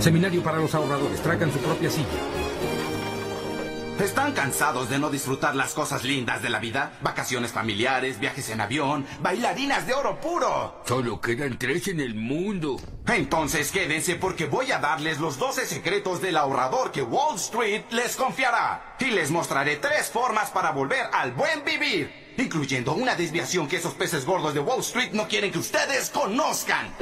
Seminario para los ahorradores. Traigan su propia silla. ¿Están cansados de no disfrutar las cosas lindas de la vida? Vacaciones familiares, viajes en avión, bailarinas de oro puro. Solo quedan tres en el mundo. Entonces quédense porque voy a darles los 12 secretos del ahorrador que Wall Street les confiará. Y les mostraré tres formas para volver al buen vivir. Incluyendo una desviación que esos peces gordos de Wall Street no quieren que ustedes conozcan.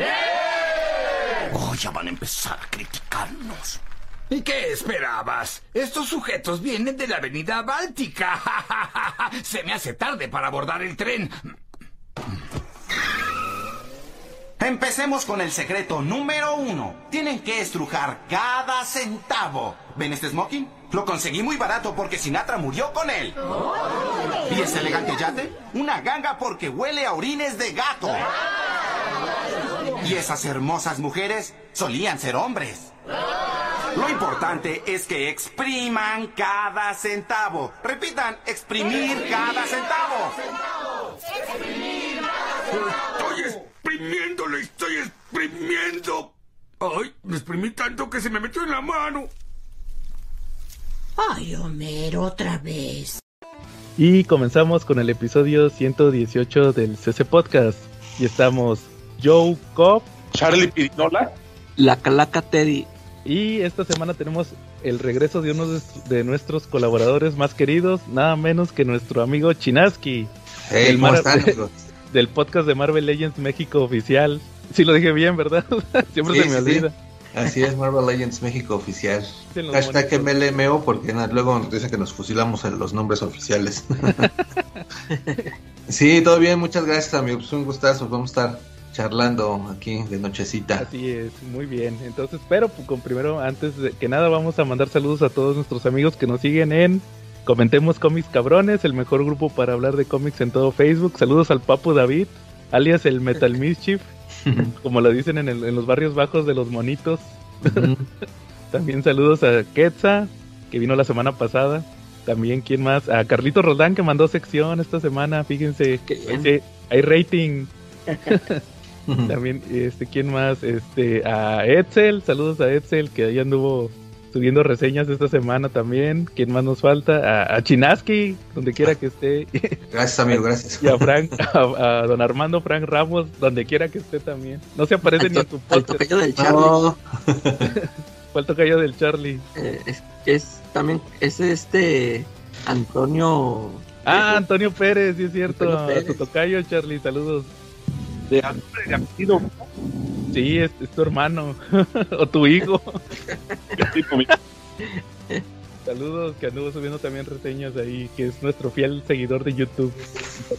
Oh, ya van a empezar a criticarnos. ¿Y qué esperabas? Estos sujetos vienen de la avenida Báltica. Se me hace tarde para abordar el tren. Empecemos con el secreto número uno. Tienen que estrujar cada centavo. ¿Ven este smoking? Lo conseguí muy barato porque Sinatra murió con él. ¿Y ese elegante yate? Una ganga porque huele a orines de gato. Y esas hermosas mujeres solían ser hombres. Lo importante es que expriman cada centavo. Repitan, exprimir cada centavo. Estoy exprimiéndolo, estoy exprimiendo. Ay, me exprimí tanto que se me metió en la mano. Ay, Homero, otra vez. Y comenzamos con el episodio 118 del CC Podcast. Y estamos Joe Cobb, Charlie Pirinola, La Calaca Teddy. y esta semana tenemos el regreso de uno de, de nuestros colaboradores más queridos, nada menos que nuestro amigo Chinaski, Hey, El ¿cómo mar- están, amigos? del podcast de Marvel Legends México oficial. Sí lo dije bien, ¿verdad? Siempre Sí, se me sí, olvida. sí. Así es, Marvel Legends México oficial. Hashtag. MLMO porque luego nos dicen que nos fusilamos en los nombres oficiales. sí, todo bien, muchas gracias amigos, un gustazo, vamos a estar charlando aquí de nochecita. Así es, muy bien. Entonces, pero pues, con primero, antes de que nada, vamos a mandar saludos a todos nuestros amigos que nos siguen en Comentemos Cómics Cabrones, el mejor grupo para hablar de cómics en todo Facebook. Saludos al Papu David, alias el Metal Mischief, como lo dicen en, el- en los barrios bajos de los monitos. También saludos a Quetza, que vino la semana pasada. También, ¿quién más? A Carlito Roldán, que mandó sección esta semana. Fíjense, Qué bien. También, este, ¿quién más? Este, a Edsel, saludos a Edsel, que ahí anduvo subiendo reseñas esta semana también. ¿Quién más nos falta? A, a Chinaski, donde quiera que esté. Gracias amigo, gracias. Y a Frank, a, a don Armando Frank Ramos, donde quiera que esté también. No se aparece Al, ni en tu al podcast. tocayo del Charlie. No, el tocayo del Charlie. eh, es, es también, es este Antonio. Ah, Antonio Pérez, sí es cierto. A tu Pérez. tocayo, Charlie, saludos. De nombre de apellido. Sí, es, es tu hermano. o tu hijo. Saludos, que anduvo subiendo también reseñas ahí, que es nuestro fiel seguidor de YouTube.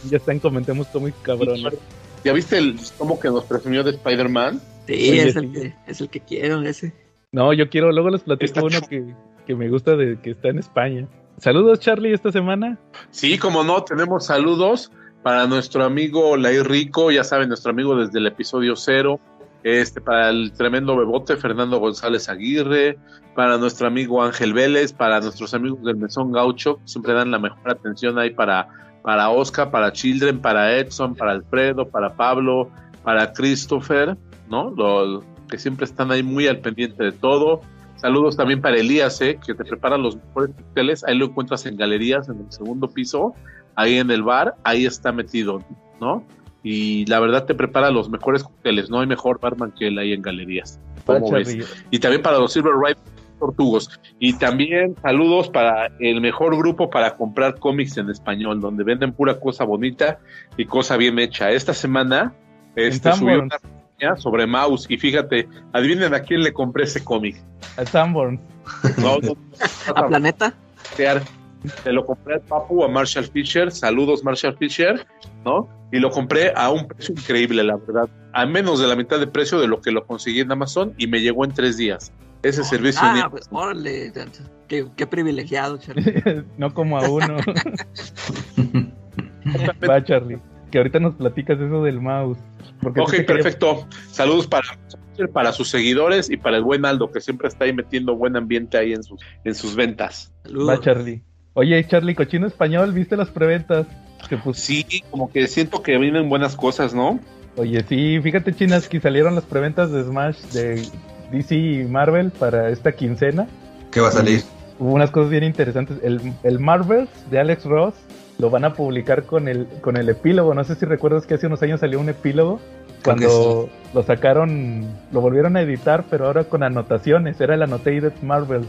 Ya están, comentemos cómics cabrones. ¿Ya viste el tomo que nos presumió de Spider-Man? Sí, Oye, es, el sí. que, es el que quiero, ese. No, yo quiero, luego les platico Está uno que, que me gusta de que está en España. Saludos, Charlie, esta semana. Sí, como no, tenemos saludos para nuestro amigo Lai Rico, ya saben, nuestro amigo desde el episodio cero. Este, para el tremendo bebote Fernando González Aguirre, para nuestro amigo Ángel Vélez, para nuestros amigos del Mesón Gaucho, que siempre dan la mejor atención ahí para, para Oscar, para Children, para Edson, para Alfredo, para Pablo, para Christopher, ¿no? Los que siempre están ahí muy al pendiente de todo. Saludos también para Elías, ¿eh? que te prepara los mejores cócteles. Ahí lo encuentras en galerías, en el segundo piso, ahí en el bar, ahí está metido, ¿no? Y la verdad te prepara los mejores cócteles. No hay mejor barman que él ahí en galerías. ¿Cómo ves? Y también para los Silver Rifle Tortugos. Y también saludos para el mejor grupo para comprar cómics en español, donde venden pura cosa bonita y cosa bien hecha. Esta semana este, Sanborns. una reseña sobre Mouse y fíjate, adivinen a quién le compré ese cómic. A Sanborn. No, no, ¿A Planeta? Se lo compré al Papu, a Marshall Fisher. Saludos, Marshall Fisher, ¿no? Y lo compré a un precio increíble, la verdad. A menos de la mitad de precio de lo que lo conseguí en Amazon y me llegó en tres días. Ese servicio Ah, pues, órale. Qué, qué privilegiado, Charlie. no como a uno. Va, Charlie. Que ahorita nos platicas eso del mouse. Porque Ok, te quería- perfecto. Saludos para, para sus seguidores y para el buen Aldo, que siempre está ahí metiendo buen ambiente ahí en sus, en sus ventas. Va, Saludos. Charlie. Oye, Charlie, cochino español, ¿viste las preventas? Que pues, Sí, como que siento que vienen buenas cosas, ¿no? Oye, sí, fíjate, chinas, que salieron las preventas de Smash, de DC y Marvel para esta quincena. ¿Qué va a salir? Hubo unas cosas bien interesantes. El, el Marvels de Alex Ross lo van a publicar con el, con el epílogo. No sé si recuerdas que hace unos años salió un epílogo. Cuando lo sacaron, lo volvieron a editar, pero ahora con anotaciones. Era el Annotated Marvels.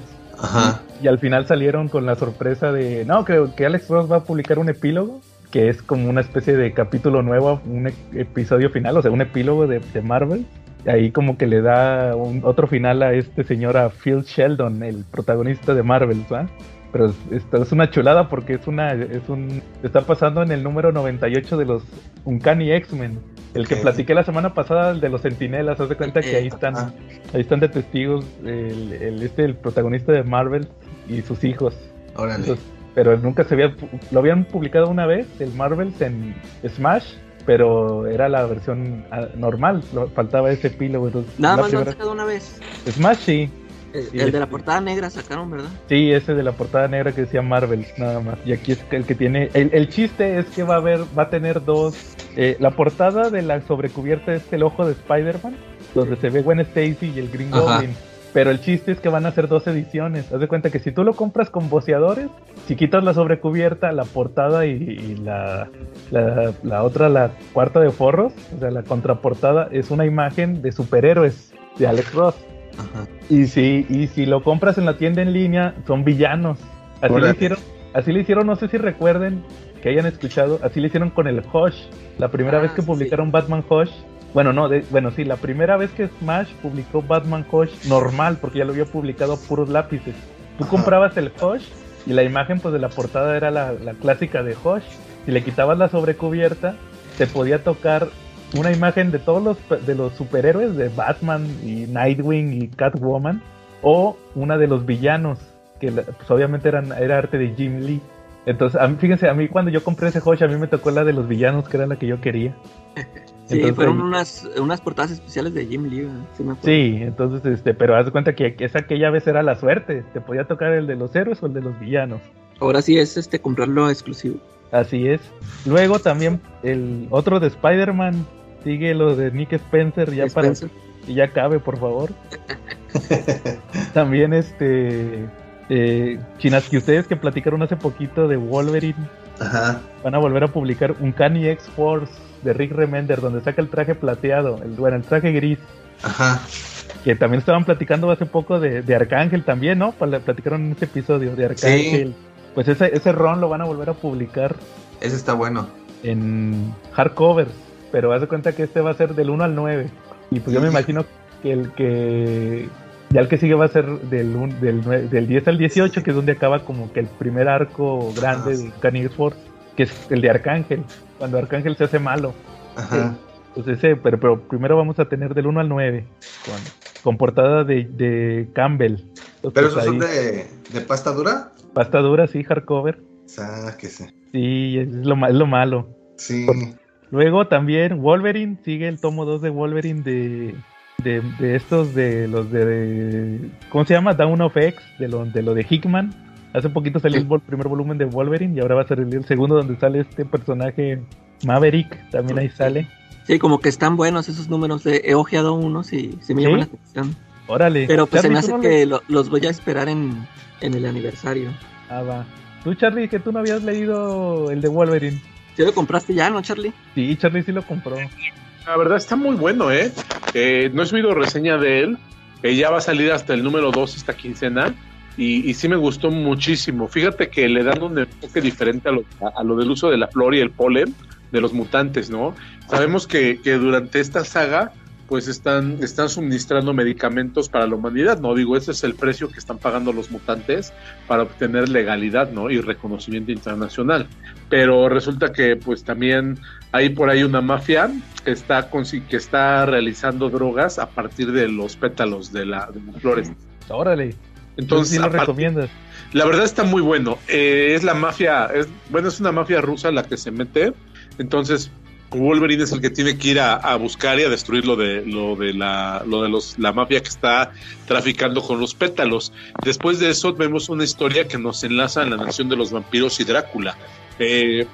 Y al final salieron con la sorpresa de, no, creo que Alex Ross va a publicar un epílogo, que es como una especie de capítulo nuevo, un e- episodio final, o sea, un epílogo de, de Marvel. Ahí como que le da un, otro final a este señor, a Phil Sheldon, el protagonista de Marvel, ¿va? Pero es, es una chulada porque es una, es un, está pasando en el número 98 de los Uncanny X-Men. El que platiqué la semana pasada, el de los Centinelas, haz de cuenta que ahí están, ahí están de testigos el, el- este, el protagonista de Marvel y sus hijos. Órale. Entonces, pero nunca se había, lo habían publicado una vez, el Marvels en Smash, pero era la versión ah, normal, faltaba ese epílogo. entonces, Nada más lo han sacado una vez. Smash sí, El, Y el de la portada negra sacaron, ¿verdad? sí, ese de la portada negra que decía Marvels, nada más. Y aquí es el que tiene, el, el chiste es que va a haber, va a tener dos, eh, la portada de la sobrecubierta es el ojo de Spider-Man, donde se ve Gwen Stacy y el Green. Goblin. Pero el chiste es que van a ser dos ediciones. Haz de cuenta que si tú lo compras con boceadores, si quitas la sobrecubierta, la portada y, y la, la, la otra, la cuarta de forros, o sea, la contraportada, es una imagen de superhéroes de Alex Ross. Ajá. Y si, y si lo compras en la tienda en línea, son villanos. Así lo Órale. hicieron, así lo hicieron, no sé si recuerden que hayan escuchado, así lo hicieron con el Hush. La primera Ah, vez que sí, publicaron Batman Hush. Bueno, no, de- bueno, sí, la primera vez que Smash publicó Batman Hush normal, porque ya lo había publicado a puros lápices. Tú Ajá. comprabas el Hush y la imagen pues de la portada era la, la clásica de Hush. Si le quitabas la sobrecubierta, te podía tocar una imagen de todos los de los superhéroes de Batman y Nightwing y Catwoman o una de los villanos que pues, obviamente eran era arte de Jim Lee. Entonces, a mí, fíjense, a mí cuando yo compré ese Hush, a mí me tocó la de los villanos, que era la que yo quería. Sí, Entonces, fueron unas, unas portadas especiales de Jim Lee. Sí, me. Sí, entonces, este, pero haz de cuenta que esa aquella vez era la suerte. Te podía tocar el de los héroes o el de los villanos. Ahora sí es este comprarlo exclusivo. Así es. Luego también el otro de Spider-Man sigue lo de Nick Spencer ya para y ya cabe, por favor. También este eh, chinas que ustedes que platicaron hace poquito de Wolverine Ajá. van a volver a publicar un Kanye X Force de Rick Remender donde saca el traje plateado, el bueno, el traje gris. Ajá. Que también estaban platicando hace poco de, de Arcángel también, ¿no? Platicaron en ese episodio de Arcángel. Pues ese, ese ron lo van a volver a publicar Ese está bueno. en hardcover, pero haz de cuenta que este va a ser del 1 al 9. Y pues yo me imagino que el que ya el que sigue va a ser del, un- del, del 10 al 18, que es donde acaba como que el primer arco grande Ah, de Force, que es el de Arcángel, cuando Arcángel se hace malo. Ajá. Pues ese, pero, pero primero vamos a tener del 1 al 9, con, con portada de, de Campbell. Entonces, Pero esos son de, de pasta dura. Pasta dura, sí, hardcover. Sáquese. Sí, es lo, es lo malo. Sí. Luego también Wolverine, sigue el tomo 2 de Wolverine de, de, de estos de los de, ¿cómo se llama? Down of X, de lo de, lo de Hickman. Hace poquito salió el primer volumen de Wolverine y ahora va a salir el segundo donde sale este personaje Maverick, también ahí sale. Sí, como que están buenos esos números. He, he ojeado unos y se me ¿Sí? llaman la atención. Órale. Pero pues se me ¿tú hace no que lo- los voy a esperar en, en el aniversario. Ah, va. Tú, Charlie, que tú no habías leído el de Wolverine. ¿Sí lo compraste ya, no, Charlie? Sí, Charlie sí lo compró. La verdad está muy bueno, ¿eh? Eh, no he subido reseña de él. Eh, ya va a salir hasta el número 2 esta quincena. Y, y sí me gustó muchísimo. Fíjate que le dan un enfoque diferente a lo, a, a lo del uso de la flor y el polen de los mutantes, ¿no? Sabemos que, que durante esta saga pues están, están suministrando medicamentos para la humanidad, ¿no? Digo, ese es el precio que están pagando los mutantes para obtener legalidad, ¿no? Y reconocimiento internacional. Pero resulta que pues también hay por ahí una mafia que está, que está realizando drogas a partir de los pétalos de, la, de las flores. Órale. Entonces sí lo recomiendas. la verdad está muy bueno. Eh, es la mafia, es, bueno, es una mafia rusa la que se mete. Entonces, Wolverine es el que tiene que ir a, buscar y a destruir lo de, lo de, la, lo de los, la mafia que está traficando con los pétalos. Después de eso, vemos una historia que nos enlaza a la nación de los vampiros y Drácula. Eh,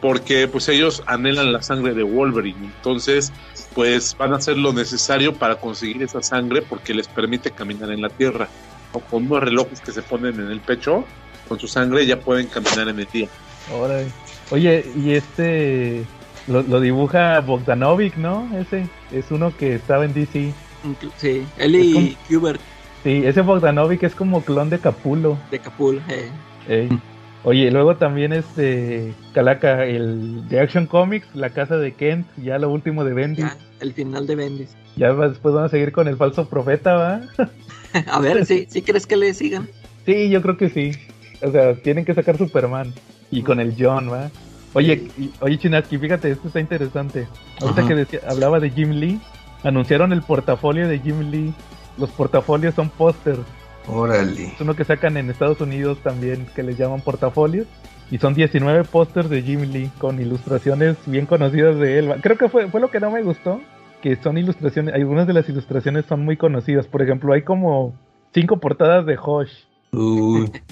porque pues ellos anhelan la sangre de Wolverine, entonces pues van a hacer lo necesario para conseguir esa sangre porque les permite caminar en la tierra. O con unos relojes que se ponen en el pecho, con su sangre ya pueden caminar en el día. Oye, y este lo, lo dibuja Bogdanovic, ¿no? Ese es uno que estaba en DC. Sí, él y Hubert Sí, ese Bogdanovic es como clon de Capulo. de Capul. eh. Ey. Oye, luego también este Calaca, el de Action Comics, la casa de Kent, ya lo último de Bendy. Ya, el final de Bendis. Ya después van a seguir con el falso profeta, ¿va? A ver, ¿sí, ¿sí crees que le sigan? Sí, yo creo que sí. O sea, tienen que sacar Superman. Y con el John, ¿va? Oye, oye Chinaski, fíjate, esto está interesante. Ahorita Ajá. que decía- hablaba de Jim Lee, anunciaron el portafolio de Jim Lee. Los portafolios son pósters. Órale. Es uno que sacan en Estados Unidos también, que les llaman portafolios. Y son 19 pósters de Jim Lee con ilustraciones bien conocidas de él. Creo que fue, fue lo que no me gustó, que son ilustraciones, algunas de las ilustraciones son muy conocidas. Por ejemplo, hay como cinco portadas de Hosh.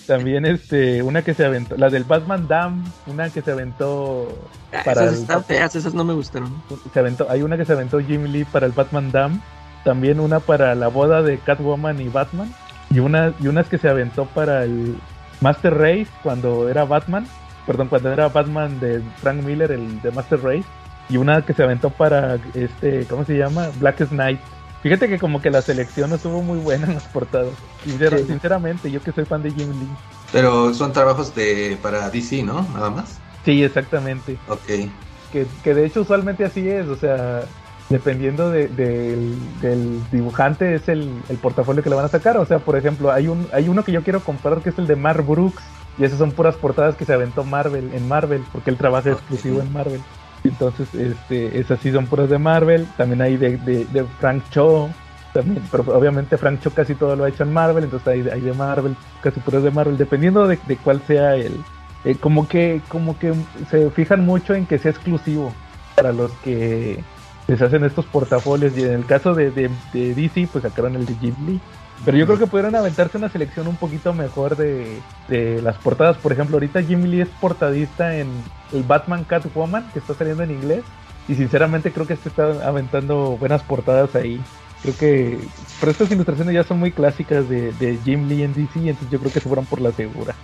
También este, una que se aventó, la del Batman Dam, una que se aventó Ah, para esas el- están feas, esas no me gustaron. se aventó, hay una que se aventó Jim Lee para el Batman Dam, también una para la boda de Catwoman y Batman, y una y unas que se aventó para el Master Race cuando era Batman, perdón, cuando era Batman de Frank Miller, el de Master Race, y una que se aventó para este, ¿cómo se llama? Black Knight. Fíjate que como que la selección estuvo muy buena en las portadas. Sincer- Sí. Sinceramente, yo que soy fan de Jim Lee. pero son trabajos de para DC, ¿no? Nada más. Sí, exactamente. Ok. que, que de hecho usualmente así es, o sea, dependiendo de- del, del dibujante es el, el portafolio que le van a sacar, o sea, por ejemplo, hay un hay uno que yo quiero comprar que es el de Mark Brooks y esas son puras portadas que se aventó Marvel en Marvel porque él trabaja Ok. exclusivo en Marvel. Entonces, este, esas sí son puras de Marvel, también hay de, de, Frank Cho, también, pero obviamente Frank Cho casi todo lo ha hecho en Marvel, entonces hay, hay de Marvel, casi puras de Marvel, dependiendo de, de cuál sea el, eh, como que como que se fijan mucho en que sea exclusivo para los que les hacen estos portafolios y en el caso de, de, de DC pues sacaron el de Lee. Pero yo creo que pudieron aventarse una selección un poquito mejor de, de las portadas por ejemplo ahorita Jim Lee es portadista en el Batman Catwoman que está saliendo en inglés y sinceramente creo que se está aventando buenas portadas ahí creo que pero estas ilustraciones ya son muy clásicas de, de Jim Lee en DC entonces yo creo que se fueron por la segura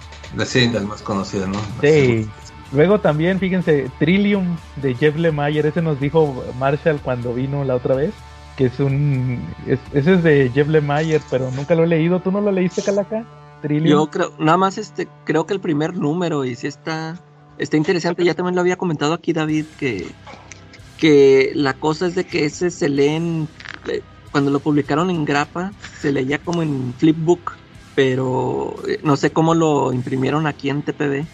Sí, las más conocidas, ¿no? Sí. Luego también, fíjense, Trillium de Jeff Lemire, ese nos dijo Marshall cuando vino la otra vez, que es un... es- ese es de Jeff Lemire, pero nunca lo he leído. ¿Tú no lo leíste, Calaca? Trillium. Yo creo, nada más este, creo que el primer número y está, está interesante. Ya también lo había comentado aquí David que, que la cosa es de que ese se leen, eh, cuando lo publicaron en grapa, se leía como en flipbook, pero eh, no sé cómo lo imprimieron aquí en TPB.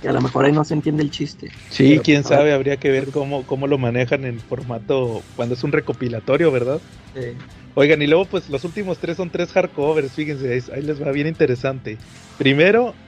Que a lo mejor ahí no se entiende el chiste. Sí, Pero, quién sabe, habría que ver cómo, cómo lo manejan en formato cuando es un recopilatorio, ¿verdad? Eh, Oigan, y luego pues los últimos tres son tres hardcovers, fíjense, ahí- ahí les va bien interesante. Primero,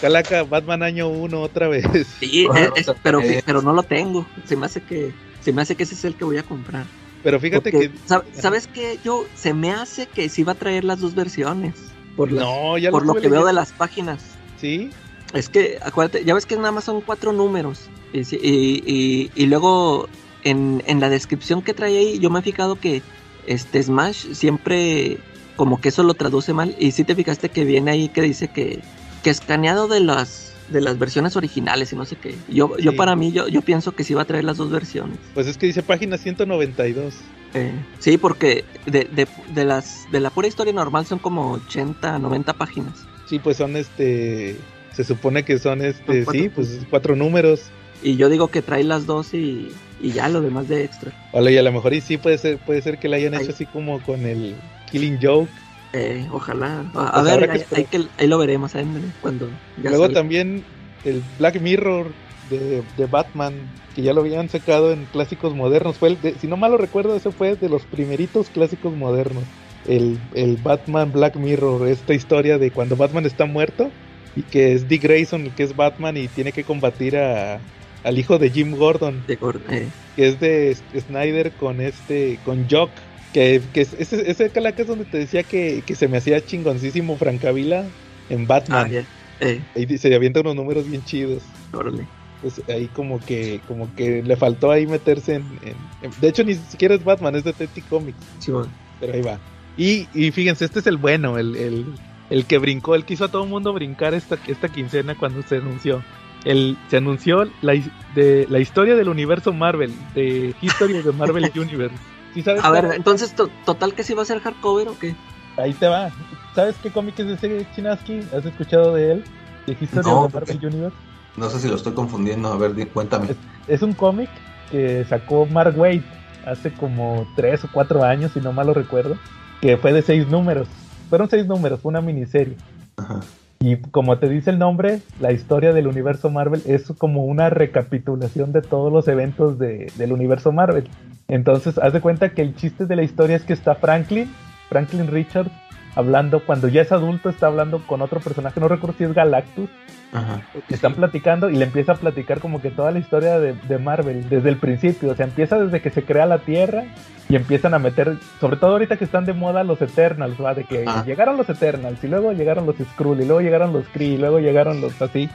Calaca, Batman año 1 otra vez. sí, Bueno, eh, es- sea, pero, eh. pero no lo tengo. Se me hace que, se me hace que ese es el que voy a comprar. Pero fíjate Porque, que... sab- ¿Sabes qué? Yo, se me hace que sí va a traer las dos versiones. Por, las- No, ya por lo que veo de las páginas. Sí, Es que, acuérdate, ya ves que nada más son cuatro números. Y, y- y- y luego en, en la descripción que trae ahí, yo me he fijado que este Smash siempre como que eso lo traduce mal. Y si te fijaste que viene ahí que dice que, que escaneado de las de las versiones originales y no sé qué. Yo, yo para mí, yo, yo pienso que sí va a traer las dos versiones. pues es que dice página 192. Eh, sí, porque de, de, de las de la pura historia normal son como 80, 90 páginas. Sí, pues son este. Se supone que son este. Son sí, pues cuatro números. Y yo digo que trae las dos y, y ya lo demás de extra. Vale, y a lo mejor y sí puede ser, puede ser que la hayan Ahí. hecho así como con el Killing Joke. Eh, ojalá. A, a Pues ver, que ahí, que, lo veremos cuando ya Luego salga. también el Black Mirror de, de Batman, que ya lo habían sacado en clásicos modernos. Fue el de- si no mal lo recuerdo, ese fue de los primeritos clásicos modernos. El, el Batman Black Mirror, esta historia de cuando Batman está muerto y que es Dick Grayson el que es Batman y tiene que combatir a, al hijo de Jim Gordon. De Gor- eh, que es de Snyder con este con Jock que, que es- ese, ese calaca es donde te decía que, que se me hacía chingoncísimo Francavila en ah, Batman ya. Eh, y se avienta unos números bien chidos órale. Pues ahí como que, como que le faltó ahí meterse en, en- en- De hecho, ni siquiera es Batman, es de Teti Comics. Sí, bueno. Pero ahí va. Y, y fíjense, este es el bueno, el, el, el que brincó, el que hizo a todo el mundo brincar esta, esta quincena cuando se anunció. El, se anunció la, de, la historia del universo Marvel, de History of the Marvel Universe. ¿Sí sabes A ver, entonces, to- ¿total que sí va a ser hardcover o qué? Ahí te va. ¿Sabes qué cómic es ese Chinaski? ¿Has escuchado de él? De History No, of the Marvel Universe. No sé si lo estoy confundiendo. A ver, cuéntame. Es un cómic que sacó Mark Waid hace como tres o cuatro años, si no mal lo recuerdo, que fue de seis números. Fueron seis números, fue una miniserie. Ajá. Y como te dice el nombre, la historia del universo Marvel es como una recapitulación de todos los eventos de- del universo Marvel. Entonces, haz de cuenta que el chiste de la historia es que está Franklin, Franklin Richards, hablando, cuando ya es adulto, está hablando con otro personaje, no recuerdo si es Galactus, Ajá. están platicando y le empieza a platicar como que toda la historia de, de Marvel desde el principio. O sea, empieza desde que se crea la Tierra y empiezan a meter, sobre todo ahorita que están de moda los Eternals, ¿va? De que llegaron los Eternals y luego llegaron los Skrull y luego llegaron los Kree y luego llegaron los así.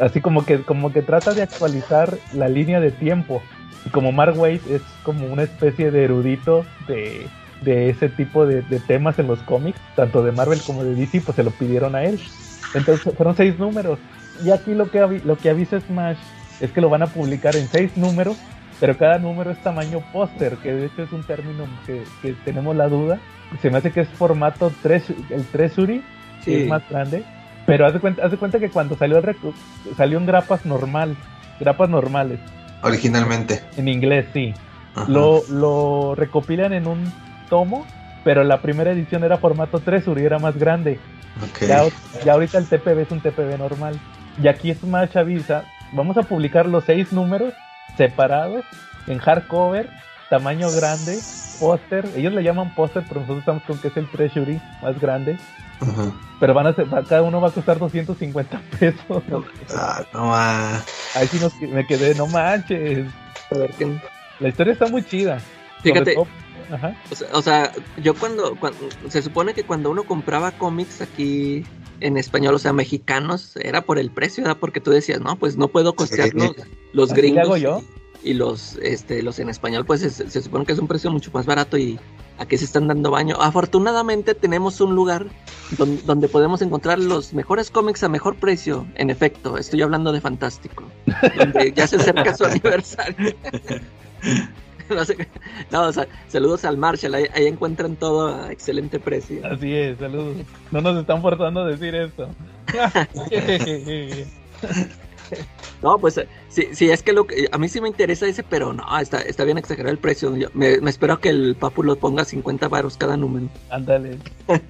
Así como que, como que trata de actualizar la línea de tiempo. Y como Mark Waid es como una especie de erudito de, de ese tipo de, de temas en los cómics, tanto de Marvel como de DC, pues se lo pidieron a él. Entonces fueron seis números. Y aquí lo que, lo que avisa Smash es que lo van a publicar en seis números, pero cada número es tamaño póster, que de hecho es un término que, que tenemos la duda. Se me hace que es formato tres, el Treasury, que Sí. es más grande. Pero haz de cuenta, haz de cuenta que cuando salió salió en grapas normal, grapas normales, Originalmente. en inglés sí. Ajá. Lo, lo recopilan en un tomo, pero la primera edición era formato Treasury, era más grande. Ya, ya ahorita el TPB es un TPB normal. Y aquí Smash avisa, vamos a publicar los seis números separados en hardcover, tamaño grande, póster. Ellos le llaman póster, pero nosotros estamos con que es el Treasury más grande. Ajá. Pero van a ser, cada uno va a costar 250 pesos. Ah, no ma. Ahí sí nos- me quedé, no manches. A ver qué. La historia está muy chida. Fíjate. ajá. O sea, o sea, yo cuando, cuando. Se supone que cuando uno compraba cómics aquí en español, o sea, mexicanos, era por el precio, ¿verdad? Porque tú decías, no, pues no puedo costear Sí. los, los gringos. hago yo. Y, y los, este, los en español, pues es- se supone que es un precio mucho más barato y aquí se están dando baño. Afortunadamente tenemos un lugar donde, donde podemos encontrar los mejores cómics a mejor precio. En efecto, estoy hablando de Fantástico. Donde ya se acerca su aniversario. No, sé, no, o sea, saludos al Marshall, ahí, ahí encuentran todo a excelente precio. Así es, saludos. No nos están forzando a decir esto. No, pues eh, sí, sí, es que lo que a mí sí me interesa ese, pero no, está, está bien exagerado el precio. Yo me, me espero que el Papu lo ponga 50 varos cada número. Ándale.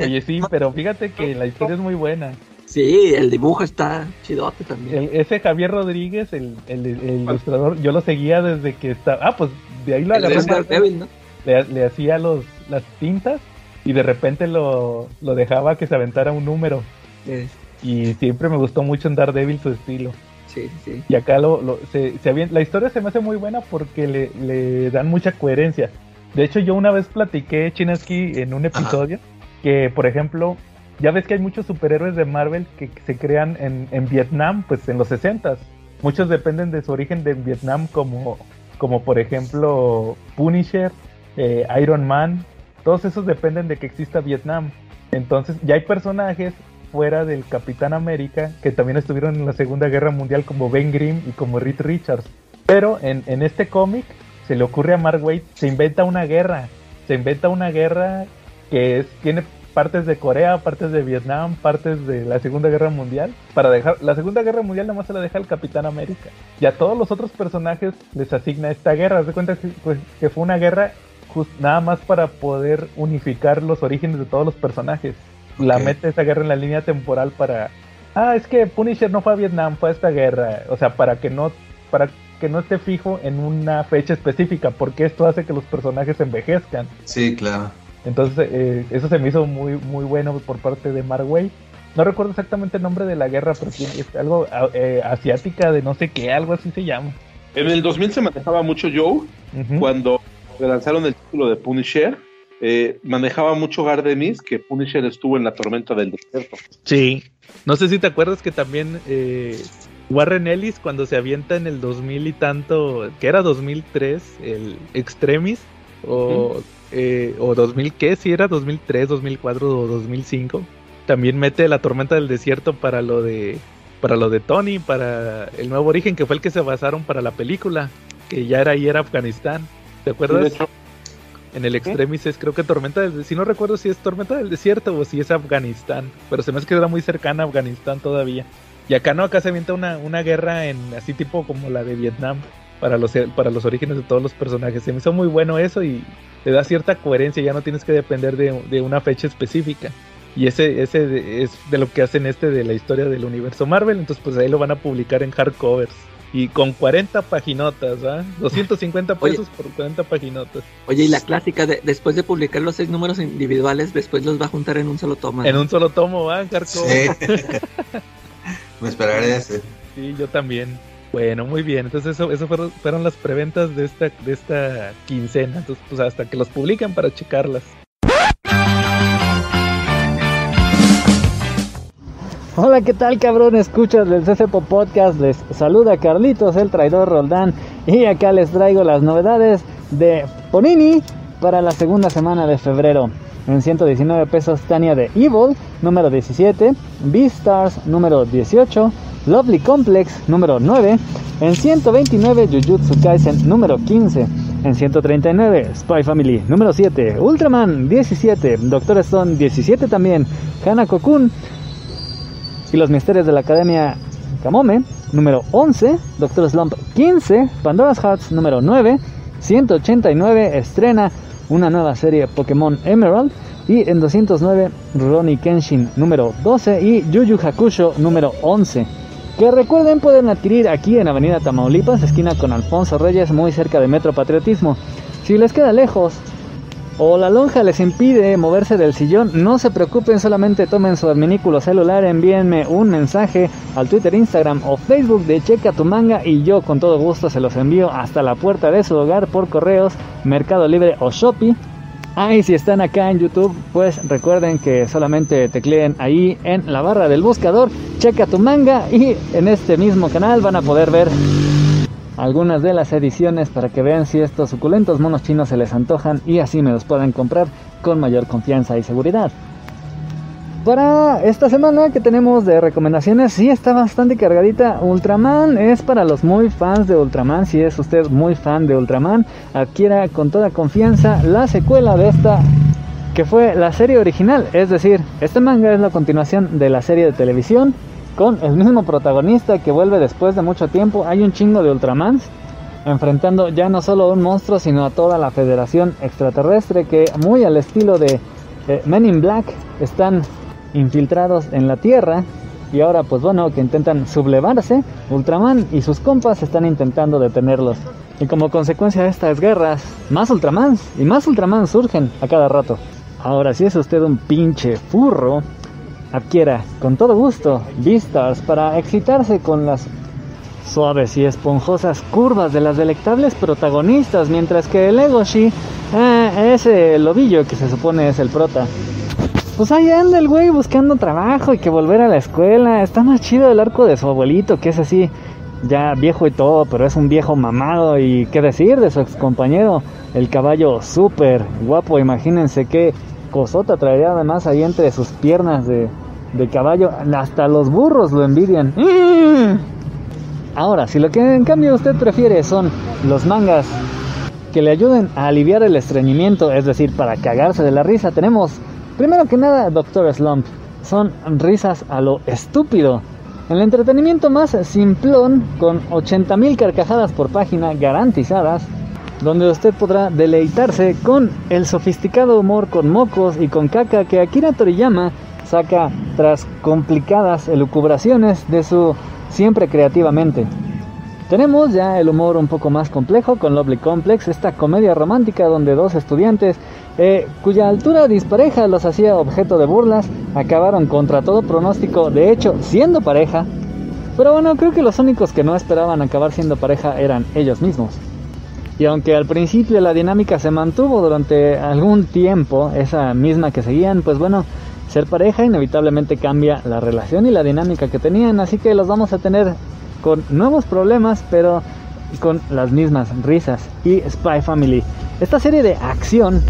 Oye, sí, pero fíjate que la historia es muy buena. Sí, el dibujo está chidote también. El- ese Javier Rodríguez, el, el- el ilustrador, yo lo seguía desde que estaba. Ah, pues de ahí lo agarré. de Daredevil, ¿no? Le, le hacía los, las tintas y de repente lo, lo dejaba que se aventara un número. Eh, Y siempre me gustó mucho en Daredevil su estilo. Sí, sí. Y acá lo, lo- se, se la historia se me hace muy buena porque le, le dan mucha coherencia. De hecho, yo una vez platiqué, Chinaski, en un episodio, que por ejemplo, ya ves que hay muchos superhéroes de Marvel que se crean en, en Vietnam, pues en los 60 Muchos dependen de su origen de Vietnam, como, como por ejemplo Punisher, eh, Iron Man. Todos esos dependen de que exista Vietnam. Entonces, ya hay personajes fuera del Capitán América que también estuvieron en la Segunda Guerra Mundial como Ben Grimm y como Reed Richards. Pero en, en este cómic se le ocurre a Mark Waid, se inventa una guerra, se inventa una guerra que tiene partes de Corea, partes de Vietnam, partes de la Segunda Guerra Mundial, para dejar, la Segunda Guerra Mundial nada más se la deja al Capitán América. Y a todos los otros personajes les asigna esta guerra, de cuenta que, pues, que fue una guerra just- nada más para poder unificar los orígenes de todos los personajes. La Ok. mete esa guerra en la línea temporal para ah, es que Punisher no fue a Vietnam, fue a esta guerra. O sea, para que no, para que no esté fijo en una fecha específica, porque esto hace que los personajes envejezcan. Sí, claro. Entonces, eh, eso se me hizo muy, muy bueno por parte de Mark Waid. No recuerdo exactamente el nombre de la guerra, pero es algo eh, asiática de no sé qué, algo así se llama. En el 2000 se manejaba mucho Joe, cuando lanzaron el título de Punisher, eh, manejaba mucho Gardenis, que Punisher estuvo en la tormenta del desierto. Sí. No sé si te acuerdas que también eh, Warren Ellis cuando se avienta en el 2000 y tanto, que era 2003, el Extremis, o, eh, o 2000, ¿qué? Si era 2003, 2004 o 2005. También mete la tormenta del desierto para lo de para lo de Tony, para el nuevo origen, que fue el que se basaron para la película, que ya era ahí era Afganistán. ¿Te acuerdas? En el Extremis es creo que Tormenta del si no recuerdo si es Tormenta del Desierto o si es Afganistán, pero se me hace que era muy cercana a Afganistán todavía. Y acá no, acá se avienta una, una guerra en así tipo como la de Vietnam para los, para los orígenes de todos los personajes. Se me hizo muy bueno eso y le da cierta coherencia, ya no tienes que depender de, de una fecha específica. Y ese, ese es de lo que hacen este de la historia del universo Marvel, entonces pues ahí lo van a publicar en hardcovers. Y con 40 paginotas, ¿ah? 250 pesos por 40 paginotas. Oye, y la clásica, de, después de publicar los seis números individuales, después los va a juntar en un solo tomo. En un solo tomo, ¿va? Hardcover. Sí. Me esperaré ese. Sí, yo también. Bueno, muy bien. Entonces eso, eso fueron, fueron las preventas de esta, de esta quincena. Entonces, pues hasta que los publican para checarlas. Hola, ¿qué tal cabrón? Escuchas del CCPO Podcast. Les saluda Carlitos, el traidor Roldán. Y acá les traigo las novedades de Ponini para la segunda semana de febrero. En 119 pesos Tania de Evil, número 17. Beastars, número 18. Lovely Complex, número 9. En 129 Jujutsu Kaisen, número 15. En 139 Spy Family, número 7. Ultraman, 17. Doctor Stone, 17 también. Hanako Kun, y los misterios de la Academia Kamome, número 11, Doctor Slump 15, Pandora's Hearts número 9, 189 estrena una nueva serie Pokémon Emerald y en 209 Ronnie Kenshin número 12 y Yu Hakusho número 11. Que recuerden pueden adquirir aquí en Avenida Tamaulipas, esquina con Alfonso Reyes, muy cerca de Metro Patriotismo. Si les queda lejos, o la lonja les impide moverse del sillón, no se preocupen, solamente tomen su adminículo celular, envíenme un mensaje al Twitter, Instagram o Facebook de Checa tu manga y yo con todo gusto se los envío hasta la puerta de su hogar por correos, Mercado Libre o Shopee. Ah, si están acá en YouTube, pues recuerden que solamente tecleen ahí en la barra del buscador, checa tu manga y en este mismo canal van a poder ver algunas de las ediciones para que vean si estos suculentos monos chinos se les antojan y así me los pueden comprar con mayor confianza y seguridad. Para esta semana que tenemos de recomendaciones, sí está bastante cargadita. Ultraman es para los muy fans de Ultraman. Si es usted muy fan de Ultraman, adquiera con toda confianza la secuela de esta que fue la serie original. Es decir, este manga es la continuación de la serie de televisión con el mismo protagonista que vuelve después de mucho tiempo. Hay un chingo de Ultramans enfrentando ya no solo a un monstruo, sino a toda la federación extraterrestre que muy al estilo de eh, Men in Black están infiltrados en la Tierra y ahora pues bueno que intentan sublevarse, Ultraman y sus compas están intentando detenerlos. Y como consecuencia de estas guerras, más Ultramans y más Ultramans surgen a cada rato. Ahora si es usted un pinche furro, adquiera con todo gusto vistas para excitarse con las suaves y esponjosas curvas de las delectables protagonistas, mientras que el Egoshi, eh, ese lobillo que se supone es el prota, pues ahí anda el güey buscando trabajo y que volver a la escuela. Está más chido el arco de su abuelito, que es así, ya viejo y todo, pero es un viejo mamado. Y qué decir de su ex compañero, el caballo súper guapo. Imagínense qué cosota traería además ahí entre sus piernas de, de caballo. Hasta los burros lo envidian. Ahora, si lo que en cambio usted prefiere son los mangas que le ayuden a aliviar el estreñimiento, es decir, para cagarse de la risa, tenemos primero que nada Doctor Slump. Son risas a lo estúpido. El entretenimiento más simplón, con 80.000 carcajadas por página garantizadas, donde usted podrá deleitarse con el sofisticado humor con mocos y con caca que Akira Toriyama saca tras complicadas elucubraciones de su siempre creativamente. Tenemos ya el humor un poco más complejo con Lovely Complex, esta comedia romántica donde dos estudiantes eh, cuya altura dispareja los hacía objeto de burlas acabaron contra todo pronóstico, de hecho siendo pareja. Pero bueno, creo que los únicos que no esperaban acabar siendo pareja eran ellos mismos. Y aunque al principio la dinámica se mantuvo durante algún tiempo, esa misma que seguían, pues bueno, ser pareja inevitablemente cambia la relación y la dinámica que tenían, así que los vamos a tener con nuevos problemas, pero con las mismas risas. Y Spy Family, esta serie de acción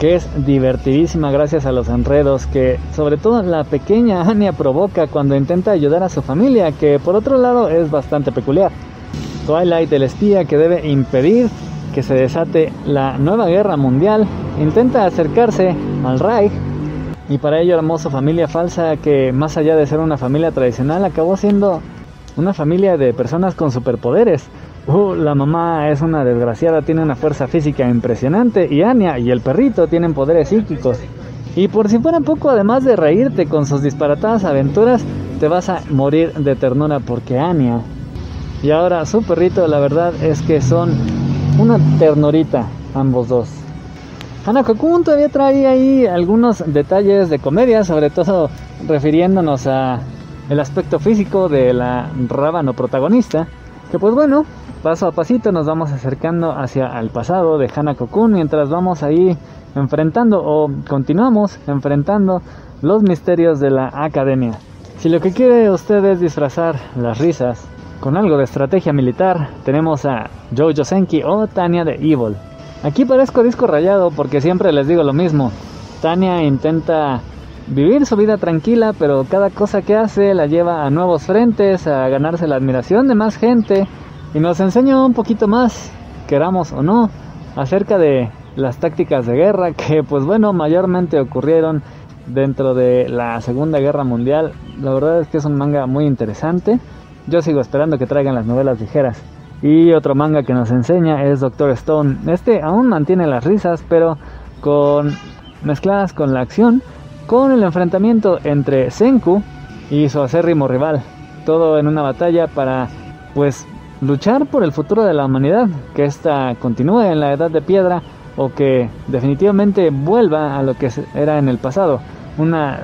que es divertidísima gracias a los enredos que sobre todo la pequeña Anya provoca cuando intenta ayudar a su familia, que por otro lado es bastante peculiar. Twilight, el espía que debe impedir que se desate la nueva guerra mundial, intenta acercarse al Reich y para ello hermosa familia falsa que más allá de ser una familia tradicional acabó siendo una familia de personas con superpoderes. Uh, la mamá es una desgraciada, tiene una fuerza física impresionante y Anya y el perrito tienen poderes psíquicos. Y por si fuera poco, además de reírte con sus disparatadas aventuras, te vas a morir de ternura porque Anya y ahora su perrito, la verdad es que son una ternurita ambos dos. Hanako-kun todavía trae ahí algunos detalles de comedia, sobre todo refiriéndonos a el aspecto físico de la rábano protagonista, que pues bueno, paso a pasito nos vamos acercando hacia el pasado de Hanako-kun mientras vamos ahí enfrentando o continuamos enfrentando los misterios de la academia. Si lo que quiere usted es disfrazar las risas con algo de estrategia militar, tenemos a Jojo Senki o Tania de Evil. Aquí parezco disco rayado porque siempre les digo lo mismo. Tania intenta vivir su vida tranquila, pero cada cosa que hace la lleva a nuevos frentes, a ganarse la admiración de más gente y nos enseña un poquito más, queramos o no, acerca de las tácticas de guerra que pues bueno, mayormente ocurrieron dentro de la Segunda Guerra Mundial. La verdad es que es un manga muy interesante. Yo sigo esperando que traigan las novelas ligeras. Y otro manga que nos enseña es Doctor Stone. Este aún mantiene las risas, pero con mezcladas con la acción, con el enfrentamiento entre Senku y su acérrimo rival. Todo en una batalla para, pues, luchar por el futuro de la humanidad, que ésta continúe en la edad de piedra o que definitivamente vuelva a lo que era en el pasado. Una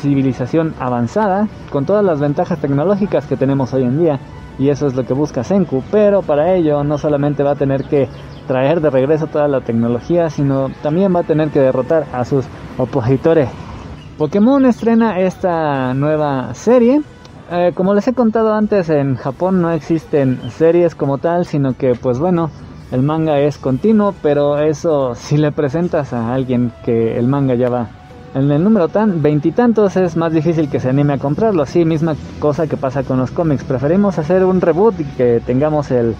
civilización avanzada con todas las ventajas tecnológicas que tenemos hoy en día y eso es lo que busca Senku, pero para ello no solamente va a tener que traer de regreso toda la tecnología, sino también va a tener que derrotar a sus opositores. Pokémon estrena esta nueva serie. Eh, como les he contado antes, en Japón no existen series como tal, sino que pues bueno, el manga es continuo, pero eso si le presentas a alguien que el manga ya va en el número tan veintitantos es más difícil que se anime a comprarlo. Sí, misma cosa que pasa con los cómics. Preferimos hacer un reboot y que tengamos el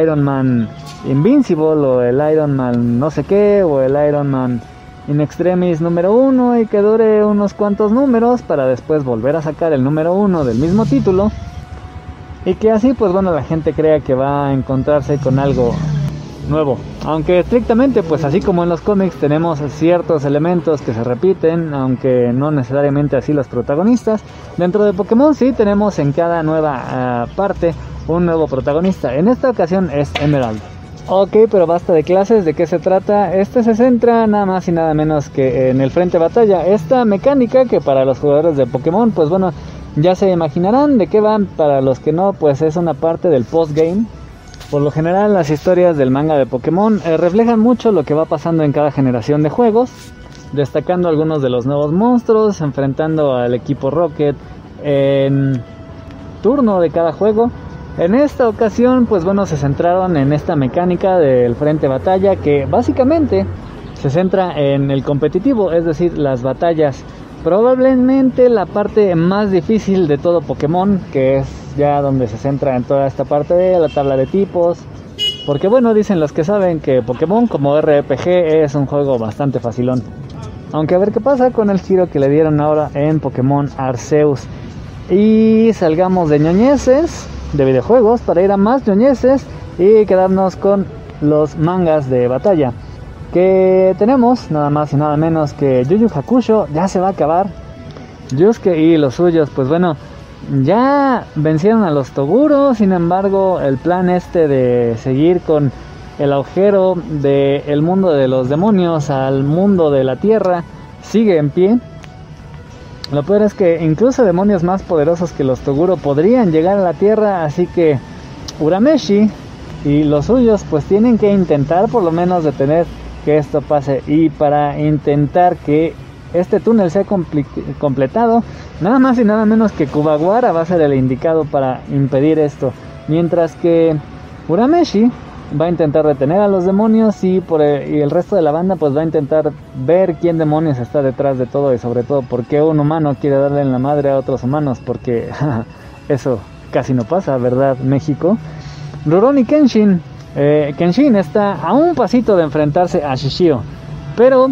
Iron Man Invincible o el Iron Man no sé qué o el Iron Man In Extremis número uno y que dure unos cuantos números para después volver a sacar el número uno del mismo título y que así pues bueno la gente crea que va a encontrarse con algo nuevo. Aunque estrictamente, pues así como en los cómics tenemos ciertos elementos que se repiten, aunque no necesariamente así los protagonistas, dentro de Pokémon sí tenemos en cada nueva ah, parte un nuevo protagonista. En esta ocasión es Emerald. Ok, pero basta de clases, ¿de qué se trata? Este se centra nada más y nada menos que en el frente batalla. Esta mecánica que para los jugadores de Pokémon, pues bueno, ya se imaginarán de qué van. Para los que no, pues es una parte del postgame por lo general las historias del manga de Pokémon eh, reflejan mucho lo que va pasando en cada generación de juegos, destacando algunos de los nuevos monstruos, enfrentando al equipo Rocket en turno de cada juego. En esta ocasión, pues bueno, se centraron en esta mecánica del frente batalla que básicamente se centra en el competitivo, es decir, las batallas. Probablemente la parte más difícil de todo Pokémon, que es ya donde se centra en toda esta parte de la tabla de tipos. Porque bueno, dicen los que saben que Pokémon como RPG es un juego bastante facilón. Aunque a ver qué pasa con el giro que le dieron ahora en Pokémon Arceus. Y salgamos de ñoñeces, de videojuegos, para ir a más ñoñeces y quedarnos con los mangas de batalla. Que tenemos nada más y nada menos que Yu Yu Hakusho ya se va a acabar. Yusuke y los suyos, pues bueno, ya vencieron a los Toguro, sin embargo, el plan este de seguir con el agujero del mundo de los demonios al mundo de la tierra sigue en pie. Lo peor es que incluso demonios más poderosos que los Toguro podrían llegar a la tierra, así que Urameshi y los suyos pues tienen que intentar por lo menos detener que esto pase y para intentar que este túnel sea completado, nada más y nada menos que Kubaguara va a ser el indicado para impedir esto. Mientras que Urameshi va a intentar detener a los demonios y, por el resto de la banda pues va a intentar ver quién demonios está detrás de todo y sobre todo por qué un humano quiere darle en la madre a otros humanos porque eso casi no pasa, ¿verdad México? Rurouni Kenshin, eh, Kenshin está a un pasito de enfrentarse a Shishio, pero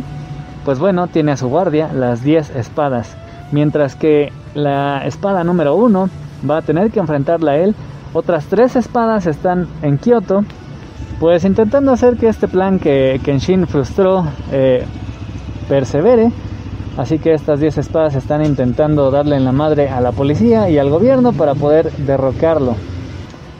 pues bueno, tiene a su guardia las 10 espadas, mientras que la espada número 1 va a tener que enfrentarla a él otras tres espadas están en Kioto, pues intentando hacer que este plan que Kenshin frustró eh, persevere. Así que estas 10 espadas están intentando darle en la madre a la policía y al gobierno para poder derrocarlo.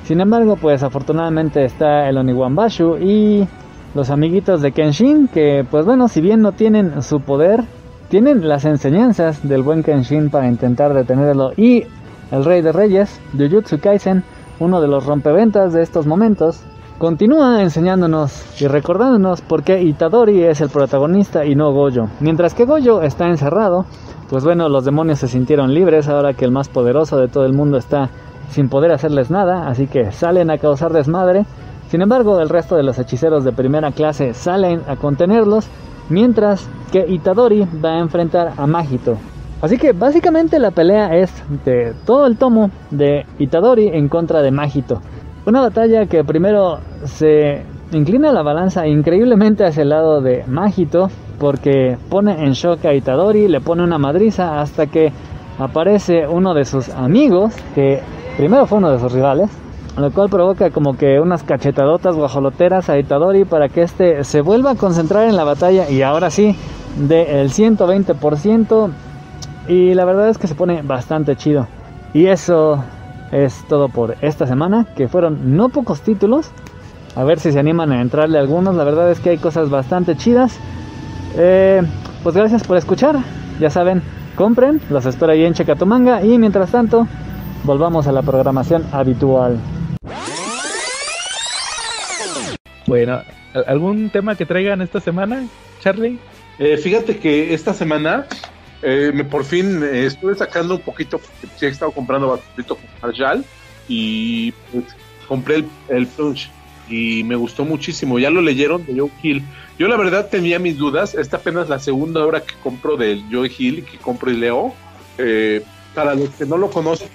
Sin embargo, pues afortunadamente está el Oniwambashu y los amiguitos de Kenshin que pues bueno, si bien no tienen su poder, tienen las enseñanzas del buen Kenshin para intentar detenerlo y el rey de reyes, Jujutsu Kaisen, uno de los rompeventas de estos momentos, continúa enseñándonos y recordándonos por qué Itadori es el protagonista y no Goyo. Mientras que Goyo está encerrado, pues bueno, los demonios se sintieron libres ahora que el más poderoso de todo el mundo está sin poder hacerles nada, así que salen a causar desmadre. Sin embargo, el resto de los hechiceros de primera clase salen a contenerlos, mientras que Itadori va a enfrentar a Magito, Así que básicamente la pelea es de todo el tomo de Itadori en contra de Magito. Una batalla que primero se inclina la balanza increíblemente hacia el lado de Magito porque pone en shock a Itadori, le pone una madriza hasta que aparece uno de sus amigos, que primero fue uno de sus rivales, lo cual provoca como que unas cachetadotas guajoloteras a Itadori para que éste se vuelva a concentrar en la batalla y ahora sí, del 120% y la verdad es que se pone bastante chido. Y eso es todo por esta semana, que fueron no pocos títulos. A ver si se animan a entrarle algunos. La verdad es que hay cosas bastante chidas. Eh, pues gracias por escuchar. Ya saben, compren. Los espero ahí en Checatomanga. Y mientras tanto, volvamos a la programación habitual. Bueno, ¿algún tema que traigan esta semana, Charlie? Eh, fíjate que esta semana eh, me, por fin eh, estuve sacando un poquito, porque sí he estado comprando bastante con Marshall y pues, compré el, el Plunge y me gustó muchísimo. Ya lo leyeron de Joe Hill. Yo la verdad tenía mis dudas. Esta apenas la segunda obra que compro del Joe Hill y que compro y leo. Eh, para los que no lo conocen.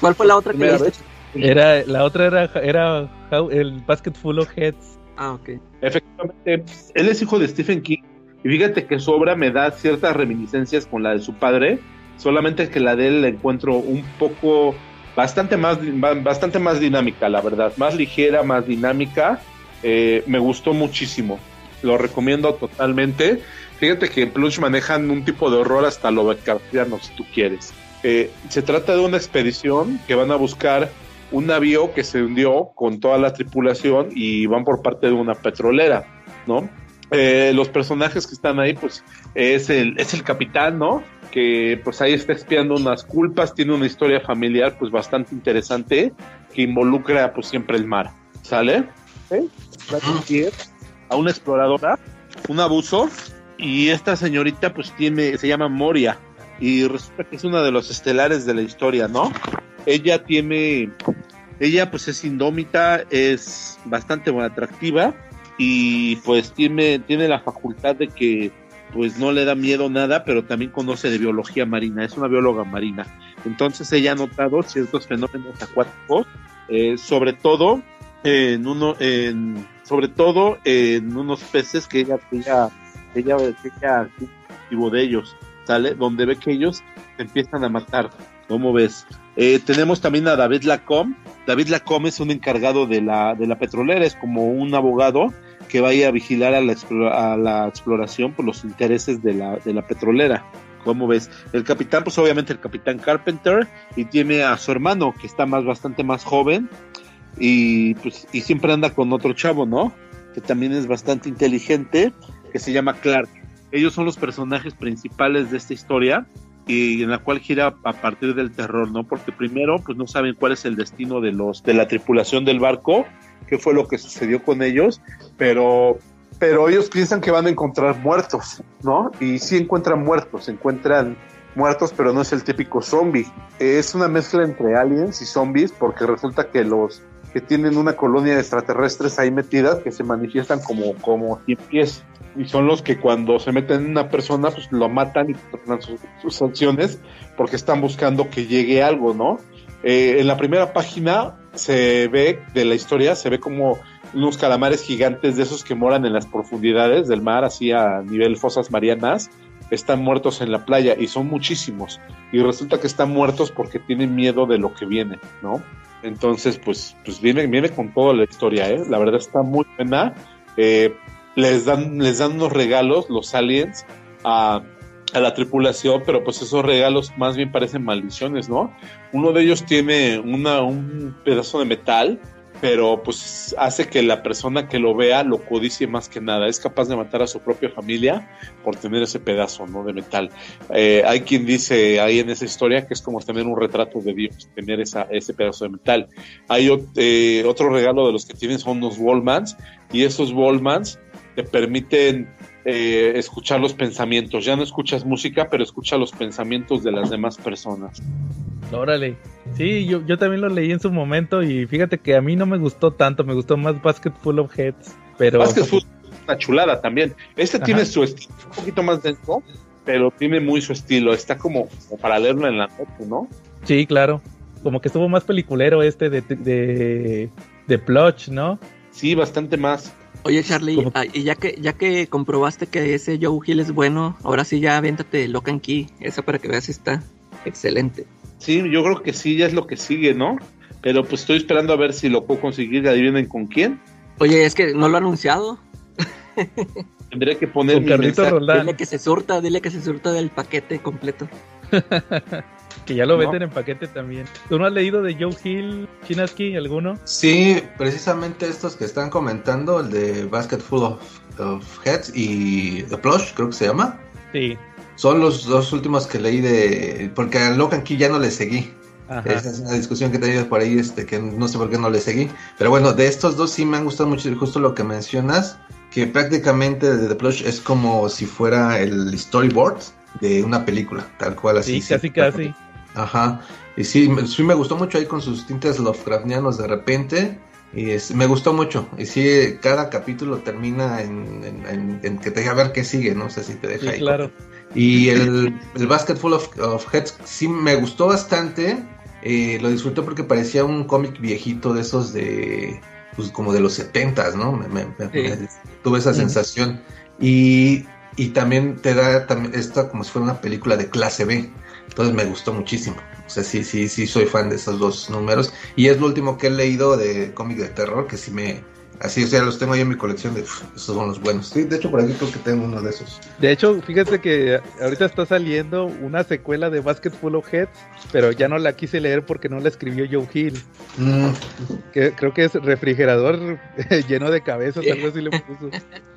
¿Cuál fue la otra que Era, la otra era, era el Basket Full of Heads. Ah, ok. Efectivamente, él es hijo de Stephen King y fíjate que su obra me da ciertas reminiscencias con la de su padre, solamente que la de él la encuentro un poco, bastante más, bastante más dinámica, la verdad, más ligera, más dinámica. Eh, me gustó muchísimo, lo recomiendo totalmente. Fíjate que en Plush manejan un tipo de horror hasta lo cartiano, si tú quieres. Eh, se trata de una expedición que van a buscar un navío que se hundió con toda la tripulación y van por parte de una petrolera, ¿no? Eh, los personajes que están ahí, pues es el, es el capitán, ¿no? Que pues ahí está espiando unas culpas, tiene una historia familiar pues bastante interesante que involucra pues siempre el mar, ¿sale? A una exploradora, un abuso, y esta señorita pues tiene, se llama Moria, y resulta que es una de los estelares de la historia, ¿no? Ella tiene, ella pues es indómita, es bastante atractiva, y pues tiene, tiene la facultad de que pues no le da miedo nada, pero también conoce de biología marina, es una bióloga marina. Entonces ella ha notado ciertos fenómenos acuáticos, eh, sobre todo en uno, en, sobre todo en unos peces que ella, ella, ella, ella, de ellos, Donde ve que ellos empiezan a matar. ¿Cómo ves? Eh, tenemos también a David Lacombe. David Lacombe es un encargado de la, de la petrolera, es como un abogado que vaya a vigilar a la, a la exploración por los intereses de la, de la petrolera. ¿Cómo ves? El capitán, pues obviamente el capitán Carpenter, y tiene a su hermano, que está más, bastante más joven, y pues, y siempre anda con otro chavo, ¿no? Que también es bastante inteligente, que se llama Clark. Ellos son los personajes principales de esta historia, y en la cual gira a partir del terror, ¿no? Porque primero, pues no saben cuál es el destino de los, de la tripulación del barco, qué fue lo que sucedió con ellos, pero pero ellos piensan que van a encontrar muertos, ¿no? Y sí encuentran muertos, encuentran muertos, pero no es el típico zombie. Es una mezcla entre aliens y zombies, porque resulta que los que tienen una colonia de extraterrestres ahí metidas que se manifiestan como, como pies y son los que cuando se meten en una persona pues lo matan y controlan sus, sus acciones porque están buscando que llegue algo, ¿no? Eh, en la primera página se ve de la historia, se ve como unos calamares gigantes de esos que moran en las profundidades del mar, así a nivel fosas marianas, están muertos en la playa y son muchísimos. Y resulta que están muertos porque tienen miedo de lo que viene, ¿no? Entonces, pues, pues viene, viene con toda la historia, ¿eh? La verdad está muy buena. Eh, les, dan, les dan unos regalos los aliens a, a la tripulación, pero pues esos regalos más bien parecen maldiciones, ¿no? Uno de ellos tiene una, un pedazo de metal pero pues hace que la persona que lo vea lo codicie más que nada. Es capaz de matar a su propia familia por tener ese pedazo ¿no? de metal. Eh, hay quien dice ahí en esa historia que es como tener un retrato de Dios, tener ese pedazo de metal. Hay eh, otro regalo de los que tienen son unos Wallmans y esos Wallmans te permiten eh, escuchar los pensamientos. Ya no escuchas música, pero escucha los pensamientos de las demás personas. Órale. Sí, yo, yo también lo leí en su momento y fíjate que a mí no me gustó tanto, me gustó más Basket Full of Heads. Pero... Basket Full es una chulada también. Este Ajá. tiene su estilo, un poquito más denso, pero tiene muy su estilo. Está como, como para leerlo en la noche, ¿no? Sí, claro. Como que estuvo más peliculero este de, de, de Plush, ¿no? Sí, bastante más. Oye, Charlie, ah, y ya que, ya que comprobaste que ese Joe Hill es bueno, ahora sí ya aviéntate Locan Key. Eso para que veas está excelente. Sí, yo creo que sí, ya es lo que sigue, ¿no? Pero pues estoy esperando a ver si lo puedo conseguir. Adivinen con quién. Oye, es que no lo ha anunciado. Tendría que poner Roldán. Dile que se surta, dile que se surta del paquete completo. que ya lo no. venden en paquete también. ¿Tú no has leído de Joe Hill, Chinaski, alguno? Sí, precisamente estos que están comentando, el de Basket Full of, of Heads y The Plush, creo que se llama. Sí. Son los dos últimos que leí de. Porque a Locan Key ya no le seguí. Ajá. Esa es una discusión que he tenido por ahí, este, que no sé por qué no le seguí. Pero bueno, de estos dos sí me han gustado mucho, justo lo que mencionas, que prácticamente The Plush es como si fuera el storyboard de una película, tal cual así. Sí, casi, casi. Ajá. Y sí, sí me gustó mucho ahí con sus tintes Lovecraftianos de repente. Y es, me gustó mucho. Y sí, cada capítulo termina en, en, en, en, que te deja ver qué sigue, no sé si te deja sí, ahí. Claro. Y el, el Basket Full of, of, Heads sí me gustó bastante. Eh, lo disfruté porque parecía un cómic viejito de esos de. Pues como de los 70 ¿no? Me, me, sí. me, tuve esa sensación. Y, y también te da también esto como si fuera una película de clase B. Entonces me gustó muchísimo. O sea, sí, sí, sí soy fan de esos dos números. Y es lo último que he leído de cómic de terror, que sí me... Así, o sea, los tengo ahí en mi colección de... Esos son los buenos. Sí, de hecho, por aquí creo que tengo uno de esos. De hecho, fíjate que ahorita está saliendo una secuela de Basket Full of Heads, pero ya no la quise leer porque no la escribió Joe Hill. Mm. Que, creo que es refrigerador lleno de cabezas, algo así le puso.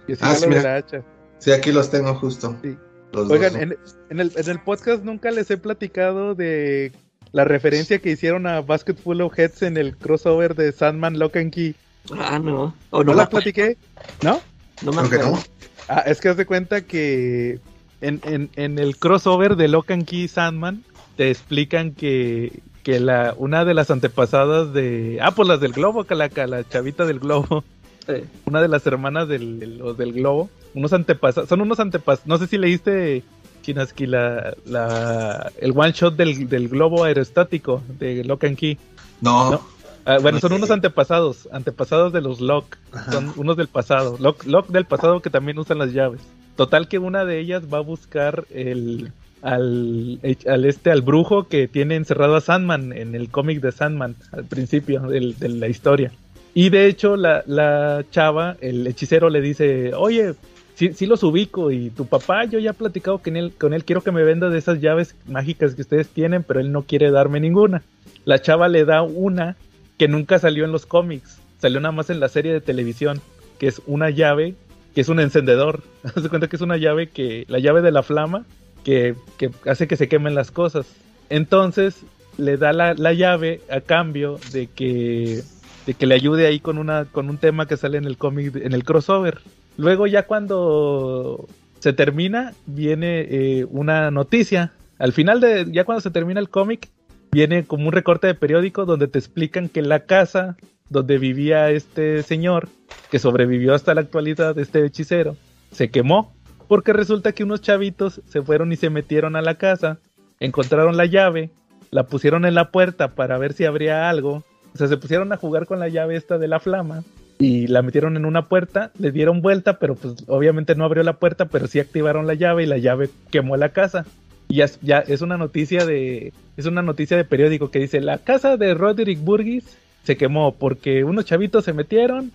Y ah, sí, mira. Hacha. Sí, aquí los tengo justo. Sí. Los Oigan, en, en, el, en el podcast nunca les he platicado de la referencia que hicieron a Basket Full of Heads en el crossover de Sandman Lock and Key. Ah, no. ¿O no, ¿No la platiqué? ¿No? No me acuerdo. No. Ah, es que haz de cuenta que en, en, en el crossover de Lock and Key Sandman te explican que, que la, una de las antepasadas de. Ah, pues las del globo, Calaca, la chavita del globo. Sí. Una de las hermanas del, del, del globo. Unos antepasados. Son unos antepasados. No sé si leíste Chinaski, la, la, el one shot del, del, globo aerostático de Lock and Key. No. ¿No? Ah, bueno, son unos antepasados, antepasados de los Lock, Ajá. son unos del pasado, Lock, Lock del pasado que también usan las llaves. Total que una de ellas va a buscar el al, al este al brujo que tiene encerrado a Sandman en el cómic de Sandman al principio de, de la historia. Y de hecho la, la chava, el hechicero le dice, oye, sí, sí los ubico y tu papá, yo ya he platicado con él, con él, quiero que me venda de esas llaves mágicas que ustedes tienen, pero él no quiere darme ninguna. La chava le da una que nunca salió en los cómics, salió nada más en la serie de televisión, que es una llave, que es un encendedor. Haz cuenta que es una llave que, la llave de la flama, que, que hace que se quemen las cosas. Entonces le da la, la llave a cambio de que de que le ayude ahí con una con un tema que sale en el cómic en el crossover Luego ya cuando se termina, viene eh, una noticia. Al final de, ya cuando se termina el cómic, viene como un recorte de periódico donde te explican que la casa donde vivía este señor, que sobrevivió hasta la actualidad, este hechicero, se quemó. Porque resulta que unos chavitos se fueron y se metieron a la casa, encontraron la llave, la pusieron en la puerta para ver si habría algo. O sea, se pusieron a jugar con la llave esta de la flama y la metieron en una puerta, le dieron vuelta, pero pues obviamente no abrió la puerta, pero sí activaron la llave y la llave quemó la casa. Ya, es una noticia de es una noticia de periódico que dice la casa de Roderick Burgess se quemó porque unos chavitos se metieron.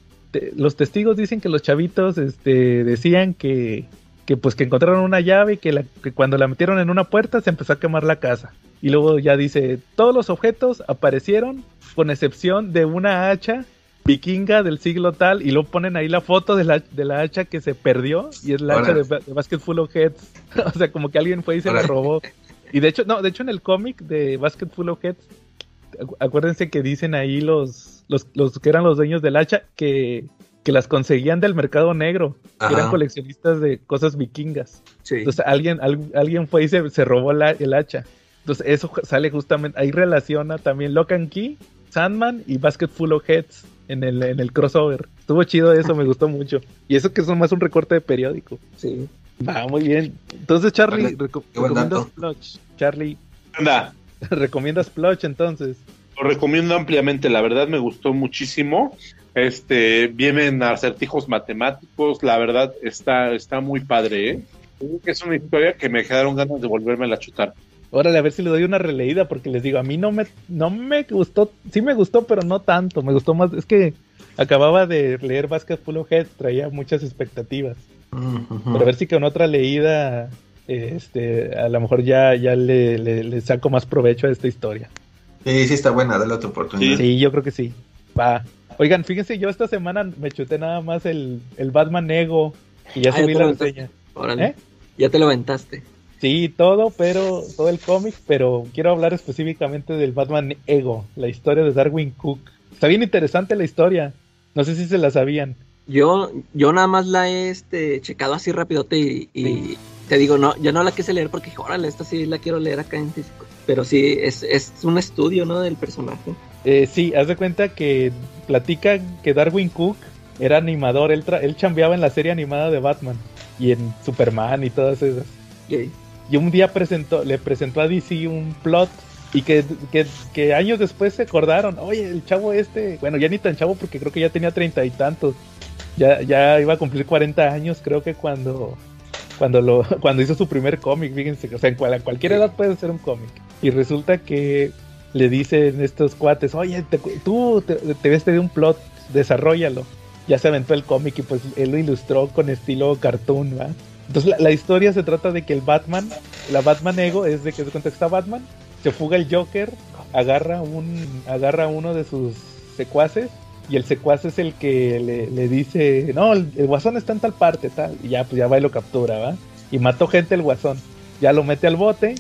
Los testigos dicen que los chavitos este, decían que, que pues que encontraron una llave y que, que cuando la metieron en una puerta se empezó a quemar la casa. Y luego ya dice, todos los objetos aparecieron con excepción de una hacha vikinga del siglo tal y luego ponen ahí la foto de la, de la hacha que se perdió y es la hacha de, de Basket Full of Heads. o sea, como que alguien fue y se la robó. Y de hecho, no, de hecho en el cómic de Basket Full of Heads, acu- acuérdense que dicen ahí los, los, los que eran los dueños del hacha que, que las conseguían del mercado negro, que eran coleccionistas de cosas vikingas. Sí. Entonces alguien, al- alguien fue y se, se robó la- el hacha. Entonces eso sale justamente, ahí relaciona también Lock and Key, Sandman y Basket Full of Heads en el, en el crossover. Estuvo chido eso, me gustó mucho. Y eso que es más un recorte de periódico. Sí. Va, muy bien. Entonces, Charlie, Vale, reco- recomiendas. Splotch. Charlie, Anda, recomiendas Splotch entonces. lo recomiendo ampliamente, la verdad me gustó muchísimo. Este, vienen acertijos matemáticos, la verdad está, está muy padre, ¿eh? Creo que es una historia que me quedaron ganas de volverme a chutar. Órale, a ver si le doy una releída, porque les digo, a mí no me, no me gustó, sí me gustó, pero no tanto, me gustó más, es que acababa de leer Basket Full of Heads, traía muchas expectativas, Ujú. pero a ver si con otra leída, este, a lo mejor ya, ya le, le- le saco más provecho a esta historia. Sí, sí está buena, dale otra oportunidad. Sí, yo creo que sí, va. Oigan, fíjense, yo esta semana me chuté nada más el, el Batman Ego, y ya Ah, ya subí te la reseña. Órale. ¿Eh? Ya te lo aventaste. Sí, todo, pero todo el cómic, pero quiero hablar específicamente del Batman Ego, la historia de Darwin Cook. Está bien interesante la historia. No sé si se la sabían. Yo, yo nada más la he este, checado así rapidote y, y te digo, no, yo no la quise leer porque dije, órale, esta sí la quiero leer acá en físico. Pero sí, es, es un estudio, ¿no? Del personaje. Eh, sí, haz de cuenta que platica que Darwin Cook era animador, él, tra- él chambeaba en la serie animada de Batman y en Superman y todas esas. Y un día presentó, le presentó a DC un plot y que, que, que años después se acordaron, oye, el chavo este, bueno, ya ni tan chavo porque creo que ya tenía treinta y tantos, ya, ya iba a cumplir 40 años, creo que cuando, cuando, lo, cuando hizo su primer cómic, fíjense, o sea, en cualquier edad puede ser un cómic. Y resulta que le dicen estos cuates, oye, te- tú te, te ves de un plot, desarrollalo. Ya se aventó el cómic y pues él lo ilustró con estilo cartoon, ¿va? Entonces la, historia se trata de que el Batman, la Batman Ego es de que se está Batman, se fuga el Joker, agarra un, agarra uno de sus secuaces y el secuaz es el que le, le dice, no, el, el guasón está en tal parte, tal, y ya pues ya va y lo captura, ¿va? Y mató gente el guasón, ya lo mete al bote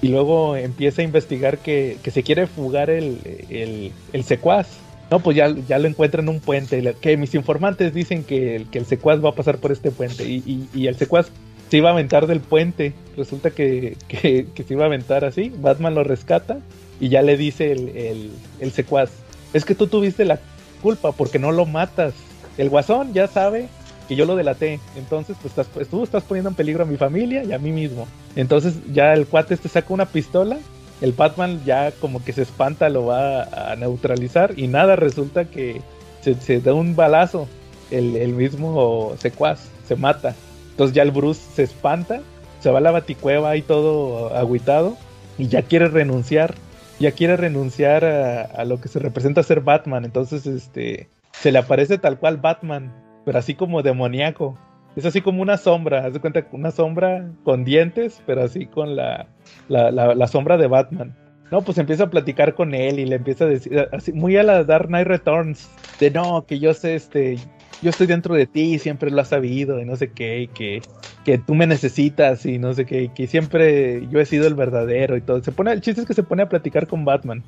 y luego empieza a investigar que, que se quiere fugar el, el, el secuaz. No, pues ya, ya lo encuentra en un puente. Que mis informantes dicen que, el- que el secuaz va a pasar por este puente. Y, y- y el secuaz se iba a aventar del puente. Resulta que, que- que se iba a aventar así. Batman lo rescata y ya le dice el, el, el secuaz: Es que tú tuviste la culpa porque no lo matas. El guasón ya sabe que yo lo delaté. Entonces, pues estás, pues, tú estás poniendo en peligro a mi familia y a mí mismo. Entonces, ya el cuate este saca una pistola. El Batman ya como que se espanta, lo va a neutralizar y nada, resulta que se, da un balazo. El, el mismo secuaz se mata. Entonces ya el Bruce se espanta, se va a la baticueva y todo agüitado y ya quiere renunciar. Ya quiere renunciar a, a lo que se representa ser Batman. Entonces, este, se le aparece tal cual Batman, pero así como demoníaco. Es así como una sombra, haz de cuenta, una sombra con dientes, pero así con la, la, la, la sombra de Batman. No, pues empieza a platicar con él y le empieza a decir, así, muy a la Dark Knight Returns, de no, que yo sé, este, yo estoy dentro de ti, siempre lo has sabido, y no sé qué, y que, que tú me necesitas y no sé qué, que siempre yo he sido el verdadero y todo. Se pone, el chiste es que se pone a platicar con Batman.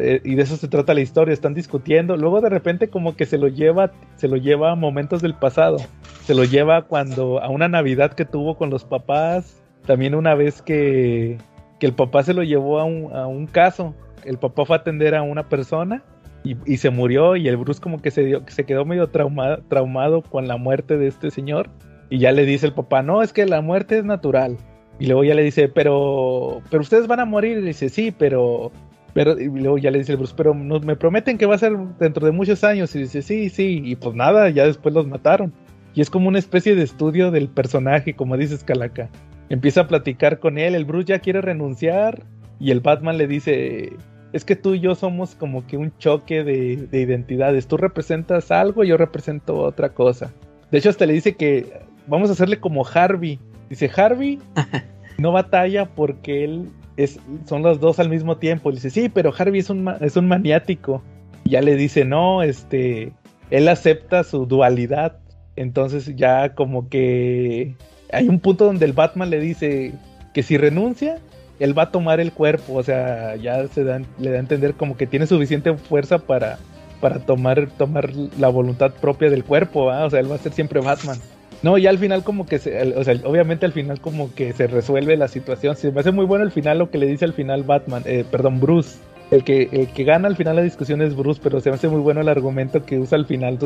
Eh, y de eso se trata la historia, están discutiendo. Luego de repente como que se lo lleva, se lo lleva a momentos del pasado. Se lo lleva cuando a una Navidad que tuvo con los papás, también una vez que, que el papá se lo llevó a un, a un caso. El papá fue a atender a una persona y, y, se murió y el Bruce como que se, dio, se quedó medio trauma, traumado con la muerte de este señor y ya le dice el papá, no, es que la muerte es natural. Y luego ya le dice, pero, pero ustedes van a morir. Y dice, sí, pero, pero, y luego ya le dice el Bruce, pero me prometen que va a ser dentro de muchos años. Y dice, sí, sí. Y pues nada, ya después los mataron. Y es como una especie de estudio del personaje, como dices, Calaca. Empieza a platicar con él, el Bruce ya quiere renunciar. Y el Batman le dice, es que tú y yo somos como que un choque de, de identidades. Tú representas algo, yo represento otra cosa. De hecho, hasta le dice que vamos a hacerle como Harvey. Dice, Harvey no batalla porque él es, son los dos al mismo tiempo. dice, sí, pero Harvey es un, es un maniático. Y ya le dice, no, este, él acepta su dualidad. Entonces ya como que hay un punto donde el Batman le dice que si renuncia, él va a tomar el cuerpo. O sea, ya se le da a entender como que tiene suficiente fuerza para, para tomar, tomar la voluntad propia del cuerpo. O sea, él va a ser siempre Batman. No, ya al final como que, se, o sea, obviamente al final como que se resuelve la situación. Se me hace muy bueno el final lo que le dice al final Batman, eh, perdón, Bruce. El que, el que gana al final la discusión es Bruce, pero se me hace muy bueno el argumento que usa al final.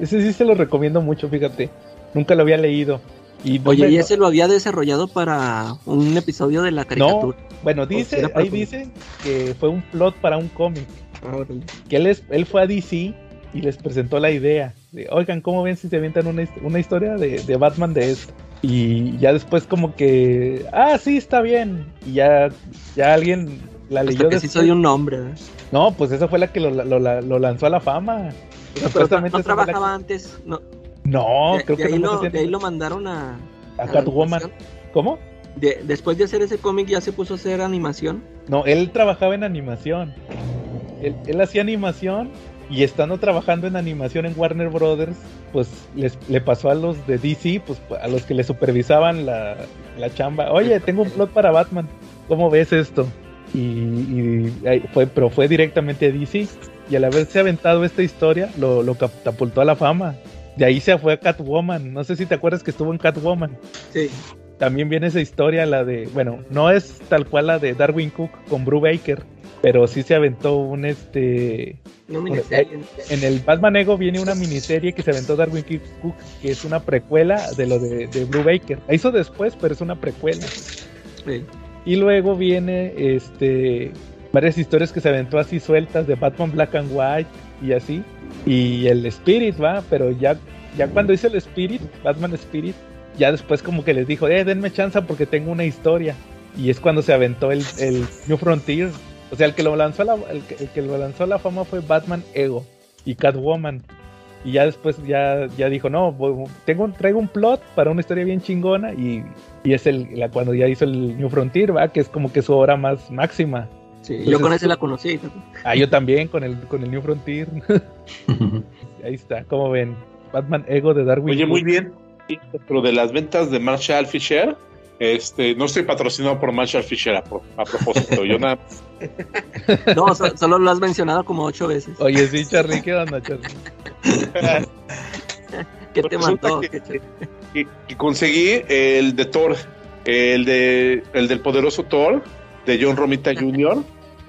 Ese sí se lo recomiendo mucho, fíjate. Nunca lo había leído. Y Oye, me... ¿y ese lo había desarrollado para un episodio de la caricatura? No, bueno, dice, ahí dice que fue un plot para un cómic. Que él, es, él fue a DC y les presentó la idea. De, Oigan, ¿cómo ven si se avientan una, una historia de, de, Batman de esto? Y ya después como que, ah, sí, está bien. Y ya, ya alguien la leyó. Hasta que sí soy un nombre. ¿eh? No, pues esa fue la que lo, lo, lo lanzó a la fama. No, pero no trabajaba que... antes. No, no de, creo de que ahí no lo, de ahí lo mandaron a... A, a Catwoman. ¿Cómo? De, después de hacer ese cómic ya se puso a hacer animación. No, él trabajaba en animación. Él, él hacía animación y estando trabajando en animación en Warner Brothers, pues les, le pasó a los de DC, pues a los que le supervisaban la, la chamba, oye, tengo un plot para Batman, ¿cómo ves esto? Y, y, fue, pero fue directamente a DC, y al haberse aventado esta historia, lo, lo catapultó a la fama. De ahí se fue a Catwoman, no sé si te acuerdas que estuvo en Catwoman. Sí. También viene esa historia, la de, bueno, no es tal cual la de Darwin Cook con Brew Baker, pero sí se aventó un este una miniserie. en el Batman Ego viene una miniserie que se aventó Darwin Cook que es una precuela de lo de, de Baker la hizo después pero es una precuela sí. y luego viene este varias historias que se aventó así sueltas de Batman Black and White y así y el Spirit va pero ya ya cuando hizo el Spirit Batman Spirit ya después como que les dijo eh denme chance porque tengo una historia y es cuando se aventó el, el New Frontier o sea, el que lo lanzó a la, el que, lo lanzó a la fama fue Batman Ego y Catwoman. Y ya después ya, ya dijo, no, tengo, traigo un plot para una historia bien chingona y, y es el, cuando ya hizo el New Frontier, ¿va? que es como que su obra más máxima. Sí, Entonces, yo con ese la conocí. Ah, yo también con el, con el New Frontier. Ahí está, como ven, Batman Ego de Darwin. Oye, muy bien. Pero de las ventas de Marshall Fisher, este, no estoy patrocinado por Marshall Fisher a, a propósito. Yo nada. No, so, solo lo has mencionado como ocho veces. Oye, sí, Charlie, ¿qué onda, Charlie? ¿Qué te mató? Que, que, que, conseguí el de Thor, el de el del poderoso Thor de John Romita Jr.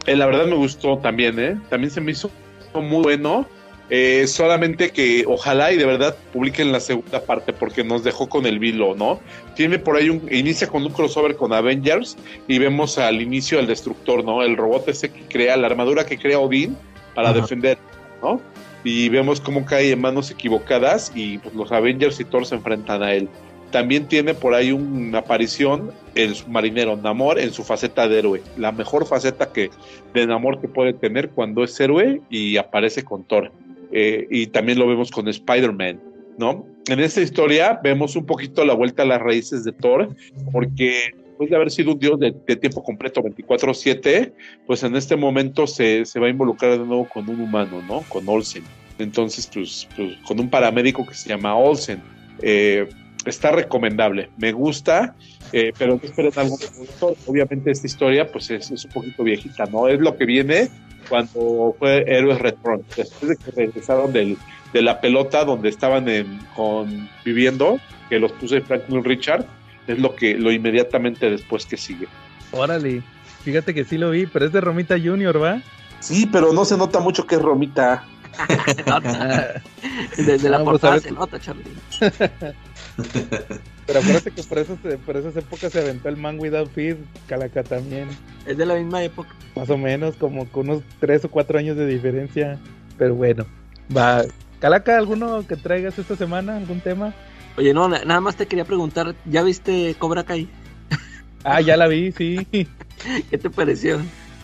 Eh, la verdad me gustó también, ¿eh? También se me hizo muy bueno. Eh, solamente que ojalá y de verdad publiquen la segunda parte porque nos dejó con el vilo, ¿no? Tiene por ahí un, inicia con un crossover con Avengers y vemos al inicio al destructor, ¿no? El robot ese que crea, la armadura que crea Odín para Ajá. defender, ¿no? Y vemos cómo cae en manos equivocadas y pues, los Avengers y Thor se enfrentan a él. También tiene por ahí una aparición el submarinero Namor en su faceta de héroe, la mejor faceta que de Namor que puede tener cuando es héroe y aparece con Thor eh, y también lo vemos con Spider-Man, ¿no? En esta historia vemos un poquito la vuelta a las raíces de Thor, porque después de haber sido un dios de, tiempo completo 24/7, pues en este momento se, se, va a involucrar de nuevo con un humano, ¿no? Con Olsen. Entonces, pues, pues con un paramédico que se llama Olsen. Eh, está recomendable. Me gusta, eh, pero no esperen algo muy Obviamente esta historia pues es, es, un poquito viejita, ¿no? Es lo que viene cuando fue Héroes Retron, después de que regresaron del, de la pelota donde estaban en, con, viviendo, que los puse Franklin Richard, es lo que lo inmediatamente después que sigue. Órale, fíjate que sí lo vi, pero es de Romita Junior, ¿va? Sí, pero no se nota mucho que es Romita. Desde la portada se nota, Charlie. Pero acuérdate que por esas, por esas épocas se aventó el Man Without Feed, Calaca también. Es de la misma época. Más o menos, como con unos 3 o 4 años de diferencia. Pero bueno, va. Calaca, ¿alguno que traigas esta semana? ¿Algún tema? Oye, no, nada más te quería preguntar, ¿ya viste Cobra Kai? Ah, ya la vi, sí. ¿Qué te pareció?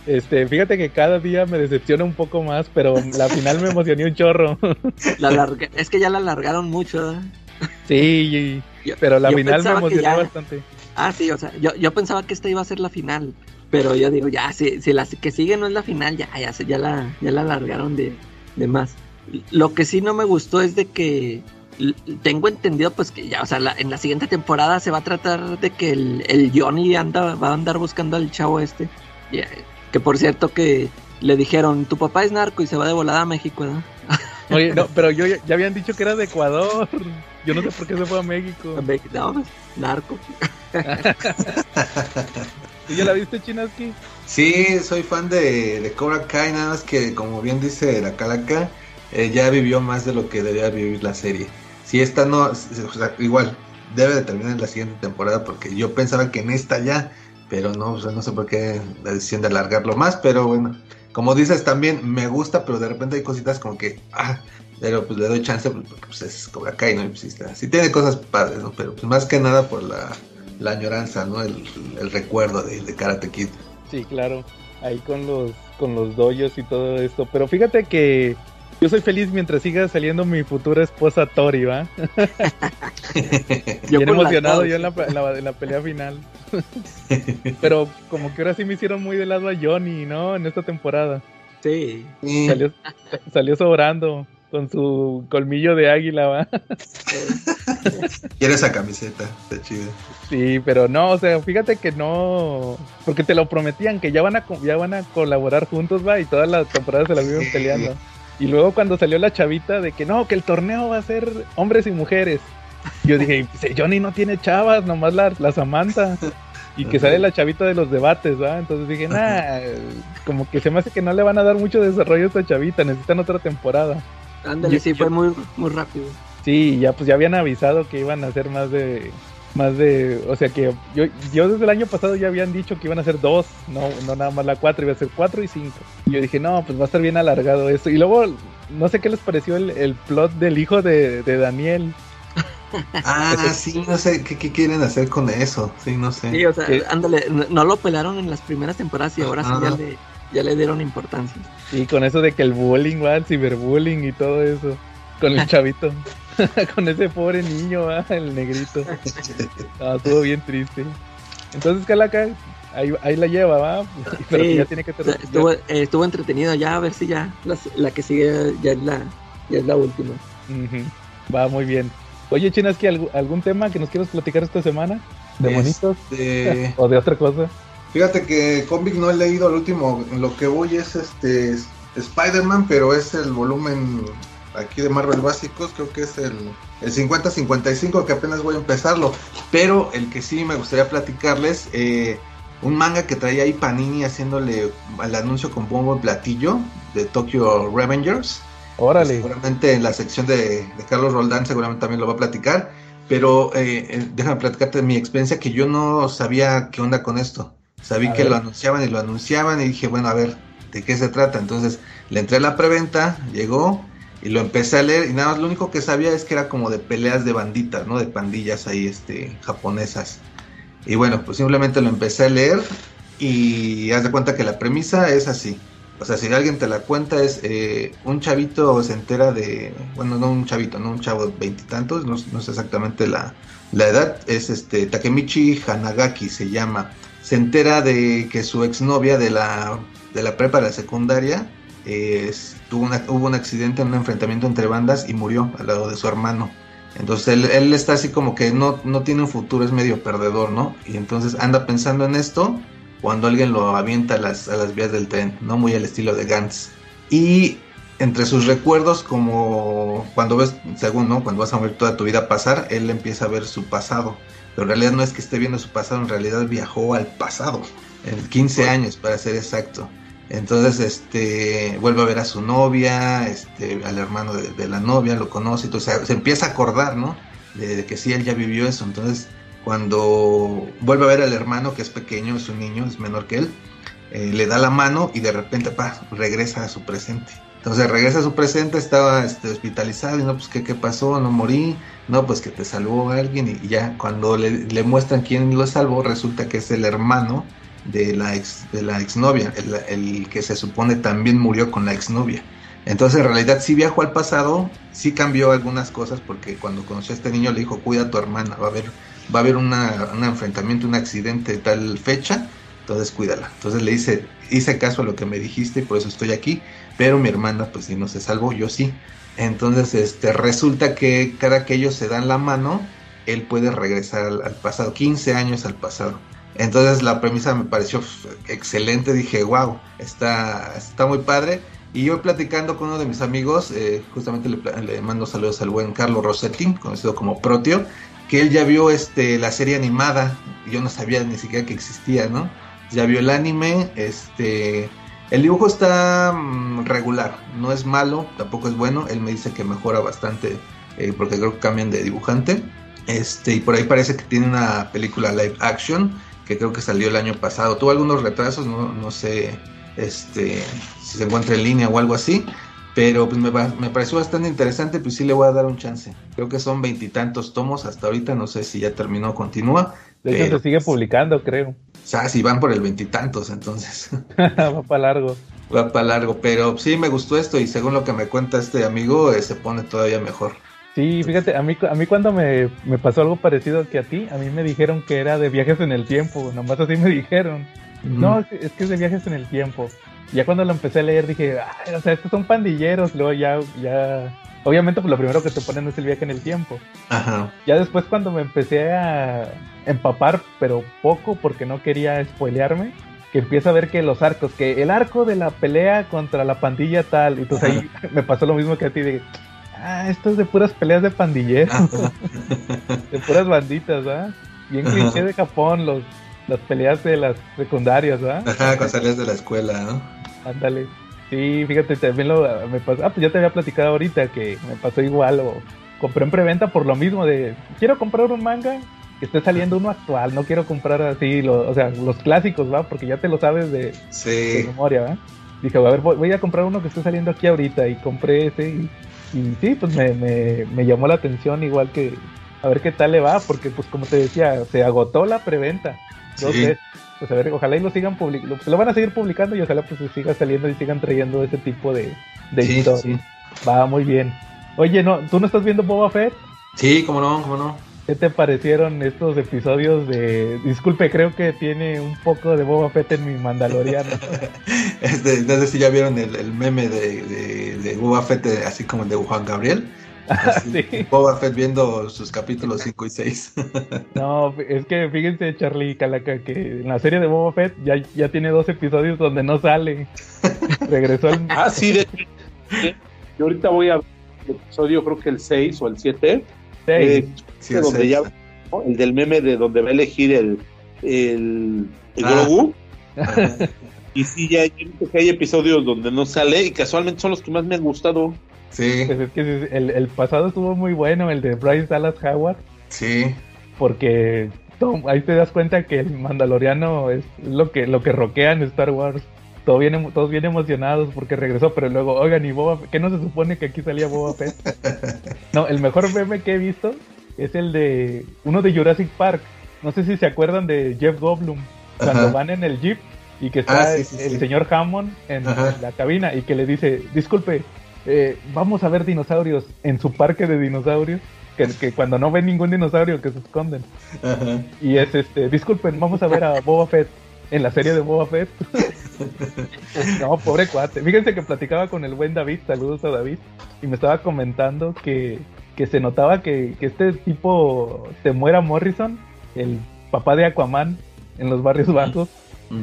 Este, fíjate que cada día me decepciona un poco más, pero la final me emocionó un chorro. La es que ya la alargaron mucho. ¿eh? Sí, pero la final me emocionó bastante. Ah, sí, o sea, yo, yo pensaba que esta iba a ser la final, pero yo digo, ya, si, si la que sigue no es la final, ya, ya, ya, la, ya la alargaron de, de más. Lo que sí no me gustó es de que tengo entendido pues que ya, o sea, en la siguiente temporada se va a tratar de que el, el Johnny anda, va a andar buscando al chavo este. Que por cierto que le dijeron, tu papá es narco y se va de volada a México, ¿no? Oye, no, pero yo ya, habían dicho que era de Ecuador. Yo no sé por qué se fue a México. No, pues, narco. ¿Tú ya la viste, Chinaski? Sí, soy fan de, de Cobra Kai, nada más que como bien dice la Calaca, eh, ya vivió más de lo que debía vivir la serie. Si esta no, igual, debe de terminar en la siguiente temporada porque yo pensaba que en esta ya pero no, no sé por qué la decisión de alargarlo más, pero bueno, como dices también me gusta, pero de repente hay cositas como que, ah, pero pues le doy chance porque pues es Cobra Kai, ¿no? Pues, sí, tiene cosas padres, ¿no? Pero pues más que nada por la, la añoranza, ¿no? El, el recuerdo de, de, Karate Kid. Sí, claro, ahí con los, con los doyos y todo esto, pero fíjate que yo soy feliz mientras siga saliendo mi futura esposa Tori, ¿va? Bien emocionado yo en la, en la, pelea final. Pero como que ahora sí me hicieron muy de lado a Johnny, ¿no? En esta temporada. Sí. Salió, salió sobrando con su colmillo de águila, ¿va? Quiere esa camiseta, está chida. Sí, pero no, o sea, fíjate que no, porque te lo prometían que ya van a ya van a colaborar juntos, va, y todas las temporadas se la viven peleando. Y luego cuando salió la chavita de que no, que el torneo va a ser hombres y mujeres. Yo dije, Johnny no tiene chavas, nomás la, la Samantha. Y que sale la chavita de los debates, ¿va? Entonces dije, nah, como que se me hace que no le van a dar mucho desarrollo a esta chavita, necesitan otra temporada. Ándale, sí, fue muy, muy rápido. Sí, ya pues ya habían avisado que iban a hacer más de más de, o sea que yo, yo desde el año pasado ya habían dicho que iban a ser dos, no, no nada más la cuatro, iba a ser cuatro y cinco. Y yo dije, no, pues va a estar bien alargado esto. Y luego, no sé qué les pareció el, el plot del hijo de, de Daniel. Ah, sí, no sé ¿qué, ¿qué, quieren hacer con eso, sí, no sé. Sí, o sea, ándale, no, lo pelaron en las primeras temporadas y ahora sí ya le, ya le dieron importancia. Y con eso de que el bullying va, el ciberbullying y todo eso, con el chavito. con ese pobre niño, el negrito. Ah, estuvo bien triste. Entonces, Calaca, ahí, ahí la lleva, ¿va? Pero ya tiene que estuvo, eh, estuvo entretenido ya, a ver si ya la, que sigue ya es la, ya es la última. Va muy bien. Oye, Chinaski, ¿algún tema que nos quieras platicar esta semana? ¿De bonitos? Este, ¿O de otra cosa? Fíjate que Comic no he leído el último, lo que voy es este Spider-Man, pero es el volumen aquí de Marvel básicos, creo que es el, el 50-55 que apenas voy a empezarlo. Pero el que sí me gustaría platicarles, eh, un manga que traía ahí Panini haciéndole el anuncio con bombo y platillo de Tokyo Revengers. Órale. Seguramente en la sección de, Carlos Roldán seguramente también lo va a platicar. Pero eh, eh, déjame platicarte de mi experiencia que yo no sabía qué onda con esto. Sabí que lo anunciaban y lo anunciaban y dije, bueno, a ver, ¿de qué se trata? Entonces le entré a la preventa, llegó y lo empecé a leer y nada más lo único que sabía es que era como de peleas de banditas, ¿no? De pandillas ahí, este, japonesas. Y bueno, pues simplemente lo empecé a leer y haz de cuenta que la premisa es así. O sea, si alguien te la cuenta es eh, un chavito se entera de, bueno, no un chavito, no un chavo veintitantos, no, no, sé exactamente la, la edad, es este Takemichi Hanagaki se llama. Se entera de que su exnovia de la, de la prepa de la secundaria tuvo hubo un accidente en un enfrentamiento entre bandas y murió al lado de su hermano. Entonces él, él está así como que no, no tiene un futuro, es medio perdedor, ¿no? Y entonces anda pensando en esto cuando alguien lo avienta a las, a las vías del tren, ¿no? Muy al estilo de Gantz. Y entre sus recuerdos, como cuando ves, según, ¿no? Cuando vas a ver toda tu vida pasar, él empieza a ver su pasado. Pero en realidad no es que esté viendo su pasado, en realidad viajó al pasado, en 15 años para ser exacto. Entonces, este, vuelve a ver a su novia, este, al hermano de, la novia, lo conoce, entonces se empieza a acordar, ¿no? De, que sí, él ya vivió eso. Entonces, cuando vuelve a ver al hermano, que es pequeño, es un niño, es menor que él, eh, le da la mano y de repente, pa, regresa a su presente. Entonces regresa a su presente, estaba este, hospitalizado y no, pues ¿qué, ¿qué, pasó? No morí, no, pues que te salvó alguien y ya cuando le, le muestran quién lo salvó, resulta que es el hermano de la ex de la exnovia, el, el que se supone también murió con la exnovia. Entonces en realidad sí viajó al pasado, sí cambió algunas cosas porque cuando conoció a este niño le dijo cuida a tu hermana, va a haber, va a haber una, un enfrentamiento, un accidente de tal fecha, entonces cuídala. Entonces le dice, hice caso a lo que me dijiste y por eso estoy aquí, pero mi hermana pues si no se salvó, yo sí. Entonces este, resulta que cada que ellos se dan la mano, él puede regresar al, al pasado, 15 años al pasado. Entonces la premisa me pareció excelente, dije, wow, está, está muy padre. Y yo platicando con uno de mis amigos, eh, justamente le, mando saludos al buen Carlos Rossetti, conocido como Protio, que él ya vio este, la serie animada, yo no sabía ni siquiera que existía, ¿no? Ya vio el anime, este... El dibujo está mm, regular, no es malo, tampoco es bueno, él me dice que mejora bastante eh, porque creo que cambian de dibujante. Este, y por ahí parece que tiene una película live action que creo que salió el año pasado. Tuvo algunos retrasos, no, no sé este, si se encuentra en línea o algo así, pero pues me, me, pareció bastante interesante, pues sí le voy a dar un chance. Creo que son veintitantos tomos hasta ahorita, no sé si ya terminó o continúa. De hecho, se sigue publicando, creo. O sea, si van por el veintitantos, entonces. Va para largo. Va para largo, pero sí me gustó esto y según lo que me cuenta este amigo, eh, se pone todavía mejor. Sí, fíjate, a mí, a mí cuando me, me, pasó algo parecido que a ti, a mí me dijeron que era de viajes en el tiempo, nomás así me dijeron. No, es que es de viajes en el tiempo. Ya cuando lo empecé a leer dije, o sea, estos son pandilleros, luego ya, ya, obviamente pues lo primero que te ponen es el viaje en el tiempo. Ajá. Ya después cuando me empecé a empapar, pero poco porque no quería spoilearme, que empiezo a ver que los arcos, que el arco de la pelea contra la pandilla tal, y entonces ahí me pasó lo mismo que a ti, de Ah, esto es de puras peleas de pandilleros. de puras banditas, ¿ah? Bien cliché de Japón, los, las peleas de las secundarias, ¿ah? Ajá, cuando sales de la escuela, ¿no? Ándale. Sí, fíjate, también lo me pasó. Ah, pues ya te había platicado ahorita que me pasó igual. O compré en preventa por lo mismo de quiero comprar un manga que esté saliendo uno actual, no quiero comprar así, lo, o sea, los clásicos, ¿va? Porque ya te lo sabes de, sí. memoria, ¿va? Dije, a ver, voy, a comprar uno que esté saliendo aquí ahorita y compré ese y y sí, pues me, me, llamó la atención igual que a ver qué tal le va, porque pues como te decía, se agotó la preventa. Entonces, pues a ver, ojalá y lo sigan publicando, lo van a seguir publicando y ojalá pues siga saliendo y sigan trayendo ese tipo de, de historias. Va muy bien. Oye, no, ¿tú no estás viendo Boba Fett? Sí, cómo no, cómo no. ¿Qué te parecieron estos episodios de... Disculpe, creo que tiene un poco de Boba Fett en mi Mandaloriano. este, no sé si ya vieron el, meme de, de, Boba Fett, eh, así como el de Juan Gabriel. Boba Fett viendo sus capítulos 5 y 6. no, es que fíjense, Charlie Calaca, que en la serie de Boba Fett ya, ya tiene dos episodios donde no sale. Regresó al... Ah, sí, de... Yo ahorita voy a el episodio, creo que el 6 o el 7 eh, el del meme de donde va a elegir el, el, el ah. y sí, ya hay episodios donde no sale y casualmente son los que más me han gustado. Sí. Pues es que el, el pasado estuvo muy bueno, el de Bryce Dallas Howard. Sí. Porque ahí te das cuenta que el Mandaloriano es lo que, lo que roquea en Star Wars. Todo bien, todos bien emocionados porque regresó, pero luego, oigan, ¿y Boba Fett? ¿Qué no se supone que aquí salía Boba Fett? no, el mejor meme que he visto es el de uno de Jurassic Park. No sé si se acuerdan de Jeff Goldblum, cuando van en el jeep y que está ah, el, señor Hammond en, la cabina y que le dice, disculpe, eh, vamos a ver dinosaurios en su parque de dinosaurios. Que, que, cuando no ven ningún dinosaurio que se esconden. Y es este, disculpen, vamos a ver a Boba Fett en la serie de Boba Fett. no, pobre cuate. Fíjense que platicaba con el buen David, saludos a David, y me estaba comentando que que se notaba que, que este tipo Temuera Morrison, el papá de Aquaman en los barrios bajos,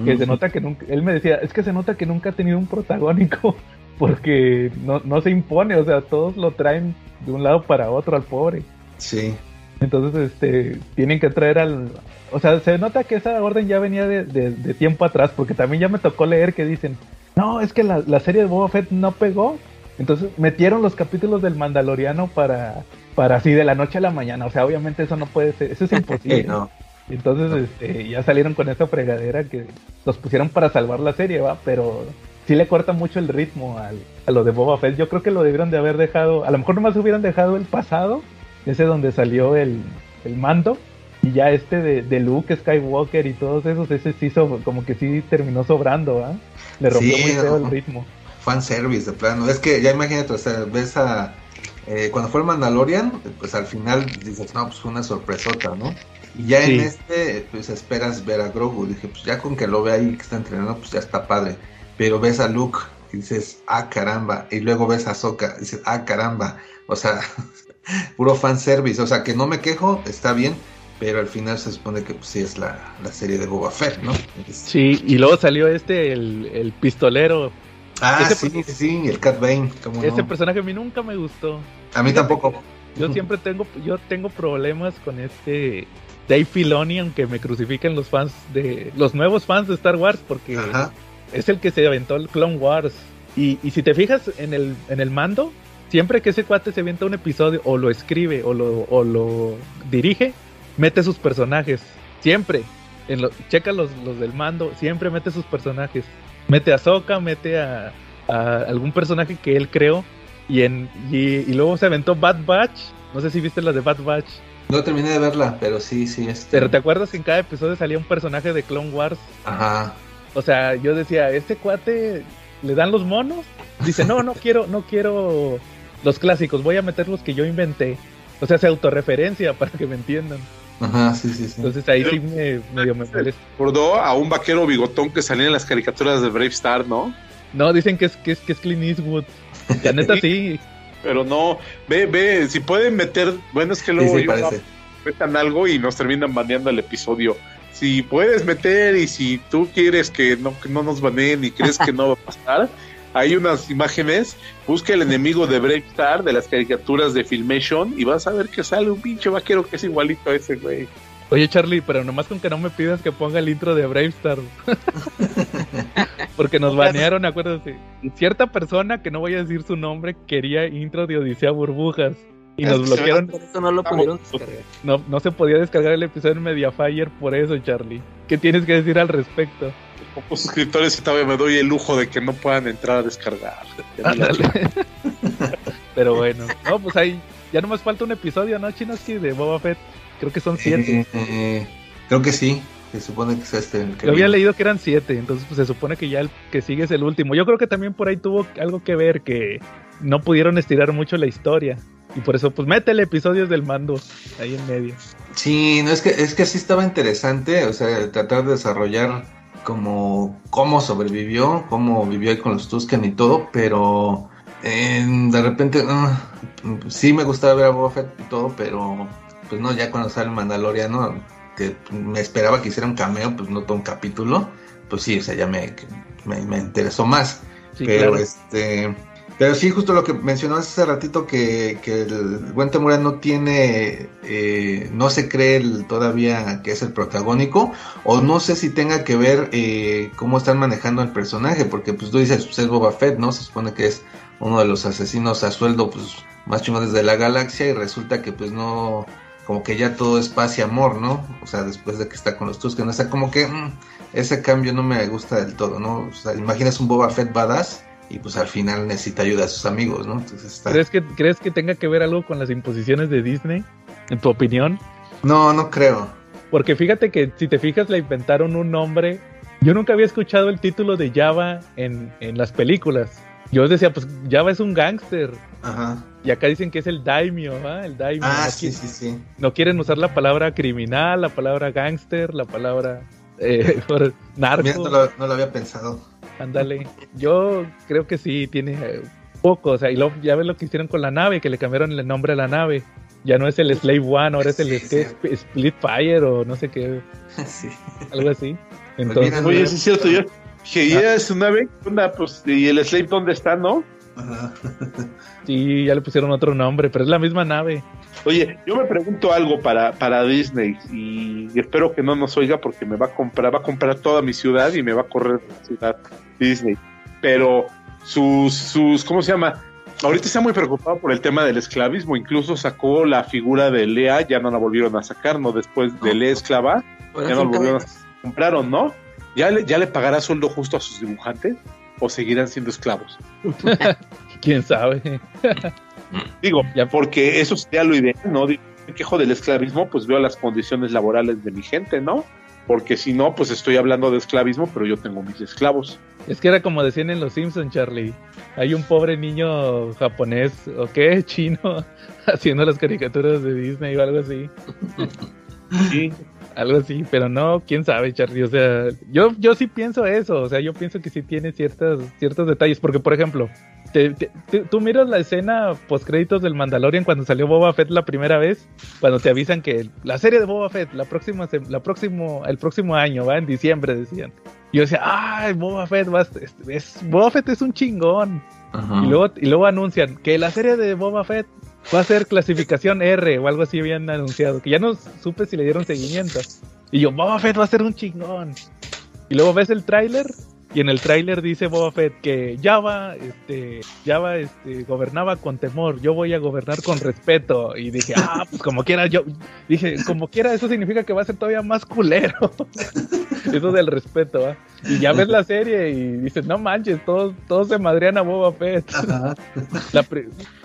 que se nota que nunca, él me decía, es que se nota que nunca ha tenido un protagónico porque no, no se impone, o sea, todos lo traen de un lado para otro al pobre. Sí. Entonces, este, tienen que traer al... O sea, se nota que esa orden ya venía de, de- de tiempo atrás, porque también ya me tocó leer que dicen, no, es que la, la serie de Boba Fett no pegó. Entonces metieron los capítulos del Mandaloriano para, para así de la noche a la mañana. O sea, obviamente eso no puede ser, eso es imposible. No. Entonces, este, ya salieron con esa fregadera que los pusieron para salvar la serie, va, pero sí le corta mucho el ritmo al, a lo de Boba Fett. Yo creo que lo debieron de haber dejado, a lo mejor nomás hubieran dejado el pasado, ese donde salió el, el mando, y ya este de, de Luke Skywalker y todos esos, ese sí so- como que sí terminó sobrando, ¿va? Le rompió Sí, muy feo el ritmo. Fanservice de plano. Es que ya imagínate, o sea, ves a. eh, cuando fue el Mandalorian, pues al final dices, no, pues fue una sorpresota, ¿no? Y ya Sí. en este, pues esperas ver a Grogu. Dije, pues ya con que lo ve ahí que está entrenando, pues ya está padre. Pero ves a Luke y dices, ah, caramba. Y luego ves a Soka y dices, ah, caramba. O sea, puro fanservice. O sea, que no me quejo, está bien. Pero al final se supone que pues, sí es la, la serie de Boba Fett, ¿no? Es- Sí, y luego salió este, el, el pistolero. Ah, Ese- sí, sí, el Cat Bane. Ese personaje a mí nunca me gustó. A mí Fíjate tampoco. Yo siempre tengo, yo tengo problemas con este Dave Filoni, aunque me crucifiquen los fans de los nuevos fans de Star Wars, porque Ajá. es el que se aventó el Clone Wars. Y, y si te fijas en el, en el mando, siempre que ese cuate se avienta un episodio, o lo escribe, o lo, o lo dirige, mete sus personajes. Siempre. En lo, checa los, los del mando, siempre mete sus personajes. Mete a Soka, mete a, a algún personaje que él creó. Y, en, y, y luego se aventó Bad Batch. No sé si viste la de Bad Batch. No terminé de verla, pero sí, sí. Este... Pero te acuerdas que en cada episodio salía un personaje de Clone Wars. Ajá. O sea, yo decía, este cuate le dan los monos. Dice, no, no quiero, no quiero los clásicos, voy a meter los que yo inventé. O sea, se autorreferencia para que me entiendan. Ajá, sí, sí, sí. Entonces ahí sí me, medio me molesta. Recordó a un vaquero bigotón que salía en las caricaturas de Brave Star, ¿no? No, dicen que es, que es, que es Clint Eastwood. La neta sí. Pero no, ve, ve, si pueden meter, bueno, es que luego sí, ellos metan algo y nos terminan baneando el episodio. Si puedes meter y si tú quieres que no, que no nos baneen y crees que no va a pasar, hay unas imágenes, busca el enemigo de Brave Star de las caricaturas de Filmation y vas a ver que sale un pinche vaquero que es igualito a ese güey. Oye, Charlie, pero nomás con que no me pidas que ponga el intro de Brave Star. Porque nos banearon, acuérdate. Cierta persona, que no voy a decir su nombre, quería intro de Odisea Burbujas. Y nos Es bloquearon. Por eso no lo pudieron descargar. No, no se podía descargar el episodio en Mediafire por eso, Charlie. ¿Qué tienes que decir al respecto? Pocos suscriptores y todavía me doy el lujo de que no puedan entrar a descargar. Pero bueno, no, pues ahí ya nomás falta un episodio, ¿no, Chinoski? De Boba Fett. Creo que son siete. Eh, eh, creo que sí. Se supone que es este el que Yo había viene. leído que eran siete, entonces pues se supone que ya el que sigue es el último. Yo creo que también por ahí tuvo algo que ver que no pudieron estirar mucho la historia. Y por eso, pues métele episodios del mando ahí en medio. Sí, no es que es que sí estaba interesante, o sea, tratar de desarrollar como cómo sobrevivió, cómo vivió ahí con los Tusken y todo, pero eh, de repente ah, sí me gustaba ver a Boba Fett y todo, pero pues no, ya cuando sale el Mandaloriano, que me esperaba que hiciera un cameo, pues no todo un capítulo, pues sí, o sea, ya me, me, me interesó más. Sí, pero claro. este pero sí justo lo que mencionabas hace ratito que, que el buen Temura no tiene eh, no se cree el- todavía que es el protagónico o no sé si tenga que ver eh, cómo están manejando el personaje porque pues tú dices pues es Boba Fett no se supone que es uno de los asesinos a sueldo pues más chingones de la galaxia y resulta que pues no como que ya todo es paz y amor no o sea después de que está con los Tusken. O sea como que mm, ese cambio no me gusta del todo no o sea imaginas un Boba Fett badass y pues al final necesita ayuda de sus amigos, ¿no? Entonces está... ¿Crees que, ¿Crees que tenga que ver algo con las imposiciones de Disney? En tu opinión. No, no creo. Porque fíjate que si te fijas le inventaron un nombre. Yo nunca había escuchado el título de Java en, en las películas. Yo decía, pues Java es un gángster. Ajá. Y acá dicen que es el daimyo, ¿ah? El daimyo. Ah, no, sí, sí, sí. no quieren usar la palabra criminal, la palabra gángster, la palabra eh, narco. Mira, no, lo, no lo había pensado. Ándale. Yo creo que sí tiene. eh, Poco, o sea, y luego ya ves lo que hicieron con la nave, que le cambiaron el nombre a la nave. Ya no es el Slave One, ahora es el Sí. Split Fire o no sé qué, Sí. algo así. Entonces, Olvídalo. Oye, sí es cierto, yo dije, ¿y es una nave? Una, pues, ¿y el Slave dónde está, no? Ajá. sí, ya le pusieron otro nombre, pero es la misma nave. Oye, yo me pregunto algo para, para Disney y espero que no nos oiga porque me va a comprar, va a comprar toda mi ciudad y me va a correr la ciudad Disney. Pero sus, sus, ¿cómo se llama? Ahorita está muy preocupado por el tema del esclavismo, incluso sacó la figura de Lea, ya no la volvieron a sacar, ¿no? Después de Lea esclava, ya no la volvieron a compraron, ¿no? ¿Ya le, ¿Ya le pagará sueldo justo a sus dibujantes? ¿O seguirán siendo esclavos? ¿Quién sabe? Digo, ya porque eso sería lo ideal, ¿no? Me quejo del esclavismo, pues veo las condiciones laborales de mi gente, ¿no? Porque si no, pues estoy hablando de esclavismo, pero yo tengo mis esclavos. Es que era como decían en Los Simpson, Charlie. Hay un pobre niño japonés, ¿o qué? Chino, haciendo las caricaturas de Disney o algo así. Sí, Algo así, pero no, quién sabe, Charlie. O sea, yo, yo sí pienso eso. O sea, yo pienso que sí tiene ciertas, ciertos detalles. Porque, por ejemplo, te- te- te- tú miras la escena post créditos del Mandalorian cuando salió Boba Fett la primera vez, cuando te avisan que la serie de Boba Fett, la próxima, la próximo, el próximo año, va en diciembre, decían. Y yo decía, ay, Boba Fett, va, es, es- Boba Fett es un chingón. Ajá. Y luego, y luego anuncian que la serie de Boba Fett va a ser clasificación R o algo así habían anunciado, que ya no supe si le dieron seguimiento. Y yo, Boba Fett va a ser un chingón. Y luego ves el tráiler y en el tráiler dice Boba Fett que Java, este, Java, este, gobernaba con temor, yo voy a gobernar con respeto. Y dije, ah, pues como quiera, yo dije, como quiera, eso significa que va a ser todavía más culero. eso del respeto, ¿va? Y ya ves la serie y dices, no manches, todos, todos se madrean a Boba Fett. La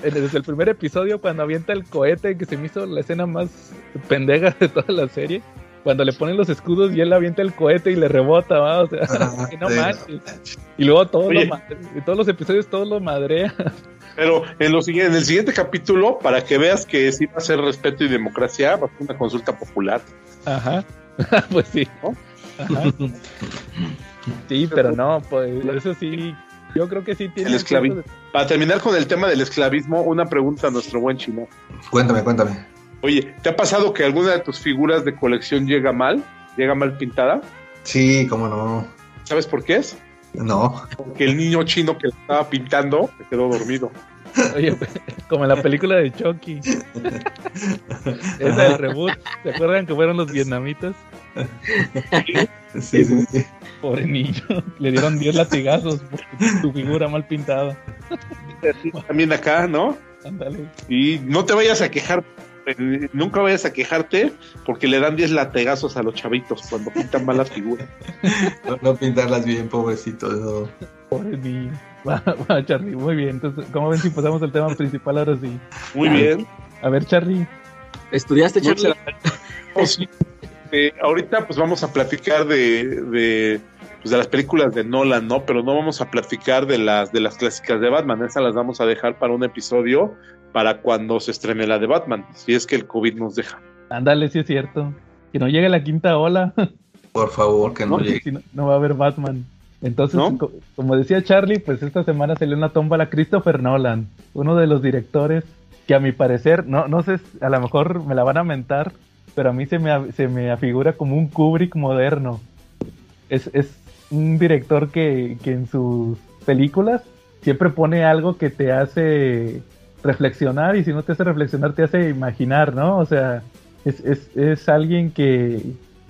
desde el primer episodio, cuando avienta el cohete, que se me hizo la escena más pendeja de toda la serie. Cuando le ponen los escudos y él avienta el cohete y le rebota, ¿va? O sea, Ajá. no Sí, manches. Y luego todos, Oye. lo todos los episodios todos lo madrea. pero en, lo, siguiente- en el siguiente capítulo, para que veas que sí va a ser respeto y democracia, va a ser una consulta popular. Ajá. pues sí. ¿No? Ajá. Sí, pero no, pues eso sí. Yo creo que sí tiene. El esclavismo. Para terminar con el tema del esclavismo, una pregunta a nuestro buen chino. Cuéntame, cuéntame. Oye, ¿te ha pasado que alguna de tus figuras de colección llega mal? ¿Llega mal pintada? Sí, cómo no. ¿Sabes por qué es? No. Porque el niño chino que la estaba pintando se quedó dormido. Oye, como en la película de Chucky. Esa del reboot. ¿Se acuerdan que fueron los vietnamitas? Sí, sí, sí. Pobre niño. Le dieron 10 latigazos por tu figura mal pintada. También acá, ¿no? Ándale. Y no te vayas a quejar, nunca vayas a quejarte porque le dan 10 lategazos a los chavitos cuando pintan malas figuras. No, no pintarlas bien, pobrecito. no. Pobre niño. Va, va, Charlie. Muy bien. Entonces, ¿cómo ven si pasamos al tema principal ahora sí? Muy bien. A ver, Charlie. ¿Estudiaste, Charlie? Oh, sí. Eh, ahorita pues vamos a platicar de, de, pues, de las películas de Nolan, ¿no? Pero no vamos a platicar de las, de las clásicas de Batman. Esas las vamos a dejar para un episodio para cuando se estrene la de Batman, si es que el COVID nos deja. Ándale, sí es cierto. Que no llegue la quinta ola. Por favor, que no No, llegue. si no, no va a haber Batman. Entonces, ¿No? co- como decía Charlie, pues esta semana salió una tómbola Christopher Nolan, uno de los directores que a mi parecer, no, no sé, a lo mejor me la van a mentar, pero a mí se me, a- se me afigura como un Kubrick moderno. Es, es un director que, que en sus películas siempre pone algo que te hace reflexionar y si no te hace reflexionar te hace imaginar, ¿no? O sea, es, es, es alguien que...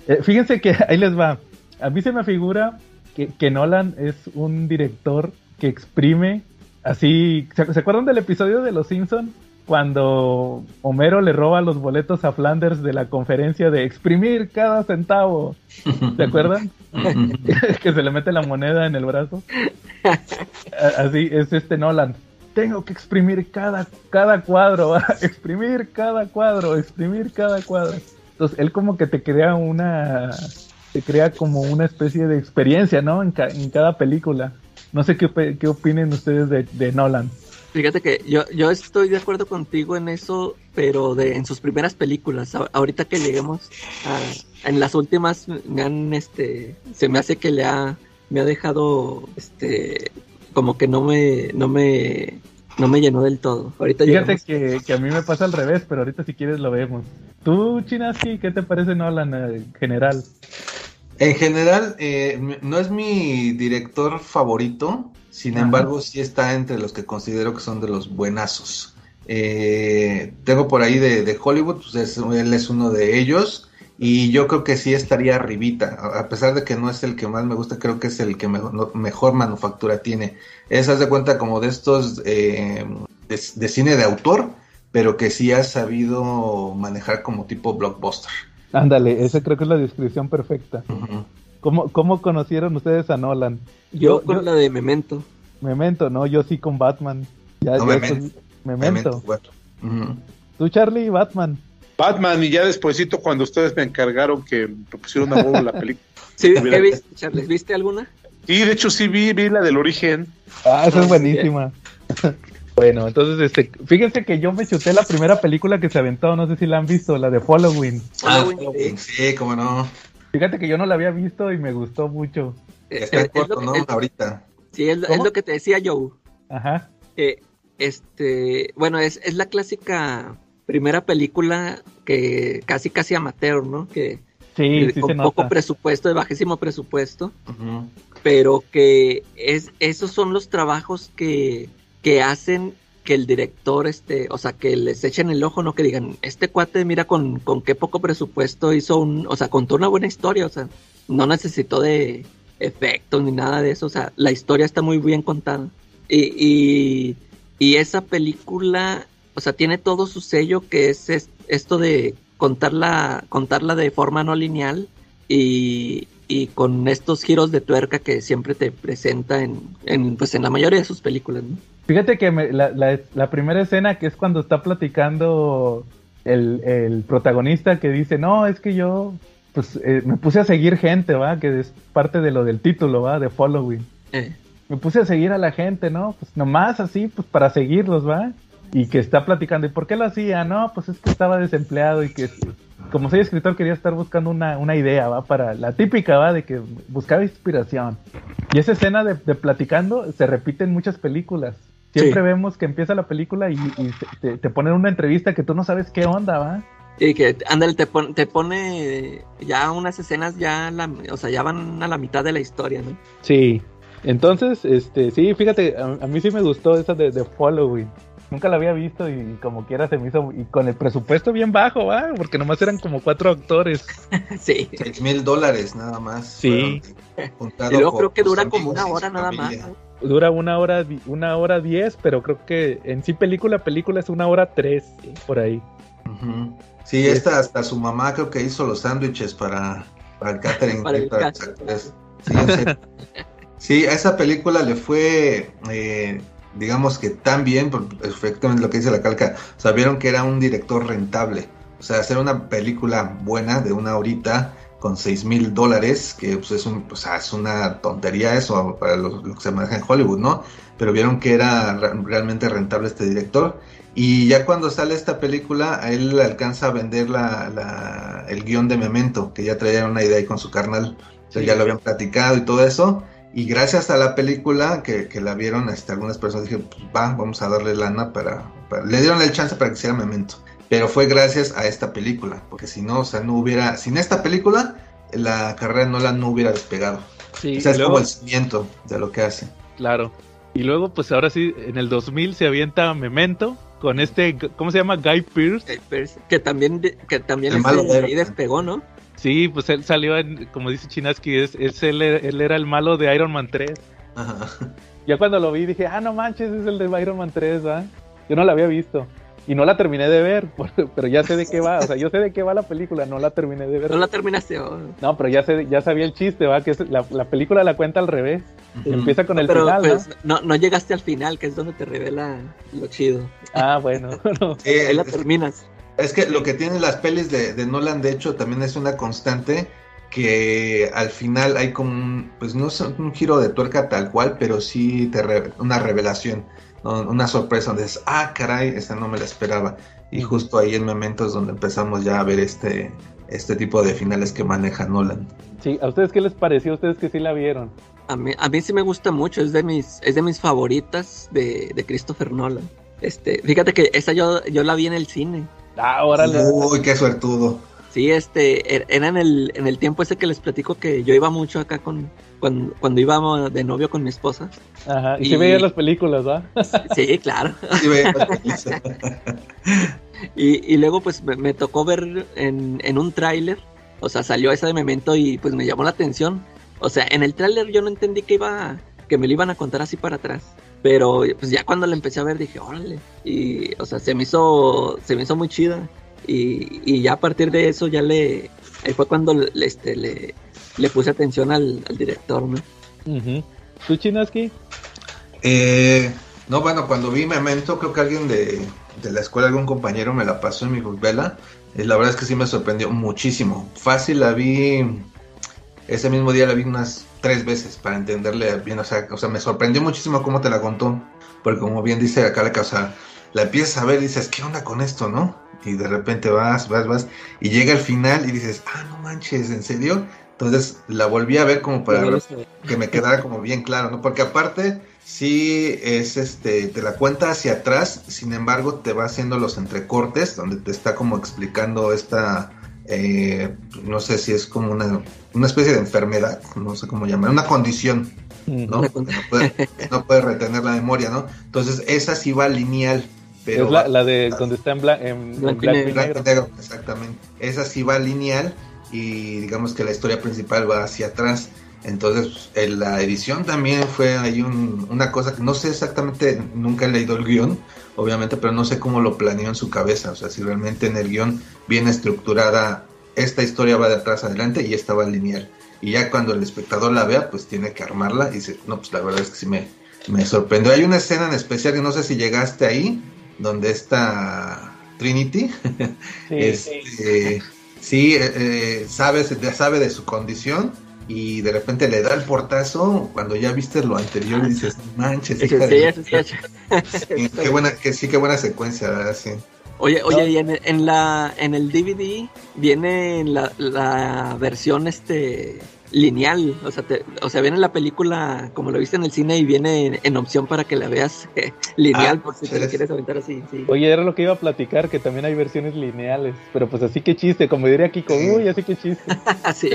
eh, fíjense que ahí les va. A mí se me figura que, que Nolan es un director que exprime así... ¿Se, se acuerdan del episodio de Los Simpson Cuando Homero le roba los boletos a Flanders de la conferencia de exprimir cada centavo. ¿Se acuerdan? que se le mete la moneda en el brazo. Así es este Nolan. Tengo que exprimir cada, cada cuadro, exprimir cada cuadro, exprimir cada cuadro. Entonces él como que te crea una, te crea como una especie de experiencia, ¿no? En, ca- en cada película. No sé qué, qué opinen ustedes de, Nolan. Fíjate que yo, yo estoy de acuerdo contigo en eso, pero de en sus primeras películas. Ahorita que lleguemos a, en las últimas me han este se me hace que le ha me ha dejado este como que no me no me no me llenó del todo. Ahorita Fíjate que, que a mí me pasa al revés, pero ahorita si quieres lo vemos. Tú, Chinaski, ¿qué te parece Nolan eh, en general? En general, eh, no es mi director favorito, sin Ajá. embargo, sí está entre los que considero que son de los buenazos. Eh, tengo por ahí de, de Hollywood, pues es- él es uno de ellos, y yo creo que sí estaría arribita, a pesar de que no es el que más me gusta, creo que es el que mejor, no- mejor manufactura tiene. Es, haz de cuenta, como de estos eh, de, de cine de autor, pero que sí ha sabido manejar como tipo blockbuster. Ándale, esa creo que es la descripción perfecta. ¿Cómo, cómo conocieron ustedes a Nolan? Yo yo- con yo- la de Memento. Memento, ¿no? Yo sí con Batman. Ya, No, ya Memento. Memento. Memento, bueno. Tú, Charlie, Batman. Batman, y ya despuesito cuando ustedes me encargaron que me pusieron a huevo la película. Sí. ¿qué viste, Charles? ¿Viste alguna? Y de hecho sí vi, vi la del origen. Ah, esa Ah, es buenísima. bueno, entonces, este, fíjense que yo me chuté la primera película que se aventó, no sé si la han visto, la de Following. Ah, Halloween, sí. sí, cómo no. Fíjate que yo no la había visto y me gustó mucho. Eh, Está eh, es corto, ¿no? es- Ahorita. sí, es, lo- es ¿Cómo? lo que te decía Joe. Ajá. que este, bueno, es, es la clásica primera película que casi casi amateur, ¿no? Que Sí, sí con se poco nota. presupuesto, de bajísimo presupuesto, pero que es esos son los trabajos que, que hacen que el director este, o sea, que les echen el ojo, no que digan, este cuate mira con, con qué poco presupuesto hizo un, o sea, contó una buena historia, o sea, no necesitó de efectos ni nada de eso, o sea, la historia está muy bien contada. Y, y, y esa película, o sea, tiene todo su sello que es, es- esto de contarla, contarla de forma no lineal y, y con estos giros de tuerca que siempre te presenta en, en, pues en la mayoría de sus películas, ¿no? Fíjate que me- la, la- la primera escena que es cuando está platicando el, el protagonista que dice, no, es que yo pues eh, me puse a seguir gente, ¿va? Que es parte de lo del título, ¿va? De Following. Eh, Me puse a seguir a la gente, ¿no? Pues nomás así, pues para seguirlos, ¿va? Y que está platicando, ¿y por qué lo hacía? No, pues es que estaba desempleado y que como soy escritor quería estar buscando una, una idea, ¿va? Para la típica, ¿va? De que buscaba inspiración. Y esa escena de, de platicando se repite en muchas películas. Siempre Sí. vemos que empieza la película y, y te, te ponen una entrevista que tú no sabes qué onda, ¿va? y que, ándale, te, pon- te pone ya unas escenas, ya, la, o sea, ya van a la mitad de la historia, ¿no? Sí. Entonces, este, sí, fíjate, a, a mí sí me gustó esa de, de Following. Nunca la había visto y como quiera se me hizo, y con el presupuesto bien bajo, ¿va? Porque nomás eran como cuatro actores. sí. Seis mil dólares nada más. Sí. Y luego creo que dura como una hora nada más. Dura una hora, di- una hora diez, pero creo que en sí película, película es una hora tres, por ahí. Sí, esta hasta su mamá creo que hizo los sándwiches para, para el catering. Para el para los catering. actores. Sí. Sí, a esa película le fue, eh, digamos que tan bien, efectivamente lo que dice la calca, vieron que era un director rentable. O sea, hacer una película buena de una horita con seis mil dólares, que pues, es, un, es una tontería eso para lo, lo que se maneja en Hollywood, ¿no? Pero vieron que era re- realmente rentable este director. Y ya cuando sale esta película, a él le alcanza a vender la, la- el guion de Memento, que ya traía una idea ahí con su carnal. O sea, Sí. ya lo habían platicado y todo eso. Y gracias a la película que, que la vieron, este, algunas personas dijeron, pues va, vamos a darle lana para, para- Le dieron el chance para que hiciera Memento. Pero fue gracias a esta película, porque si no, o sea, no hubiera... Sin esta película, la carrera de Nolan no hubiera despegado. Sí, o sea, es luego- como el cimiento de lo que hace. Claro. Y luego, pues ahora sí, en el 2000 se avienta Memento con este, ¿cómo se llama? Guy Pearce. Que, Percy- que también, que también El ese malo de ahí despegó, ¿no? Sí, pues él salió, en, como dice Chinaski, es, es él, él era el malo de Iron Man 3. Ajá. Ya cuando lo vi dije, ah, no manches, es el de Iron Man 3, ¿ah? Yo no la había visto. Y no la terminé de ver, pero ya sé de qué va. O sea, yo sé de qué va la película, no la terminé de ver. No la terminaste. oh. No, pero ya, sé, ya sabía el chiste, ¿va? Que es- la, la película la cuenta al revés. Empieza con el Pero final, pues, ¿no? no, no llegaste al final, que es donde te revela lo chido. Ah, bueno. no. Sí, Ahí la terminas. Es que lo que tienen las pelis de, de Nolan, de hecho, también es una constante que al final hay como un, pues no es un giro de tuerca tal cual, pero sí te re- una revelación, ¿no? una sorpresa donde dices, ah, caray, esta no me la esperaba. Y justo ahí en momentos donde empezamos ya a ver este, este tipo de finales que maneja Nolan. Sí, ¿a ustedes qué les pareció? ¿A ustedes que sí la vieron? A mí, a mí sí me gusta mucho, es de mis, es de mis favoritas de, de Christopher Nolan. Este, fíjate que esa yo, yo la vi en el cine. Ah, órale. Uy, qué suertudo. Sí, este, er- era en el, en el tiempo ese que les platico que yo iba mucho acá con, cuando, cuando íbamos de novio con mi esposa. Ajá. Y, Y- sí veía las películas, ¿va? Sí, claro. Sí, ve- Y, y luego pues me, me tocó ver en, en un tráiler, o sea, salió esa de Memento y pues me llamó la atención. O sea, en el tráiler yo no entendí que iba, que me lo iban a contar así para atrás. Pero pues ya cuando la empecé a ver dije, órale. Y, o sea, se me hizo, se me hizo muy chida. Y, y ya a partir de eso ya le, ahí fue cuando le, este, le, le puse atención al, al director, ¿no? Ujú. ¿Tú, Chinaski? Eh, no, bueno, cuando vi Memento, creo que alguien de, de la escuela, algún compañero me la pasó me dijo, vela. Eh, la verdad es que sí me sorprendió muchísimo. Fácil la vi, ese mismo día la vi unas tres veces para entenderle bien. O sea, o sea me sorprendió muchísimo cómo te la contó. Porque como bien dice acá la casa, la empiezas a ver y dices, ¿qué onda con esto, no? Y de repente vas, vas, vas, y llega el final y dices, ah, no manches, ¿en serio? Entonces la volví a ver como para que me quedara como bien claro, ¿no? Porque aparte, sí es este, te la cuenta hacia atrás, sin embargo, te va haciendo los entrecortes, donde te está como explicando esta, eh, no sé si es como una, una especie de enfermedad, no sé cómo llamar, una condición, ¿no? Una No puede, no puede retener la memoria, ¿no? Entonces, esa sí va lineal. Pero es la, la de donde está en, bla- en- en Blanco y negro. y negro, exactamente. Esa sí va lineal y digamos que la historia principal va hacia atrás. Entonces, en la edición también fue ahí un- una cosa que no sé exactamente, nunca he leído el guion, obviamente, pero no sé cómo lo planeó en su cabeza. O sea, si realmente en el guion viene estructurada, esta historia va de atrás adelante y esta va lineal. Y ya cuando el espectador la vea, pues tiene que armarla y dice, no, pues la verdad es que sí me, me sorprendió. Hay una escena en especial que no sé si llegaste ahí, donde está Trinity. Sí, Este, sí, eh, eh, sabe, ya sabe de su condición y de repente le da el portazo cuando ya viste lo anterior y dices, manches, hija sí, de- Sí, qué buena, que sí, qué buena secuencia, ¿verdad? Sí. Oye, oye, y en, en la en el DVD viene la, la versión este lineal, o sea, te- o sea, viene la película como lo viste en el cine y viene en, en opción para que la veas eh, lineal Ah, por si te sí. la quieres aventar así, sí. Oye, era lo que iba a platicar, que también hay versiones lineales. Pero pues así que chiste, como diría Kiko, Sí. uy, así que chiste. Así.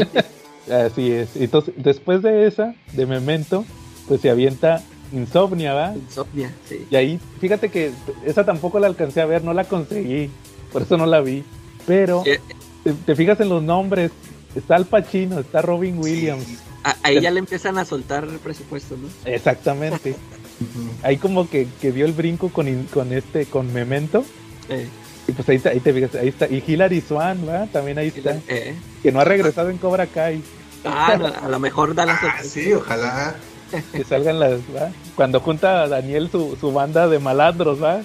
Así es. Entonces, después de esa, de Memento, pues se avienta Insomnia, ¿va? Insomnia, sí. Y ahí, fíjate que esa tampoco la alcancé a ver, no la conseguí, por eso no la vi. Pero Eh, te, te fijas en los nombres, está Al Pacino, está Robin Williams, a- ahí ya le empiezan a soltar el presupuesto, ¿no? exactamente. Ahí como que, que dio el brinco con, con este, con Memento. Eh, Y pues ahí, te- ahí te fijas, ahí está. Y Hilary Swan, ¿va? También ahí está. eh. Que no ha regresado en Cobra Kai. Ah, a lo mejor da la Ah, sorpresa. sí, ojalá. Que salgan las, ¿va? Cuando junta a Daniel su, su banda de malandros, ¿va?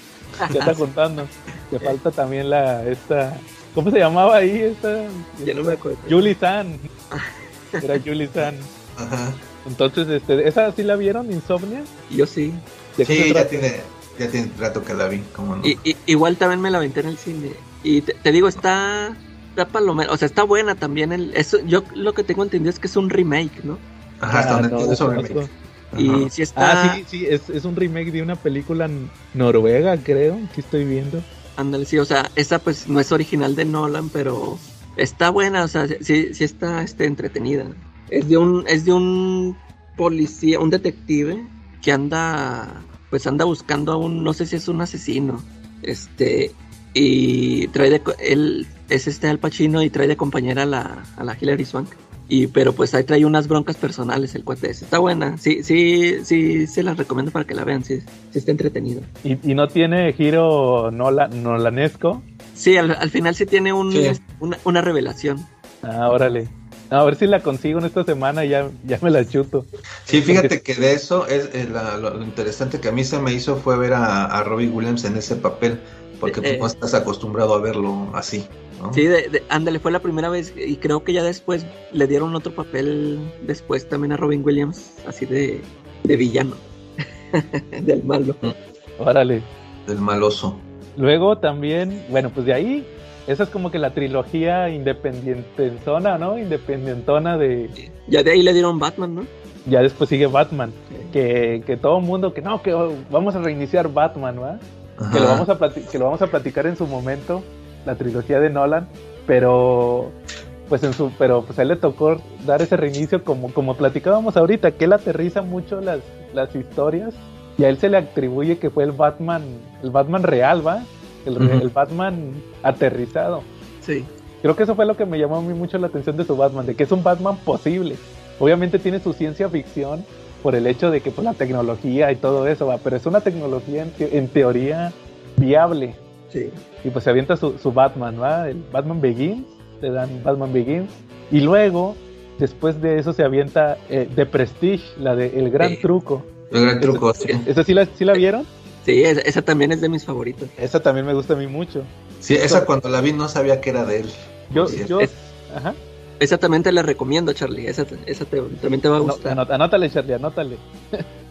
Ya está juntando. Que falta también la, esta, ¿cómo se llamaba ahí? Esta, Ya no me acuerdo. Julie San. Era Julie San. Ajá. Entonces, este, ¿esa sí la vieron, Insomnia? Yo sí. ¿De qué se Sí, ya tiene, ya tiene rato que la vi, como no. Y, y- igual también me la aventé en el cine. Y te, te digo, está, está palomera. O sea, está buena también. El, eso, yo lo que tengo entendido es que es un remake, ¿no? Ajá, hasta Ah, donde no, entiendo eso, remake. Ajá. Y si está. Ah, sí, sí, es, es un remake de una película noruega, creo. Aquí estoy viendo. Ándale, sí, o sea, esa pues no es original de Nolan, pero está buena, o sea, sí, sí está este, entretenida. Es de un, es de un policía, un detective que anda, pues anda buscando a un, no sé si es un asesino, este, y trae de, co- él es este Al Pacino y trae de compañera a la, a la Hilary Swank. Y, pero pues ahí trae unas broncas personales el cuate ese. Está buena, sí, sí, sí, se las recomiendo para que la vean, sí, sí está entretenido. Y, y no tiene giro nola, nolanesco. Sí, al, al final sí tiene un, Sí. Una, una revelación. Ah, órale. A ver si la consigo en esta semana y ya, ya me la chuto. Sí, fíjate que de eso es eh, la- lo, lo interesante que a mí se me hizo fue ver a, a Robbie Williams en ese papel, porque pues, Eh, no estás acostumbrado a verlo así, ¿no? Sí, de, de- ándale, fue la primera vez y creo que ya después le dieron otro papel después también a Robin Williams, así de, de villano, del malo. Órale. Del maloso. Luego también, bueno, pues de ahí, esa es como que la trilogía independientona, ¿no? Independientona de... Ya de ahí le dieron Batman, ¿no? Ya después sigue Batman, que, que todo el mundo, que no, que vamos a reiniciar Batman, ¿va? Que lo, vamos a que lo vamos a platicar en su momento, la trilogía de Nolan, pero pues en su pero pues a él le tocó dar ese reinicio como como platicábamos ahorita que él aterriza mucho las, las historias y a él se le atribuye que fue el Batman el Batman real va el, el Batman aterrizado sí creo que eso fue lo que me llamó a mí mucho la atención de su Batman de que es un Batman posible obviamente tiene su ciencia ficción por el hecho de que pues la tecnología y todo eso va pero es una tecnología en, en teoría viable sí y pues se avienta su, su Batman va el Batman Begins te dan Batman Begins. Y luego, después de eso, se avienta eh, The Prestige, la de El Gran Sí. Truco. El gran truco, sí. ¿Esa sí la, sí la vieron? Sí, esa, esa también es de mis favoritos. Esa también me gusta a mí mucho. Sí, esa cuando la vi no sabía que era de él. Yo, Sí, yo, es- ajá. Esa también te la recomiendo, Charlie. Esa, esa te- también te va a gustar. anó- anótale, Charlie, anótale.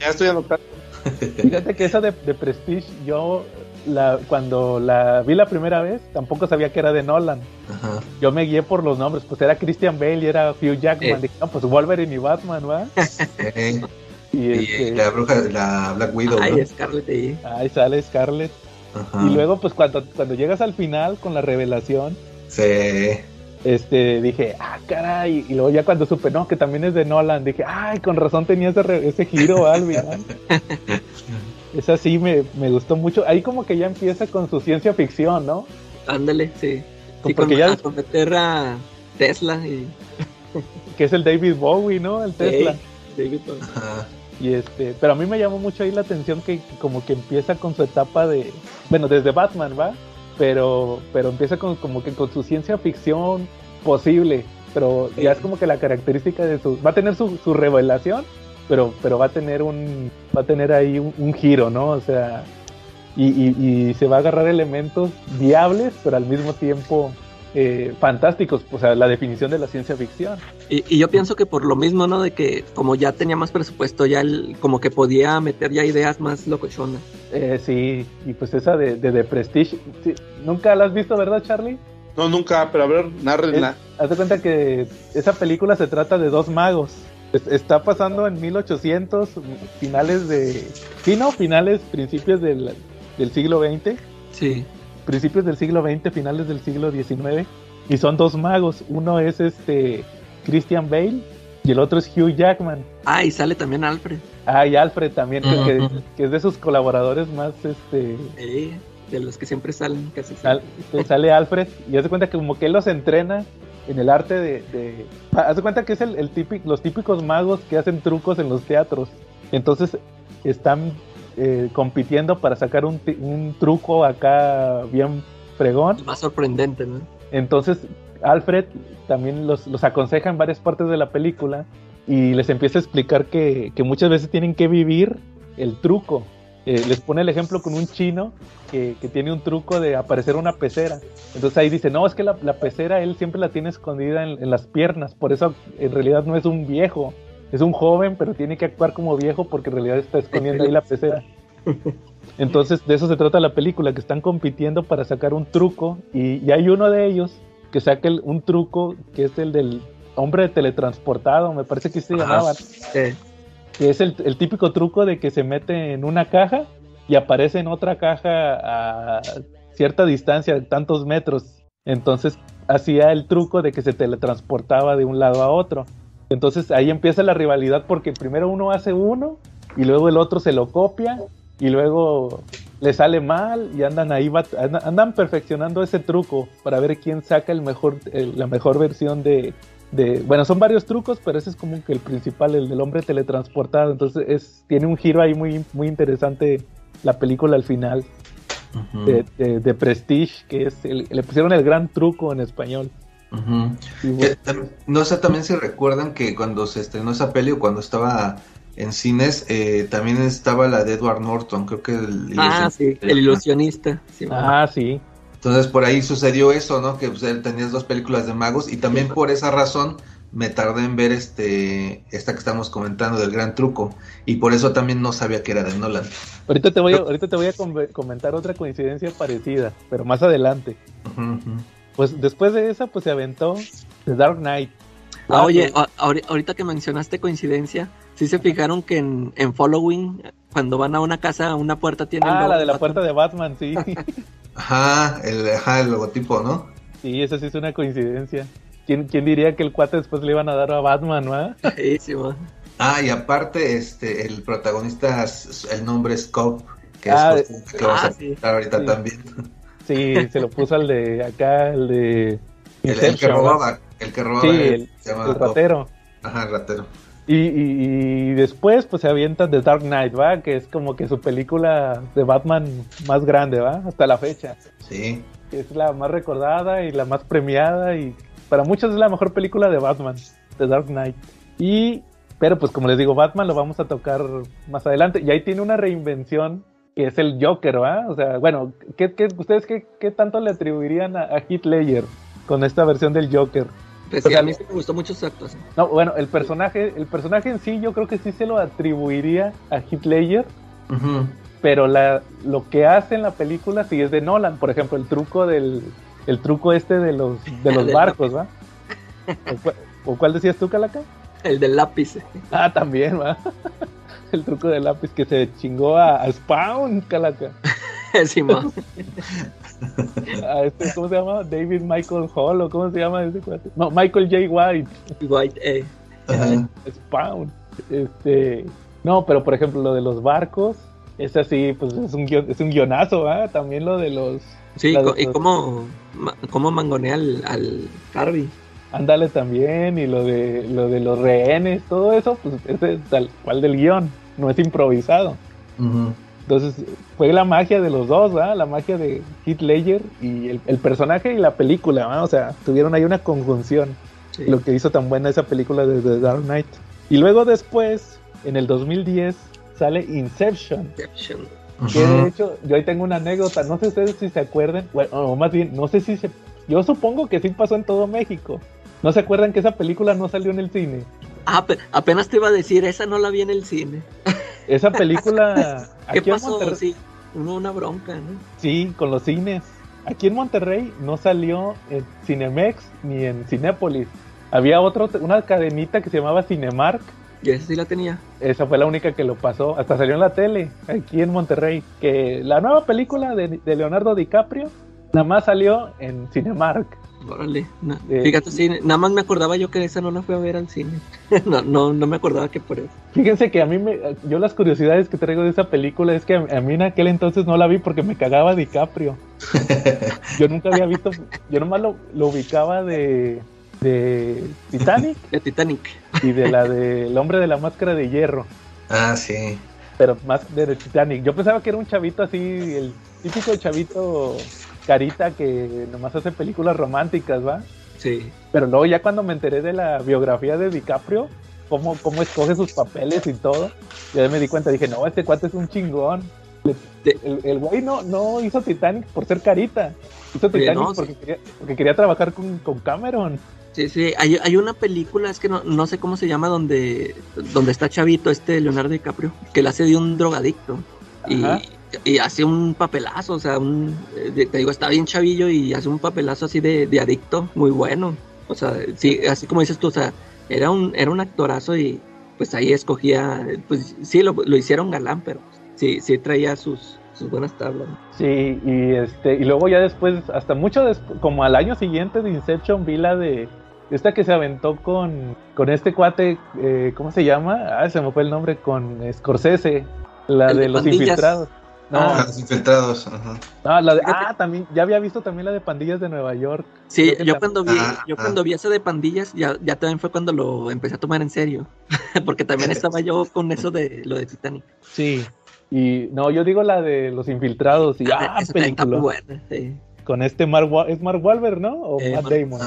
Ya estoy anotando. Fíjate que esa de, de Prestige, yo la, cuando la vi la primera vez, tampoco sabía que era de Nolan. Ajá. Yo me guié por los nombres, pues era Christian Bale y era Hugh Jackman. Eh. Dije, no, pues Wolverine y Batman, ¿va? Eh, Y, y este, la bruja, la Black Widow, Ay, ¿no? Scarlett ahí. ahí sale Scarlett. Ajá. Y luego, pues cuando, cuando llegas al final con la revelación, Sí. este, dije, ah, caray. Y luego ya cuando supe, no, que también es de Nolan, dije, ay, con razón tenía ese, re- ese giro al final. Esa sí me, me gustó mucho. Ahí como que ya empieza con su ciencia ficción, ¿no? Ándale, sí. Sí, Porque con, ya- a someter a Tesla y Que es el David Bowie, ¿no? El Tesla. David Bowie. Ajá. Y este, pero a mí me llamó mucho ahí la atención que como que empieza con su etapa de, bueno, desde Batman, ¿va? Pero, pero empieza con, como que con su ciencia ficción posible, pero ya es como que la característica de su, va a tener su, su revelación, pero, pero va a tener un, va a tener ahí un, un giro, ¿no? O sea, y, y, y se va a agarrar elementos viables, pero al mismo tiempo eh, fantásticos, o sea, la definición de la ciencia ficción. Y, y yo pienso que por lo mismo, ¿no? De que como ya tenía más presupuesto, ya él como que podía meter ya ideas más locochonas. Eh, sí, y pues esa de, de, The Prestige, sí, nunca la has visto, ¿verdad, Charlie? No, nunca, pero a ver, narrenla. Haz de cuenta que esa película se trata de dos magos. Es- Está pasando en 1800, finales de... Sí, no, finales, principios del, del siglo XX, Sí. Principios del siglo XX, finales del siglo XIX, y son dos magos. Uno es este Christian Bale y el otro es Hugh Jackman. Ah, y sale también Alfred. Ah, y Alfred también, que, que- Ujú. que es de sus colaboradores más este, eh, de los que siempre salen casi Al- siempre. que sale Alfred y hace cuenta que como que él los entrena en el arte de, de hace cuenta que es el, el típico, los típicos magos que hacen trucos en los teatros entonces están eh, compitiendo para sacar un, un truco acá bien fregón más sorprendente, ¿no? entonces Alfred también los, los aconseja en varias partes de la película y les empieza a explicar que, que muchas veces tienen que vivir el truco. Eh, les pone el ejemplo con un chino que, que tiene un truco de aparecer una pecera. Entonces ahí dice, no, es que la, la pecera él siempre la tiene escondida en, en las piernas, por eso en realidad no es un viejo, es un joven, pero tiene que actuar como viejo porque en realidad está escondiendo ahí la pecera. Entonces de eso se trata la película, que están compitiendo para sacar un truco y, y hay uno de ellos que saca el- un truco que es el del hombre teletransportado, me parece que se llamaba, que es el, el típico truco de que se mete en una caja y aparece en otra caja a cierta distancia, tantos metros. Entonces hacía el truco de que se teletransportaba de un lado a otro. Entonces ahí empieza la rivalidad porque primero uno hace uno y luego el otro se lo copia y luego le sale mal y andan ahí andan- perfeccionando ese truco para ver quién saca el mejor el- la mejor versión de, de bueno son varios trucos pero ese es como que el principal el del hombre teletransportado. Entonces es tiene un giro ahí muy muy interesante la película al final de- de Prestige que es el- le pusieron el gran truco en español Eh, bueno, no sé también si recuerdan que cuando se estrenó esa peli o cuando estaba en cines, eh, también estaba la de Edward Norton, creo que el ah, sí, el ilusionista. Sí, ah sí Entonces por ahí sucedió eso, ¿no? Que pues, él tenías dos películas de magos y también por esa razón me tardé en ver este esta que estamos comentando del gran truco y por eso también no sabía que era de Nolan. ahorita te voy a, ahorita te voy a com- comentar otra coincidencia parecida pero más adelante ujú. Pues después de esa, pues se aventó The Dark Knight. Ah, oye, pues, a- ahori- ahorita que mencionaste coincidencia, sí se fijaron que en, en Following, cuando van a una casa, una puerta tiene el Ah, logo la de la puerta de Batman, sí. Ajá, el, ajá, el logotipo, ¿no? Sí, eso sí es una coincidencia. ¿Quién, quién diría que el cuate después le iban a dar a Batman, ¿va? Sí, sí, man. Ah, y aparte, este, el protagonista, el nombre es Cobb, que Ah, es justamente que vamos ah, a sí. ahorita Sí. también. Sí, se lo puso al de acá, el de... El, el que robaba, el que robaba Sí, el, se el ratero. Ajá, el ratero. Y, y- y después pues se avienta The Dark Knight, ¿va? Que es como que su película de Batman más grande, ¿va? Hasta la fecha. Sí. Es la más recordada y la más premiada y para muchos es la mejor película de Batman, The Dark Knight. Y, pero pues como les digo, Batman lo vamos a tocar más adelante. Y ahí tiene una reinvención que es el Joker, ¿va? O sea, bueno, ¿qué, qué- ustedes qué, qué tanto le atribuirían a, a Heath Ledger con esta versión del Joker? Pues O sí, sea, a mí sí me gustó mucho su actuación. No, bueno, el personaje, el personaje en sí yo creo que sí se lo atribuiría a Heath Ledger, Ujú. pero la, lo que hace en la película sí es de Nolan, por ejemplo, el truco del el truco este de los de los barcos, ¿va? ¿O, cuál- o cuál decías tú, Calaca? El del lápiz. Ah, también, ¿va? El truco del lápiz que se chingó a, a Spawn, Calaca. A este, ¿cómo se llama? David Michael Hall, o ¿cómo se llama ese cuate? No, Michael J. White. White, eh. Ajá. Spawn. Este, no, pero por ejemplo lo de los barcos, es así, pues es un guion- es un guionazo, ¿ah? También lo de los Sí, de y los- cómo, cómo mangonea al, al Harvey. Ándale también y lo de lo de los rehenes, todo eso, pues es de tal cual del guion, no es improvisado. Ujú. Entonces fue la magia de los dos, ¿ah? La magia de Heath Ledger y el, el personaje y la película, ¿ah? O sea, tuvieron ahí una conjunción. Sí. lo que hizo tan buena esa película de The Dark Knight. Y luego después, en el 2010, sale Inception. Inception. Que de hecho, yo ahí tengo una anécdota, no sé ustedes si se acuerdan, bueno, o más bien, no sé si se... Yo supongo que sí pasó en todo México. ¿No se acuerdan que esa película no salió en el cine? Ah, pe- apenas te iba a decir, esa no la vi en el cine. Esa película... ¿Qué aquí en pasó? Monterrey- Sí, uno, una bronca, ¿no? Sí, con los cines. Aquí en Monterrey no salió en Cinemex ni en Cinépolis. Había otro, una cadenita que se llamaba Cinemark, Yo esa sí la tenía. Esa fue la única que lo pasó. Hasta salió en la tele, aquí en Monterrey. Que la nueva película de, de Leonardo DiCaprio nada más salió en Cinemark. Órale. no, Eh, Fíjate, sí, nada más me acordaba yo que esa no la fui a ver al cine. no, no, no me acordaba que por eso. Fíjense que a mí, me, yo las curiosidades que traigo de esa película es que a, a mí en aquel entonces no la vi porque me cagaba DiCaprio. Yo nunca había visto, yo nomás lo, lo ubicaba de, de Titanic De Titanic. y de la de El hombre de la máscara de hierro. Ah, sí. pero más de, de Titanic. Yo pensaba que era un chavito así, el típico chavito carita que nomás hace películas románticas, ¿va? Sí. Pero luego ya cuando me enteré de la biografía de DiCaprio, cómo, cómo escoge sus papeles y todo, ya me di cuenta, dije, no, este cuate es un chingón. El, el güey no, no hizo Titanic por ser carita, hizo Titanic no, sí. porque, quería, porque quería trabajar con, con Cameron. Sí, sí, hay, hay una película, es que no, no sé cómo se llama, donde, donde está Chavito, este Leonardo DiCaprio, que le hace de un drogadicto. Ajá. y hace un papelazo, o sea, un, eh, te digo, está bien chavillo y hace un papelazo así de, de adicto, muy bueno. O sea, sí, así como dices tú, o sea, era un, era un actorazo y pues ahí escogía, pues sí, lo, lo hicieron galán, pero sí, sí traía sus, sus buenas tablas. Sí, y este, y luego ya después, hasta mucho después, como al año siguiente de Inception, vi la de esta que se aventó con, con este cuate, eh, ¿cómo se llama? Ah, se me fue el nombre, con Scorsese, la de, de los Pandillas. infiltrados. No, Ah, los infiltrados. Ajá. no, la de, ah, también, ya había visto también la de Pandillas de Nueva York. Sí, yo cuando vi, Ah, yo ah. cuando vi ese de pandillas, ya, ya también fue cuando lo empecé a tomar en serio. Porque también estaba yo con eso de lo de Titanic. Sí. Y no, yo digo la de los infiltrados y ah, Esa muy película. buena, sí. Con este Mark Wa- es Mark Wahlberg, ¿no? O Eh, Matt Mark- Damon.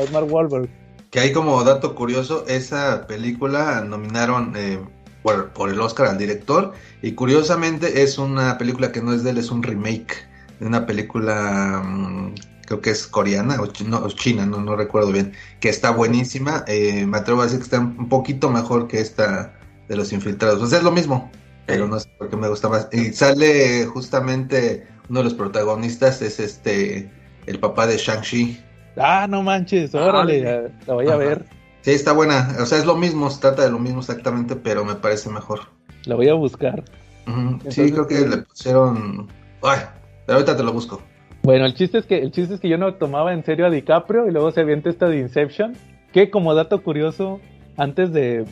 Es Mark Wahlberg. Que hay como dato curioso, esa película nominaron eh, por, por el Oscar al director y curiosamente es una película que no es de él, es un remake de una película, mm, creo que es coreana o, chi- no, o china, no, no recuerdo bien, que está buenísima, eh, me atrevo a decir que está un poquito mejor que esta de Los Infiltrados, o sea, es lo mismo, pero no sé por qué me gusta más. Y sale justamente uno de los protagonistas, es este, el papá de Shang-Chi. Ah, no manches, órale, la voy a Ajá. ver. Sí, está buena. O sea, es lo mismo, se trata de lo mismo exactamente, pero me parece mejor. La voy a buscar. Sí, creo que le pusieron. Ay, pero ahorita te lo busco. Bueno, el chiste es que el chiste es que yo no tomaba en serio a DiCaprio y luego se avienta esta de Inception, que como dato curioso, antes de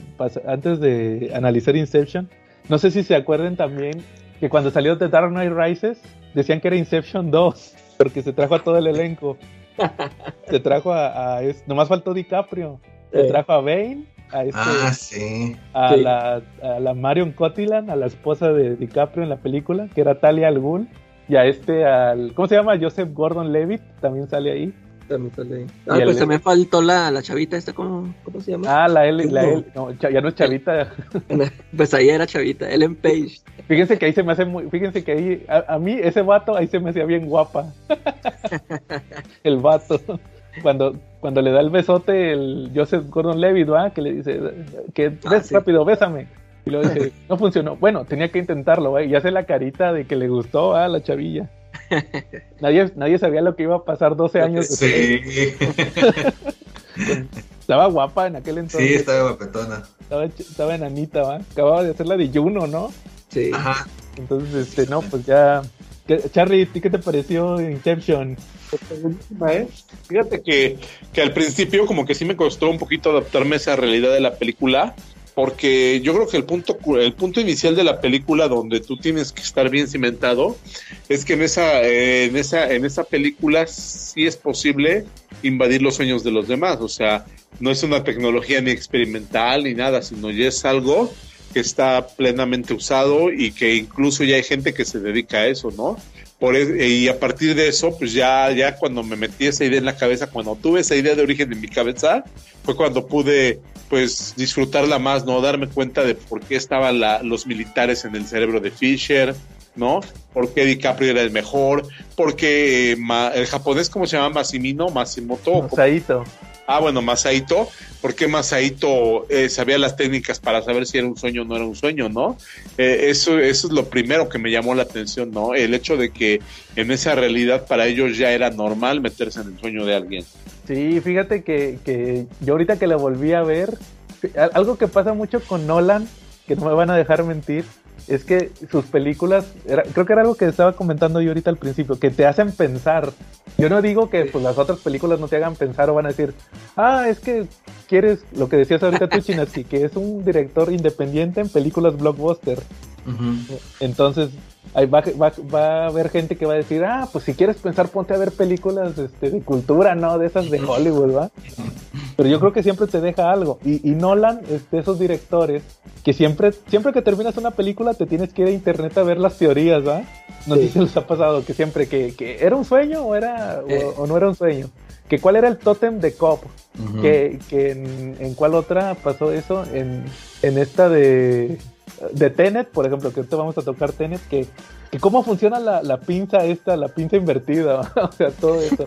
antes de analizar Inception, no sé si se acuerdan también que cuando salió The Dark Knight Rises decían que era Inception 2, porque se trajo a todo el elenco. Se trajo a, a es- nomás faltó DiCaprio. Se Sí. trajo a Bane, a este Ah, sí. a, Sí. la, a la Marion Cotillard, a la esposa de DiCaprio en la película, que era Talia al Ghul, y a este, al, ¿cómo se llama? Joseph Gordon-Levitt, también sale ahí. También sale ahí. Y Ah, el- pues también faltó la, la chavita esta, ¿cómo, cómo se llama? Ah, la L, la. L, no, ya no es chavita. Pues ahí era chavita, Ellen Page. Fíjense que ahí se me hace muy, fíjense que ahí, a, a mí ese vato ahí se me hacía bien guapa. el vato. Cuando, cuando le da el besote el Joseph Gordon-Levitt, ¿va? Que le dice, que Ah, ves sí. rápido, bésame. Y luego dice, no funcionó. Bueno, tenía que intentarlo, ¿va? Y hace la carita de que le gustó a la chavilla. Nadie, nadie sabía lo que iba a pasar 12 años después. Sí. Estaba guapa en aquel Sí, entonces. está guapetona. estaba, estaba enanita, ¿va? Acababa de hacer la de Juno, ¿no? Sí. Ajá. Entonces, este, no, pues ya. ¿Qué- Charlie, ¿a ti qué te pareció Inception? ¿Eh? Fíjate que, que al principio como que sí me costó un poquito adaptarme a esa realidad de la película, porque yo creo que el punto, el punto inicial de la película donde tú tienes que estar bien cimentado es que en esa, en esa, en esa película sí es posible invadir los sueños de los demás, o sea, no es una tecnología ni experimental ni nada, sino ya es algo que está plenamente usado y que incluso ya hay gente que se dedica a eso, ¿no? Por e- y a partir de eso, pues ya, ya cuando me metí esa idea en la cabeza, cuando tuve esa idea de origen en mi cabeza, fue cuando pude pues disfrutarla más, ¿no? Darme cuenta de por qué estaban la- los militares en el cerebro de Fisher, ¿no? Por qué DiCaprio era el mejor, porque eh, Ma- el japonés, ¿cómo se llama? Masimino, Masimoto. ¿cómo? Ah, bueno, Masaito, ¿por qué Masaito eh, sabía las técnicas para saber si era un sueño o no era un sueño, no? Eh, eso, eso es lo primero que me llamó la atención, ¿no? El hecho de que en esa realidad para ellos ya era normal meterse en el sueño de alguien. Sí, fíjate que, que yo ahorita que la volví a ver, algo que pasa mucho con Nolan, que no me van a dejar mentir, es que sus películas, era- creo que era algo que estaba comentando yo ahorita al principio, que te hacen pensar. Yo no digo que pues, las otras películas no te hagan pensar o van a decir, ah, es que quieres, lo que decías ahorita tú, Chinaski, que es un director independiente en películas blockbuster. Entonces, ahí va, va, va a haber gente que va a decir, ah, pues si quieres pensar, ponte a ver películas este, de cultura, ¿no? De esas de Hollywood, ¿va? Pero yo creo que siempre te deja algo. Y, y Nolan es de esos directores que siempre, siempre que terminas una película te tienes que ir a internet a ver las teorías, ¿va? No sé si les ha pasado que siempre que, que era un sueño o, era, o- Eh. o, no era un sueño. Que cuál era el tótem de Cobb. Que, que en, en cuál otra pasó eso, en, en esta de, de Tenet, por ejemplo, que ahorita vamos a tocar Tenet, que, que cómo funciona la, la pinza esta, la pinza invertida, o sea, todo eso.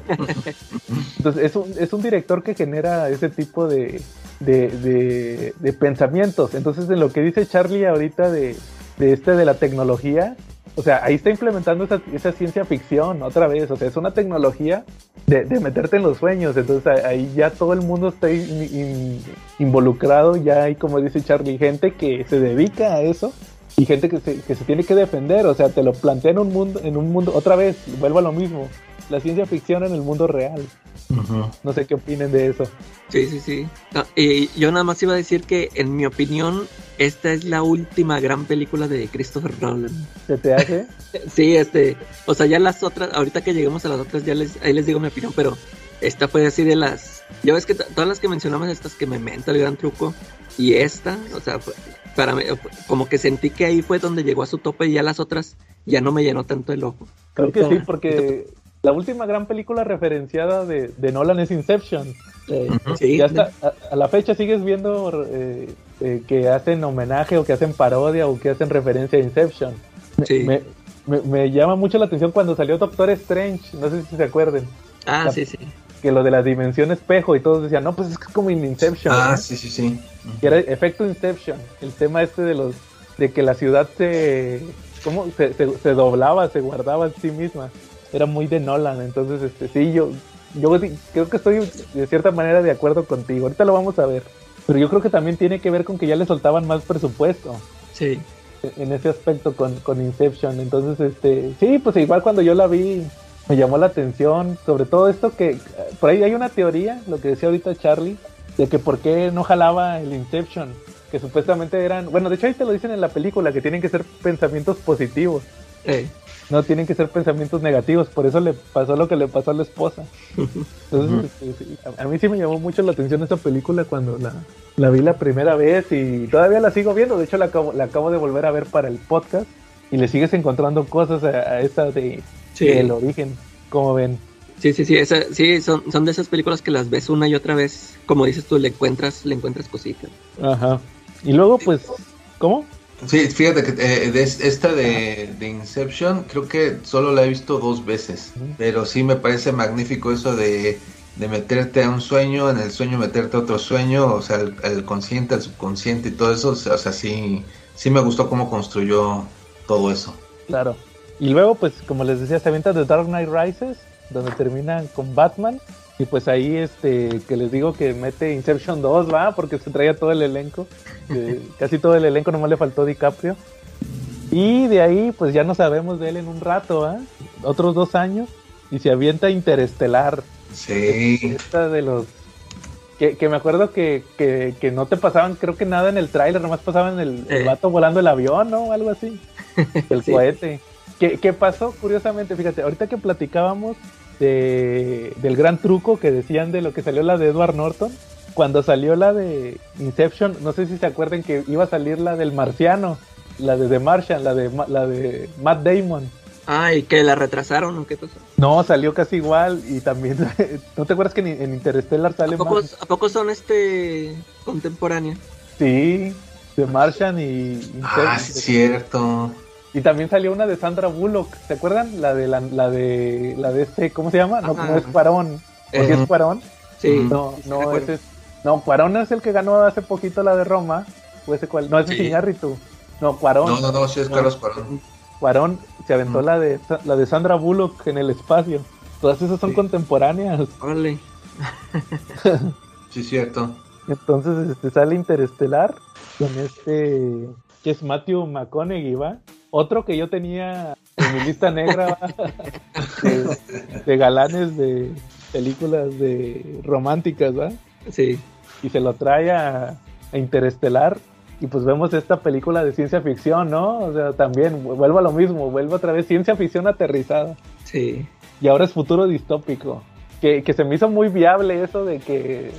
Entonces, es un, es un director que genera ese tipo de, de, de- pensamientos. Entonces, en lo que dice Charlie ahorita de, de este de la tecnología, o sea, ahí está implementando esa, esa ciencia ficción otra vez, o sea, es una tecnología de, de meterte en los sueños, entonces a- ahí ya todo el mundo está in- in- involucrado, ya hay, como dice Charlie, gente que se dedica a eso y gente que se, que se tiene que defender, o sea, te lo plantea en un mundo, en un mundo, otra vez, vuelvo a lo mismo, la ciencia ficción en el mundo real, Ujú. no sé qué opinen de eso. Sí, sí, sí. No, y yo nada más iba a decir que, en mi opinión, esta es la última gran película de Christopher Nolan. ¿Se te hace? Sí, este, o sea, ya las otras, ahorita que lleguemos a las otras, ya les, ahí les digo mi opinión, pero esta fue así de las, ya ves que todas las que mencionamos, estas que me menta el gran truco, y esta, o sea, fue- para mí, fue- como que sentí que ahí fue donde llegó a su tope y ya las otras ya no me llenó tanto el ojo. Creo que sí, porque la última gran película referenciada de, de Nolan es Inception. Eh, sí, Ya hasta a, a la fecha sigues viendo eh, eh, que hacen homenaje o que hacen parodia o que hacen referencia a Inception. Me, Sí. me, me- me llama mucho la atención cuando salió Doctor Strange, no sé si se acuerden, Ah, sí, sí. que lo de la dimensión espejo y todos decían, no, pues es como en Inception, Ah, sí, sí, sí. que era efecto Inception, el tema este de los de que la ciudad se ¿cómo? Se, se, se doblaba, se guardaba en sí misma. Era muy de Nolan, entonces este sí yo yo creo que estoy de cierta manera de acuerdo contigo. Ahorita lo vamos a ver. Pero yo creo que también tiene que ver con que ya le soltaban más presupuesto. Sí. En ese aspecto con, con Inception. Entonces, este, sí, pues igual cuando yo la vi, me llamó la atención. Sobre todo esto que, por ahí hay una teoría, lo que decía ahorita Charlie, de que por qué no jalaba el Inception. Que supuestamente eran, bueno, de hecho ahí te lo dicen en la película, que tienen que ser pensamientos positivos. Eh, No tienen que ser pensamientos negativos, por eso le pasó lo que le pasó a la esposa. Entonces, este, sí, a, mí sí me llamó mucho la atención esa película cuando la, la vi la primera vez y todavía la sigo viendo. De hecho, la acabo, la acabo de volver a ver para el podcast y le sigues encontrando cosas a, a esta de, Sí. del origen, como ven. Sí, sí, sí, esa- sí son, son de esas películas que las ves una y otra vez, como dices tú, le encuentras, le encuentras cositas. Ajá. Y luego, pues, ¿cómo? Sí, fíjate que eh, de es- esta de, de Inception creo que solo la he visto dos veces, pero sí me parece magnífico eso de, de meterte a un sueño, en el sueño meterte a otro sueño, o sea, el, el consciente, el subconsciente y todo eso, o sea, sí, sí me gustó cómo construyó todo eso. Claro. Y luego, pues, como les decía, se avienta The Dark Knight Rises, donde terminan con Batman. Y pues ahí, este, que les digo que mete Inception 2, va, porque se traía todo el elenco. eh, casi todo el elenco, nomás le faltó DiCaprio. Y de ahí, pues ya no sabemos de él en un rato, ¿ah? Otros dos años. Y se avienta Interestelar. Sí, Esta de los. Que, que me acuerdo que, que, que no te pasaban, creo que nada en el tráiler, nomás pasaban el, el Eh. vato volando el avión, ¿no? Algo así. El Sí. cohete. ¿Qué, qué pasó? Curiosamente, fíjate, ahorita que platicábamos de, del gran truco que decían de lo que salió la de Edward Norton, cuando salió la de Inception, no sé si se acuerdan que iba a salir la del marciano, la de The Martian, la de, Ma- la de Matt Damon. Ah, y que la retrasaron, ¿o qué pasó? No, salió casi igual y también, ¿no te acuerdas que en, en Interstellar sale ¿A poco, más? ¿A poco son este contemporáneos? Sí, The Martian y ah, Inception. sí, cierto. Y también salió una de Sandra Bullock, ¿se acuerdan? La de la, la de la de este, ¿cómo se llama? No, Ajá. no es Cuarón. ¿O sí es Ujú. Cuarón? Sí. No, sí no, ese es, no, Cuarón es el que ganó hace poquito la de Roma. O ese cual, no, ese es Sí. Iñárritu. No, Cuarón. No, no, no, sí es No. Carlos Cuarón. Cuarón se aventó la de la de Sandra Bullock en el espacio. Todas esas son Sí. contemporáneas. Órale. Sí, cierto. Entonces este, sale Interestelar con este que es Matthew McConaughey, ¿va? Otro que yo tenía en mi lista negra de galanes de películas de románticas, ¿va? Sí. Y se lo trae a, a Interestelar y pues vemos esta película de ciencia ficción, ¿no? O sea, también vuelvo a lo mismo, vuelvo otra vez ciencia ficción aterrizada Sí. y ahora es futuro distópico. Que, que se me hizo muy viable eso de que,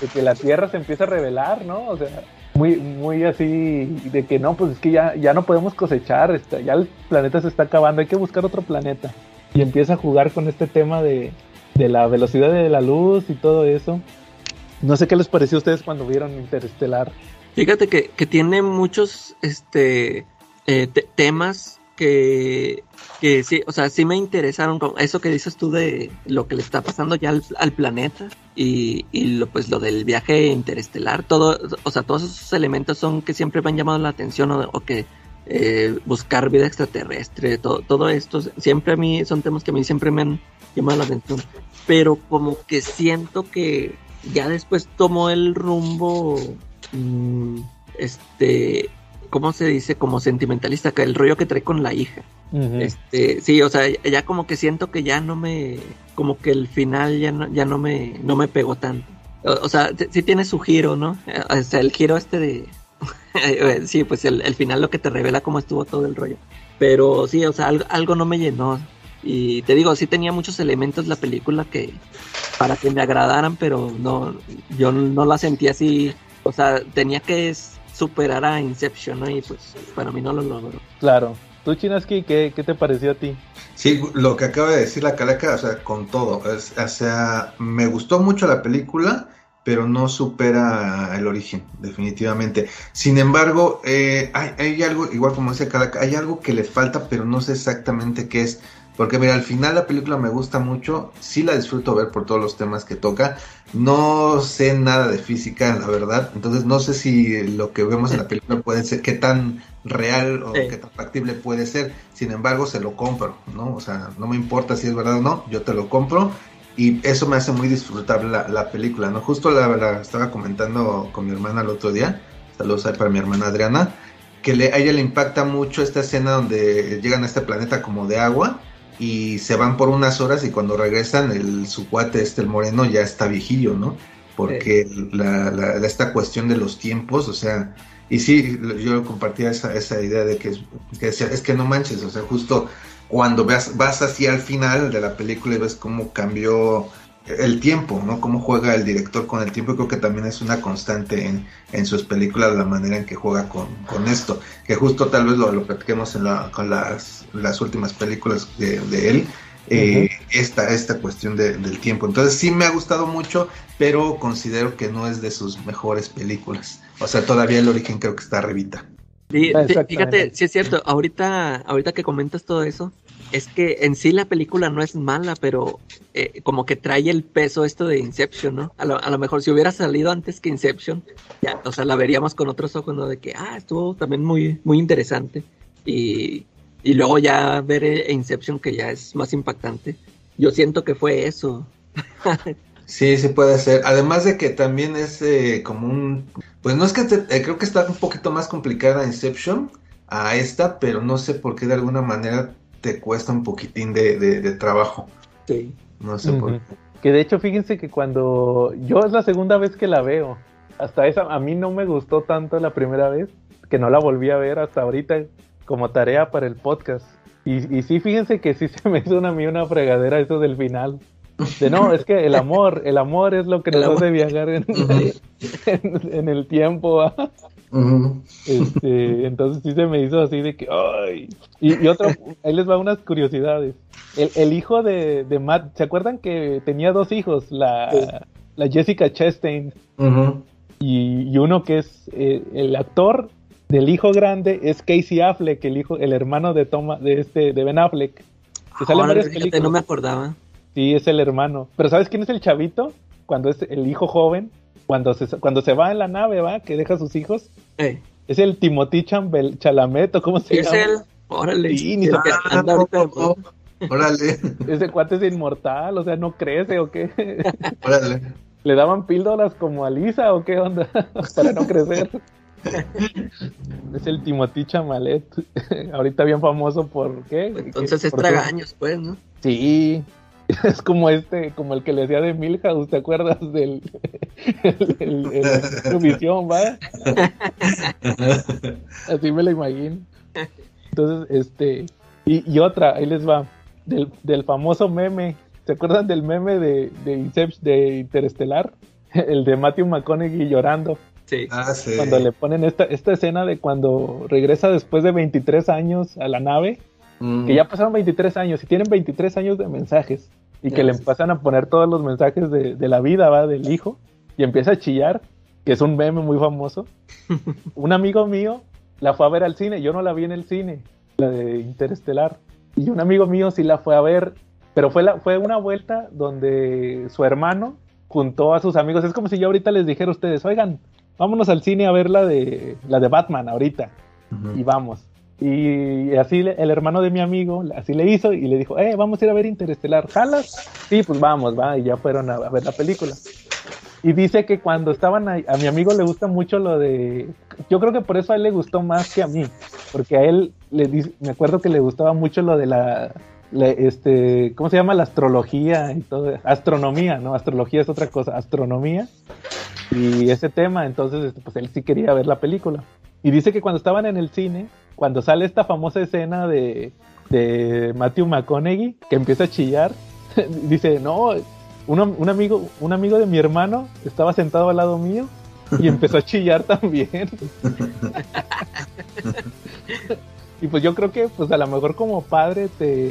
de que la Tierra se empieza a revelar, ¿no? O sea, muy, muy así, de que no, pues es que ya, ya no podemos cosechar, está- ya el planeta se está acabando, hay que buscar otro planeta. Y empieza a jugar con este tema de, de la velocidad de la luz y todo eso. No sé qué les pareció a ustedes cuando vieron Interestelar. Fíjate que, que tiene muchos este eh, te- temas que, que sí, o sea, sí me interesaron. Con eso que dices tú de lo que le está pasando ya al, planeta y, y lo, pues lo del viaje interestelar, todo, o sea, todos esos elementos son que siempre me han llamado la atención o, que eh, buscar vida extraterrestre, todo, todo esto, siempre a mí son temas que a mí siempre me han llamado la atención. Pero como que siento que ya después tomó el rumbo mm, este, ¿cómo se dice? Como sentimentalista, que el rollo que trae con la hija. Este, sí, o sea, ya como que siento que ya no me, como que el final ya no, ya no me, no me pegó tanto. O, o sea, sí tiene su giro, ¿no? Eh, O sea, el giro este de, eh, sí, pues el, el final lo que te revela cómo estuvo todo el rollo. Pero sí, o sea, algo, algo no me llenó. Y te digo, sí tenía muchos elementos la película que, para que me agradaran, pero no, yo no la sentí así. O sea, tenía que superar a Inception, ¿no? Y pues para mí no lo logró. Claro. ¿Tú, Chinaski, qué, qué te pareció a ti? Sí, lo que acaba de decir la calaca, o sea, con todo. es- o sea, me gustó mucho la película, pero no supera el origen, definitivamente. Sin embargo, eh, hay, hay algo, igual como dice calaca, hay algo que le falta, pero no sé exactamente qué es. Porque mira, al final la película me gusta mucho, sí la disfruto ver por todos los temas que toca. No sé nada de física, la verdad. Entonces no sé si lo que vemos en la película puede ser, qué tan real o Sí. qué tan factible puede ser. Sin embargo, se lo compro, ¿no? O sea, no me importa si es verdad o no, yo te lo compro. y eso me hace muy disfrutable la, la película, ¿no? Justo la, la estaba comentando con mi hermana el otro día, saludos para mi hermana Adriana, que le, a ella le impacta mucho esta escena donde llegan a este planeta como de agua y se van por unas horas y cuando regresan el su cuate este el moreno ya está viejillo, ¿no? Porque la, la- esta cuestión de los tiempos, o sea, y sí, yo compartía esa, esa idea de que, es- que decía, es que no manches, o sea, justo cuando vas, vas hacia el final de la película y ves cómo cambió el tiempo, ¿no? Cómo juega el director con el tiempo, creo que también es una constante en, en sus películas, la manera en que juega con, con esto, que justo tal vez lo, lo platiquemos en la, con las, las últimas películas de, de él, eh, esta, esta cuestión de- del tiempo. Entonces sí me ha gustado mucho, pero considero que no es de sus mejores películas. O sea, todavía el origen creo que está arribita. Fíjate, sí es cierto, ahorita, ahorita que comentas todo eso, es que en sí la película no es mala, pero eh, como que trae el peso esto de Inception, ¿no? A lo, a lo mejor si hubiera salido antes que Inception, ya, o sea, la veríamos con otros ojos, ¿no? De que, ah, estuvo también muy, muy interesante. Y, y luego ya ver eh, Inception, que ya es más impactante. Yo siento que fue eso. Sí, sí puede ser. Además de que también es eh, como un... Pues no es que te- eh, creo que está un poquito más complicada Inception a esta, pero no sé por qué de alguna manera te cuesta un poquitín de, de- de trabajo. Sí. No sé por qué. Que de hecho, fíjense que cuando yo es la segunda vez que la veo, hasta esa, a mí no me gustó tanto la primera vez, que no la volví a ver hasta ahorita como tarea para el podcast. Y, y sí, fíjense que sí se me hizo una, a mí una fregadera eso del final. De no, es que el amor, el amor es lo que El nos amor. hace viajar en, en- en el tiempo. Este, entonces sí se me hizo así de que, ¡ay! Y, y otro, ahí les va unas curiosidades. El, el hijo de, de Matt, ¿se acuerdan que tenía dos hijos? La, la Jessica Chastain y, y uno que es eh, el actor del hijo grande es Casey Affleck, el hijo, el hermano de Toma, de este, de Ben Affleck. Que sale en Ahora, varias fíjate, películas. no me acordaba. Sí, es el hermano. Pero ¿sabes quién es el chavito? Cuando es el hijo joven, cuando se, cuando se va en la nave, va, que deja a sus hijos, es el Timothy Chambel, Chalamet, ¿o cómo se es llama? él. Órale. Sí, ni Es se- que anda ahorita de moda. Órale, Ese cuate es inmortal, o sea, no crece o qué. órale. ¿Le daban píldoras como a Lisa o qué onda? Para no crecer. es el Timothy Chamalet. Ahorita bien famoso por qué. Entonces es ¿Por qué? tragaños, pues, ¿no? Sí. Es como este, como el que le decía de Milhouse, ¿te acuerdas del el, el, el- su visión, va? Así me lo imagino. Entonces, este, y, y otra, ahí les va, del, del famoso meme, ¿se acuerdan del meme de, de, Incept- de Interestelar? El de Matthew McConaughey llorando, Sí. Ah, sí. cuando le ponen esta, esta escena de cuando regresa después de 23 años a la nave, Mm. que ya pasaron 23 años y tienen 23 años de mensajes y que le empiezan a poner todos los mensajes de, de la vida, va, del hijo y empieza a chillar, que es un meme muy famoso. un amigo mío la fue a ver al cine, yo no la vi en el cine, la de Interestelar, y un amigo mío sí la fue a ver, pero fue, la, fue una vuelta donde su hermano juntó a sus amigos, es como si yo ahorita les dijera a ustedes, oigan, vámonos al cine a ver la de, la de Batman ahorita Ujú. y vamos. Y así el hermano de mi amigo, así le hizo y le dijo, eh, vamos a ir a ver Interestelar, ¿jalas? Sí, pues vamos, va, y ya fueron a, a ver la película. Y dice que cuando estaban ahí, a mi amigo le gusta mucho lo de, yo creo que por eso a él le gustó más que a mí, porque a él, le me acuerdo que le gustaba mucho lo de la, la- este, ¿cómo se llama? La astrología y todo, astronomía, ¿no? Astrología es otra cosa, astronomía y ese tema, entonces este, pues él sí quería ver la película. Y dice que cuando estaban en el cine, cuando sale esta famosa escena de, Matthew McConaughey, que empieza a chillar, dice, no, un, un amigo, un amigo de mi hermano estaba sentado al lado mío y empezó a chillar también. y pues yo creo que pues a lo mejor como padre te,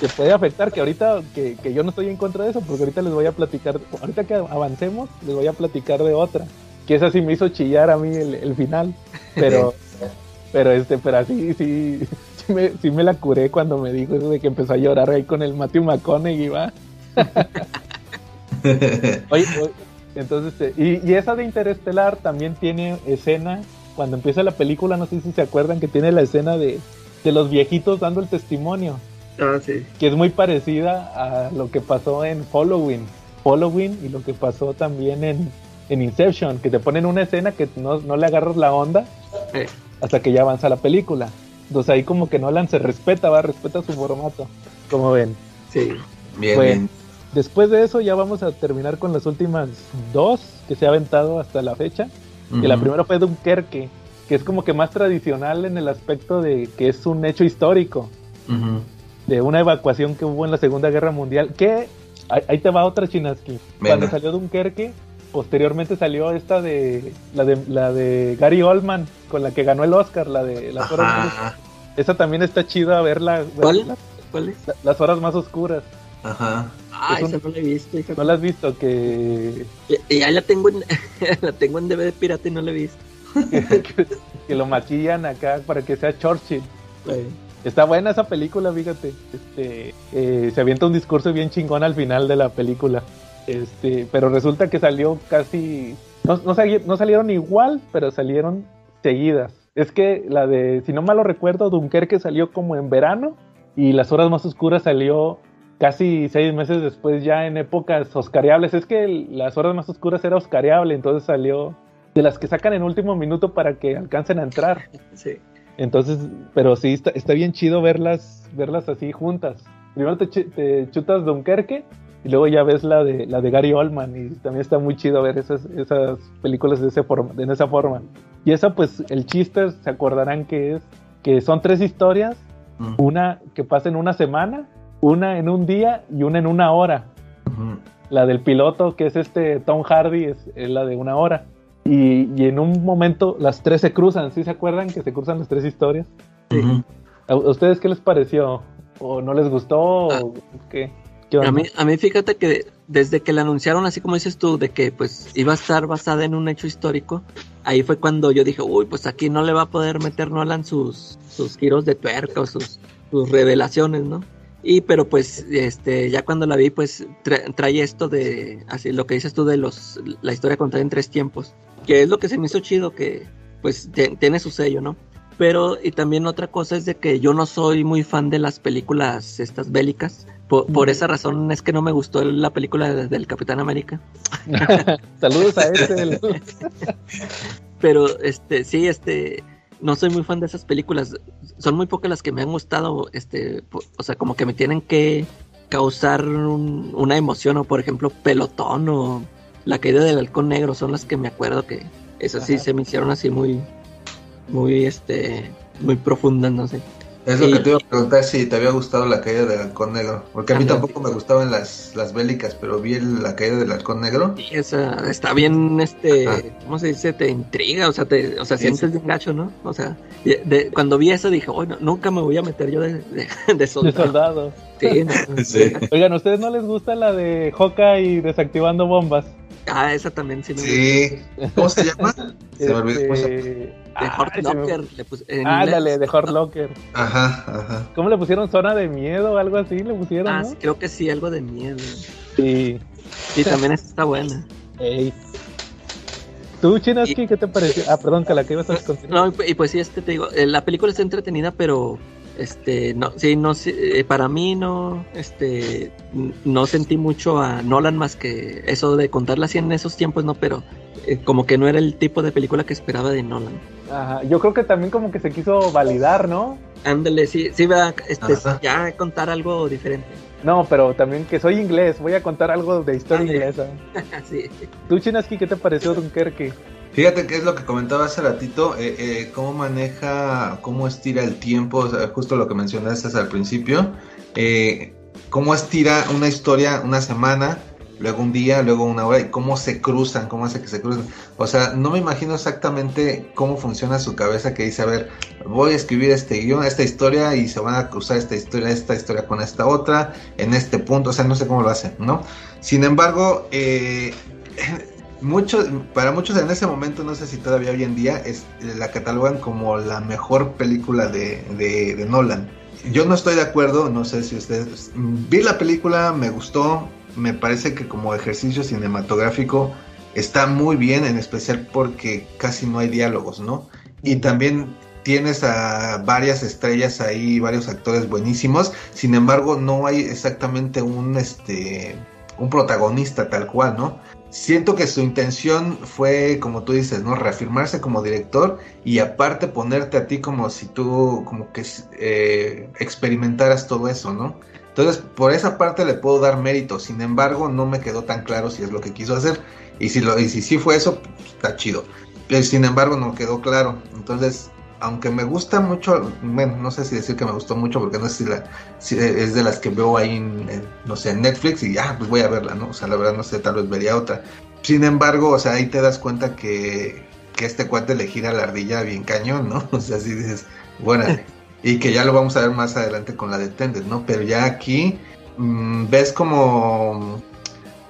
te puede afectar, que ahorita que, que yo no estoy en contra de eso, porque ahorita les voy a platicar, ahorita que avancemos, les voy a platicar de otra, que esa sí me hizo chillar a mí el, el final, pero, pero este, pero así, sí, sí me, sí me la curé cuando me dijo eso de que empezó a llorar ahí con el Matthew McConaughey, va. Oye, oye, entonces, eh, y, y esa de Interestelar también tiene escena, cuando empieza la película, no sé si se acuerdan que tiene la escena de, de los viejitos dando el testimonio. Ah, sí. que es muy parecida a lo que pasó en Following. Following y lo que pasó también en, en Inception, que te ponen una escena que no, no le agarras la onda Eh, hasta que ya avanza la película. Entonces ahí como que Nolan se respeta, va, respeta su formato. Como ven. sí. Bien. Después de eso ya vamos a terminar con las últimas dos que se ha aventado hasta la fecha. Que la primera fue Dunkerque, que es como que más tradicional en el aspecto de que es un hecho histórico, de una evacuación que hubo en la Segunda Guerra Mundial, que ahí te va otra chinaski. Cuando salió Dunkerque, posteriormente salió esta de la de la de Gary Oldman, con la que ganó el Oscar, la de las horas Esa también está chida verla, ¿Cuál? verla- ¿Cuál es? la- las horas más oscuras. Ajá. Ah, esa no la he visto. fíjate. ¿No la has visto? Que, Y- y Ya la tengo en, la tengo en DVD pirata y no la he visto. que, que lo maquillan acá para que sea Churchill. Está buena esa película, fíjate. Este, eh, se avienta un discurso bien chingón al final de la película. Este, pero resulta que salió casi. No, no, sali- no salieron igual, pero salieron seguidas. Es que la de, si no mal lo recuerdo, Dunkerque salió como en verano y Las Horas Más Oscuras salió casi seis meses después, ya en épocas oscariables. Es que el- Las Horas Más Oscuras era oscariable, entonces salió de las que sacan en último minuto para que alcancen a entrar. Sí. Entonces, pero sí, está, está bien chido verlas, verlas así juntas. Primero te, chu- te chutas Dunkerque y luego ya ves la de, la de Gary Oldman y también está muy chido ver esas, esas películas de, ese forma, de esa forma. Y esa pues el chiste, se acordarán que es que son tres historias, Mm. una que pasa en una semana, una en un día y una en una hora. La del piloto, que es este Tom Hardy, es, es la de una hora. Y, y en un momento las tres se cruzan, ¿sí se acuerdan que se cruzan las tres historias? Ujú. ¿A a ustedes qué les pareció? ¿O no les gustó? ¿O qué? ¿Qué onda? A mí, a mí fíjate que desde que la anunciaron, así como dices tú, de que pues iba a estar basada en un hecho histórico, ahí fue cuando yo dije, uy, pues aquí no le va a poder meter Nolan sus, sus giros de tuerca o sus, sus revelaciones, ¿no? Y pero pues este ya cuando la vi pues tra- trae esto de así lo que dices tú de los la historia contada en tres tiempos, que es lo que se me hizo chido que pues tiene su sello, ¿no? Pero y también otra cosa es de que yo no soy muy fan de las películas estas bélicas. Por, por esa razón es que no me gustó la película de- del Capitán América. Saludos a este. Pero este sí, este no soy muy fan de esas películas. Son muy pocas las que me han gustado, este, o sea, como que me tienen que causar un- una emoción o por ejemplo Pelotón o La caída del halcón negro son las que me acuerdo que esas sí se me hicieron así muy muy este muy profundas, no sé. Es lo que te iba a preguntar si te había gustado la caída del halcón negro. Porque a mí Ajá. tampoco me gustaban las, las bélicas, pero vi el- la caída del halcón negro. Sí, esa está bien, este, Ajá. ¿cómo se dice? Te intriga, o sea, te, o sea, sientes bien gacho, ¿no? O sea, y de- cuando vi eso dije, bueno, nunca me voy a meter yo de, de, de De soldado. soldado. Sí, no. Sí. Oigan, ¿a ustedes no les gusta la de Hawkeye desactivando bombas? Ah, esa también sí me Sí. ¿Cómo se llama? Se me olvidó. Este, De ay, Hurt se me- Locker, le Ándale, inglés. de Hurt Locker. Ajá, ajá. ¿Cómo le pusieron zona de miedo o algo así? ¿Le pusieron, Ah, no? sí, creo que sí, algo de miedo. Sí. Y también está buena. Ey. ¿Tú, Chinaski, qué te pareció? Ah, perdón, que la que ibas a continuar. No, y pu- y pues sí, este te digo, eh, la película está entretenida, pero este, no, sí, no, sí, eh, para mí no, este, no sentí mucho a Nolan más que eso de contarla así en esos tiempos, no, pero eh, como que no era el tipo de película que esperaba de Nolan. Ajá, yo creo que también como que se quiso validar, ¿no? Ándale, sí, sí, va, este, Ajá. ya contar algo diferente. No, pero también que soy inglés, voy a contar algo de historia inglesa. sí. ¿Tú, Chinaski, qué te pareció Dunkerque? Fíjate que es lo que comentaba hace ratito, eh, eh, cómo maneja, cómo estira el tiempo, justo lo que mencionaste al principio, eh, cómo estira una historia una semana, luego un día, luego una hora, y cómo se cruzan, cómo hace que se crucen. O sea, no me imagino exactamente cómo funciona su cabeza que dice, a ver, voy a escribir este guion, esta historia, y se van a cruzar esta historia, esta historia con esta otra, en este punto, o sea, no sé cómo lo hace, ¿no? Sin embargo, eh, muchos, para muchos en ese momento, no sé si todavía hoy en día, es, la catalogan como la mejor película de, de- Nolan. Yo no estoy de acuerdo, no sé si ustedes... Vi la película, me gustó, me parece que como ejercicio cinematográfico está muy bien, en especial porque casi no hay diálogos, ¿no? Y también tienes a varias estrellas ahí, varios actores buenísimos, sin embargo no hay exactamente un este un protagonista tal cual, ¿no? Siento que su intención fue, como tú dices, ¿no? Reafirmarse como director y aparte ponerte a ti como si tú, como que eh, experimentaras todo eso, ¿no? Entonces, por esa parte le puedo dar mérito, sin embargo, no me quedó tan claro si es lo que quiso hacer. Y si, lo, y si sí fue eso, pues, está chido. Pero, sin embargo, no quedó claro. Entonces, aunque me gusta mucho, bueno, no sé si decir que me gustó mucho, porque no sé si, es de las que veo ahí, en, no sé, en Netflix y ya, pues voy a verla, ¿no? O sea, la verdad no sé, tal vez vería otra. Sin embargo, o sea, ahí te das cuenta que, que este cuate le gira la ardilla bien cañón, ¿no? O sea, así dices, bueno, y que ya lo vamos a ver más adelante con la de Tended, ¿no? Pero ya aquí mmm, ves como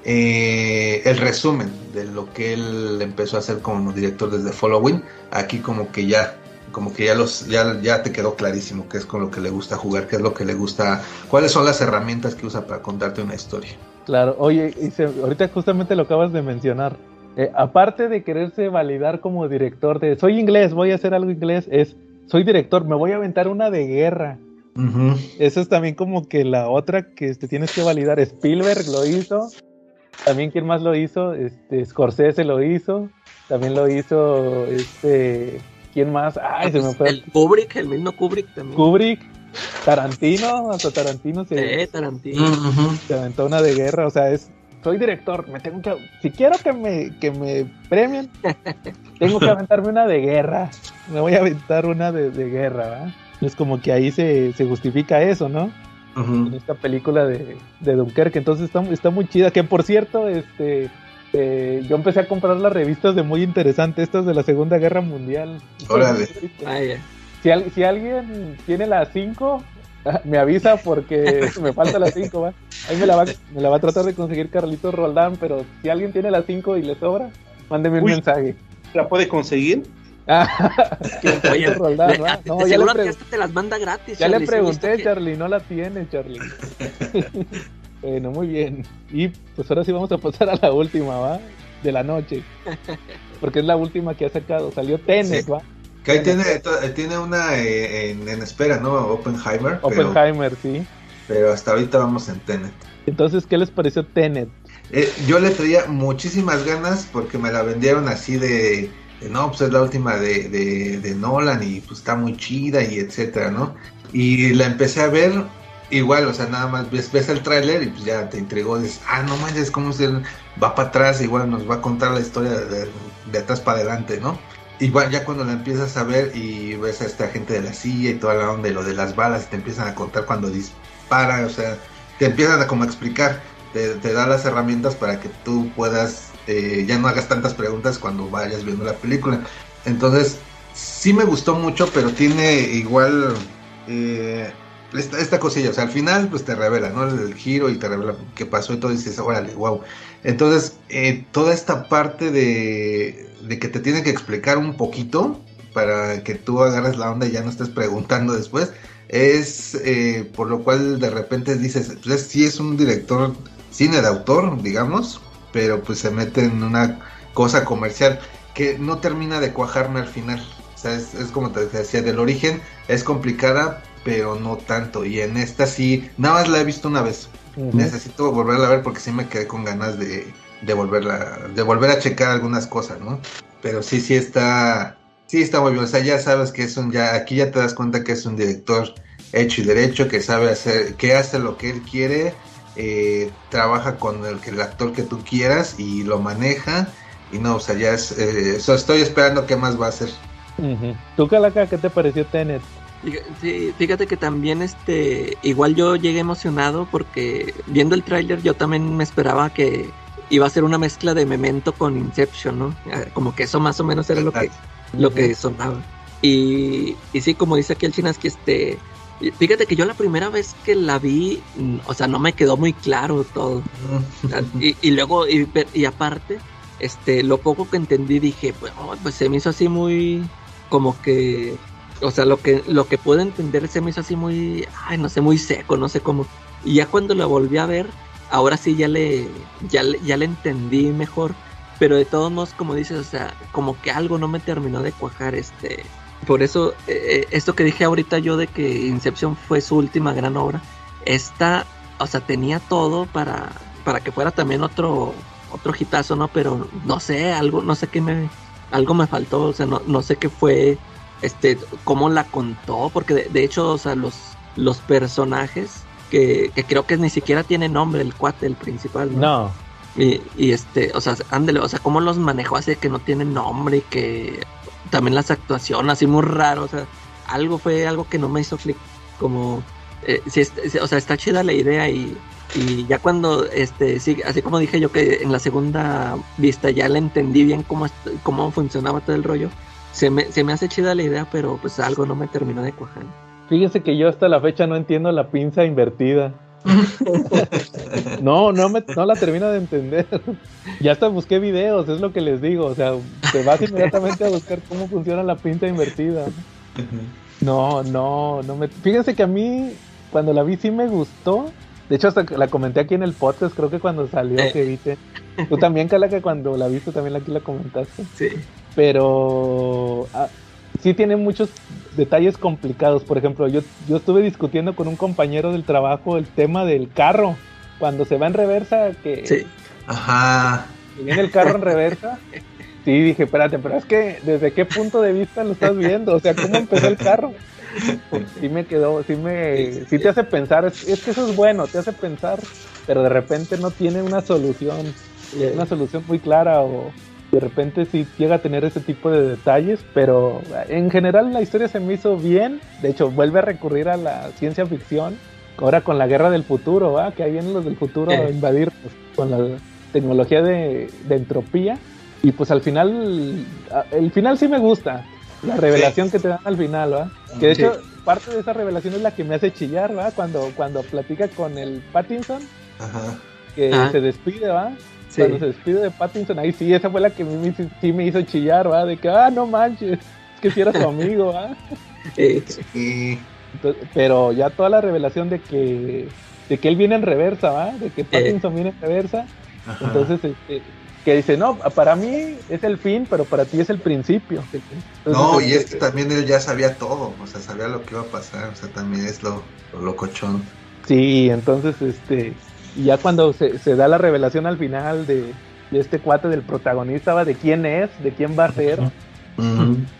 eh, el resumen de lo que él empezó a hacer como director desde Following, aquí como que ya como que ya los ya, ya te quedó clarísimo qué es con lo que le gusta jugar, qué es lo que le gusta, cuáles son las herramientas que usa para contarte una historia. Claro, oye, ahorita justamente lo acabas de mencionar. Eh, aparte de quererse validar como director de soy inglés, voy a hacer algo inglés, es soy director, me voy a aventar una de guerra. Eso es también como que la otra que te tienes que validar. Spielberg lo hizo. También quién más lo hizo, este, Scorsese lo hizo. También lo hizo este ¿Quién más? Ay, se me fue. El Kubrick, el mismo Kubrick también. Kubrick, Tarantino, hasta Tarantino se, sí, Tarantino. se aventó una de guerra, o sea, es soy director, me tengo que si quiero que me que me premien, tengo que aventarme una de guerra. Me voy a aventar una de, de guerra, ¿verdad? Es como que ahí se, se justifica eso, ¿no? En esta película de, de Dunkerque, entonces está, está muy chida, que por cierto, este eh, yo empecé a comprar las revistas de muy interesante, estas de la Segunda Guerra Mundial. Órale. Si, si, alguien tiene las 5, me avisa porque me falta las 5, ¿va? Ahí me la, va, me la va a tratar de conseguir Carlitos Roldán, pero si alguien tiene las 5 y le sobra, mándeme un mensaje. ¿La puede conseguir? Oye, Roldán, le, no, ya le que hasta te las manda gratis. Ya le pregunté, Charlie, no la tiene, Charlie. Bueno, muy bien. Y pues ahora sí vamos a pasar a la última, ¿va? De la noche. Porque es la última que ha sacado. Salió Tenet, ¿va? Que ahí tiene, tiene una eh, en, espera, ¿no? Oppenheimer. Oppenheimer, sí. Pero hasta ahorita vamos en Tenet. Entonces, ¿qué les pareció Tenet? Eh, yo le traía muchísimas ganas porque me la vendieron así de, no, pues es la última de, de, de, Nolan y pues está muy chida y etcétera, ¿no? Y la empecé a ver igual, o sea, nada más ves, ves el tráiler y pues ya te entregó, dices, ah, no manches, cómo se va para atrás, igual nos va a contar la historia de, de, atrás para adelante, ¿no? Igual ya cuando la empiezas a ver y ves a esta gente de la silla y toda la onda de lo de las balas, te empiezan a contar cuando dispara, o sea, te empiezan a como explicar, te, te da las herramientas para que tú puedas, eh, ya no hagas tantas preguntas cuando vayas viendo la película. Entonces, sí me gustó mucho, pero tiene igual... Eh, esta, cosilla, o sea, al final pues te revela, ¿no? El, giro y te revela qué pasó y todo y dices, órale, wow. Entonces, eh, toda esta parte de, de que te tiene que explicar un poquito para que tú agarres la onda y ya no estés preguntando después, es eh, por lo cual de repente dices, pues sí es un director cine de autor, digamos, pero pues se mete en una cosa comercial que no termina de cuajarme al final. O sea, es, es como te decía, del origen es complicada, pero no tanto. Y en esta sí, nada más la he visto una vez. Necesito volverla a ver porque sí me quedé con ganas de, de volverla, de volver a checar algunas cosas, ¿no? Pero sí, sí está, sí está muy bien. O sea, ya sabes que es un, ya, aquí ya te das cuenta que es un director hecho y derecho, que sabe hacer, que hace lo que él quiere, eh, trabaja con el, el, actor que tú quieras y lo maneja. Y no, o sea, ya es, eh, eso estoy esperando qué más va a hacer. ¿Tú, Calaca, qué te pareció Tenet? Sí, fíjate que también este igual yo llegué emocionado porque viendo el tráiler yo también me esperaba que iba a ser una mezcla de Memento con Inception, ¿no? Ah, como que eso más o menos era lo que lo que sonaba. Y, y sí, como dice aquí el Chinaski, este fíjate que yo la primera vez que la vi, o sea, no me quedó muy claro todo. y, y, luego y, y, aparte, este lo poco que entendí dije, pues, oh, pues se me hizo así muy como que o sea, lo que, lo que puedo entender se me hizo así muy, ay, no sé, muy seco, no sé cómo. Y ya cuando la volví a ver, ahora sí ya le, ya, ya le entendí mejor. Pero de todos modos, como dices, o sea, como que algo no me terminó de cuajar, este, Por eso, eh, esto que dije ahorita yo de que Inception fue su última gran obra, esta, o sea, tenía todo para, para que fuera también otro, otro hitazo, ¿no? Pero no sé, algo, no sé qué me, algo me faltó, o sea, no, no sé qué fue, este, cómo la contó, porque de, de hecho, o sea, los, los personajes que, que creo que ni siquiera tiene nombre el cuate, el principal, ¿no? No, Y, y este, o sea, ándale, o sea, cómo los manejó así que no tienen nombre y que también las actuaciones así muy raro, o sea, algo fue algo que no me hizo clic, como, eh, es- sí, o sea, está chida la idea y, y ya cuando, este, sí, así como dije yo que en la segunda vista ya le entendí bien cómo, cómo funcionaba todo el rollo, se me, se me hace chida la idea, pero pues algo no me terminó de cuajar. fíjense que yo hasta la fecha no entiendo la pinza invertida. No, no, me, no la termino de entender. Ya hasta busqué videos, es lo que les digo. O sea, te vas inmediatamente a buscar cómo funciona la pinza invertida. No, no, no me. Fíjense que a mí, cuando la vi, sí me gustó. De hecho, hasta la comenté aquí en el podcast, creo que cuando salió, Eh. que viste. Tú también, Cala, que cuando la viste también aquí la comentaste. Sí. Pero ah, sí tiene muchos detalles complicados. Por ejemplo, yo, yo estuve discutiendo con un compañero del trabajo el tema del carro. Cuando se va en reversa, que, Sí. Ajá. que viene el carro en reversa. Sí, dije, espérate, pero es que ¿desde qué punto de vista lo estás viendo? O sea, ¿cómo empezó el carro? Sí me quedó, sí me, sí te hace pensar, es, es que eso es bueno, te hace pensar, pero de repente no tiene una solución, una solución muy clara o de repente sí llega a tener ese tipo de detalles, pero en general la historia se me hizo bien, de hecho vuelve a recurrir a la ciencia ficción, ahora con la guerra del futuro, ¿va? que ahí vienen los del futuro a Eh. invadir con la tecnología de, de entropía. Y pues al final, el final sí me gusta. La revelación que te dan al final, ¿va? Que de Sí. hecho, parte de esa revelación es la que me hace chillar, ¿va? Cuando, cuando platica con el Pattinson, Ajá. que Ah. se despide, ¿va? Sí. Cuando se despide de Pattinson, ahí sí, esa fue la que me, sí me hizo chillar, ¿va? De que, ah, no manches, es que si era su amigo, ¿va? Eh, Y Entonces, pero ya toda la revelación de que, de que él viene en reversa, ¿va? De que Pattinson viene en reversa, ajá. entonces, este, que dice, no, para mí es el fin, pero para ti es el principio. Entonces, No, y este, es que también él ya sabía todo, o sea, sabía lo que iba a pasar, o sea, también es lo, lo locochón. Sí, entonces, este, y ya cuando se, se da la revelación al final de, de este cuate del protagonista, ¿va? de quién es, de quién va a ser,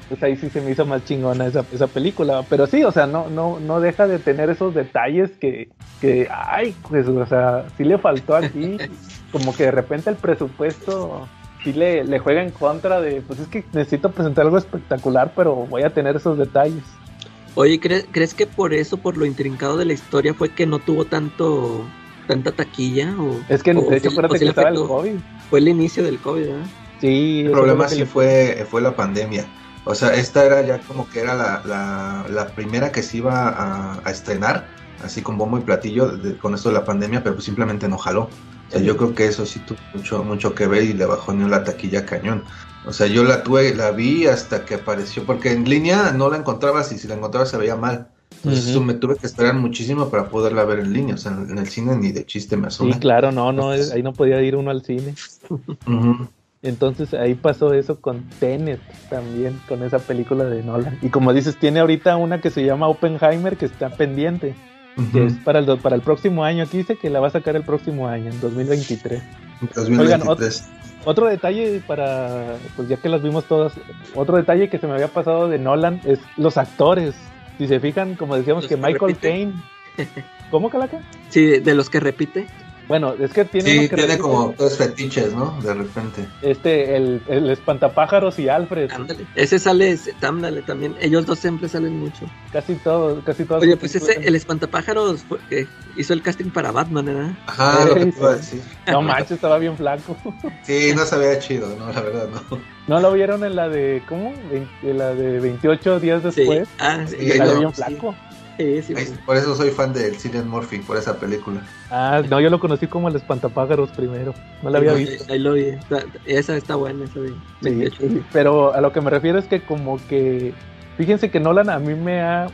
pues ahí sí se me hizo más chingona esa, esa película. Pero sí, o sea, no, no, no deja de tener esos detalles que, que, ay, pues, o sea, sí le faltó aquí, como que de repente el presupuesto sí le, le juega en contra de, pues es que necesito presentar algo espectacular, pero voy a tener esos detalles. Oye, ¿cre- ¿crees que por eso, por lo intrincado de la historia, fue que no tuvo tanto tanta taquilla? O, Es que, o de hecho, sí- acuérdate o sí que le estaba el? COVID. Fue el inicio del COVID, ¿verdad? Sí, El problema sí le- fue, fue la pandemia. O sea, esta era ya como que era la, la, la primera que se iba a, a estrenar, así con bombo y platillo de- con esto de la pandemia, pero pues simplemente no jaló. O sea, yo creo que eso sí tuvo mucho, mucho que ver y le bajó ni la taquilla cañón. O sea, yo la tuve, la vi hasta que apareció, porque en línea no la encontrabas y si la encontrabas se veía mal. Entonces Ujú. me tuve que esperar muchísimo para poderla ver en línea. O sea, en, en el cine ni de chiste me asomé. Sí, claro, no, no, es- ahí no podía ir uno al cine. Entonces ahí pasó eso con Tenet también, con esa película de Nolan. Y como dices, tiene ahorita una que se llama Oppenheimer que está pendiente, que es para el, para el próximo año. Aquí dice que la va a sacar el próximo año, en 2023. 2023. Otro detalle para, pues ya que las vimos todas, otro detalle que se me había pasado de Nolan es los actores. Si se fijan, como decíamos Los que Michael repiten. Caine... ¿Cómo, Calaca? Sí, de los que repite. Bueno, es que tiene Sí, que tiene como tres fetiches, ¿no? De repente. este, el, el espantapájaros y Alfred. Ándale. Ese sale, ándale también. Ellos dos siempre salen mucho. Casi todo, casi todas Oye, pues ese, el espantapájaros fue- eh, hizo el casting para Batman, ¿verdad? Ajá, lo que te iba a decir. No manches, estaba bien flaco. Sí, no se veía chido, no, la verdad, no. ¿No lo vieron en la de, ¿cómo? En la de 28 días después. Sí. Ah, sí. Sí, Sale no, bien flaco. Sí, sí, Ahí- sí. por eso soy fan del Cillian Murphy, por esa película. Ah, no, yo lo conocí como el espantapájaros primero. No lo había Ahí- visto. Ahí lo vi. Está- Esa está buena, esa de Sí, 28. sí, pero a lo que me refiero es que como que, fíjense que Nolan a mí me ha,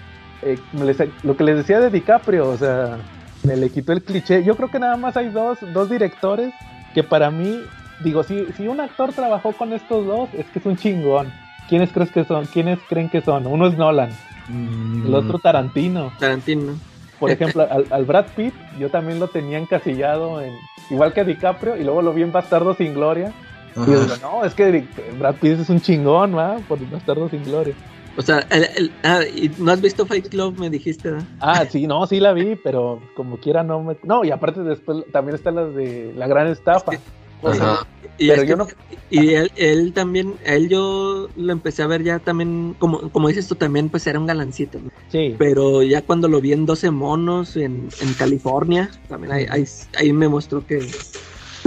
eh, me les- lo que les decía de DiCaprio, o sea, me le quitó el cliché. Yo creo que nada más hay dos, dos directores que para mí, digo, si, si un actor trabajó con estos dos, es que es un chingón. ¿quiénes crees que son? ¿Quiénes creen que son? Uno es Nolan, Mm, el otro Tarantino. Tarantino. Por ejemplo, al, al Brad Pitt yo también lo tenía encasillado en igual que a DiCaprio y luego lo vi en Bastardo sin Gloria. Y yo digo, no, es que Brad Pitt es un chingón, ¿va? Por Bastardo sin Gloria. O sea, el, el- ah, ¿y ¿no has visto Fight Club? Me dijiste, ¿verdad? Ah, sí, no, sí la vi, pero como quiera no me... No, y aparte después también están las de La Gran Estafa. Sea, Ajá. Y Pero es yo que- no- Y él, él también, él yo lo empecé a ver ya también, como, como dices tú también, pues era un galancito. ¿no? sí. Pero ya cuando lo vi en 12 monos en, en California, también ahí, ahí, ahí me mostró que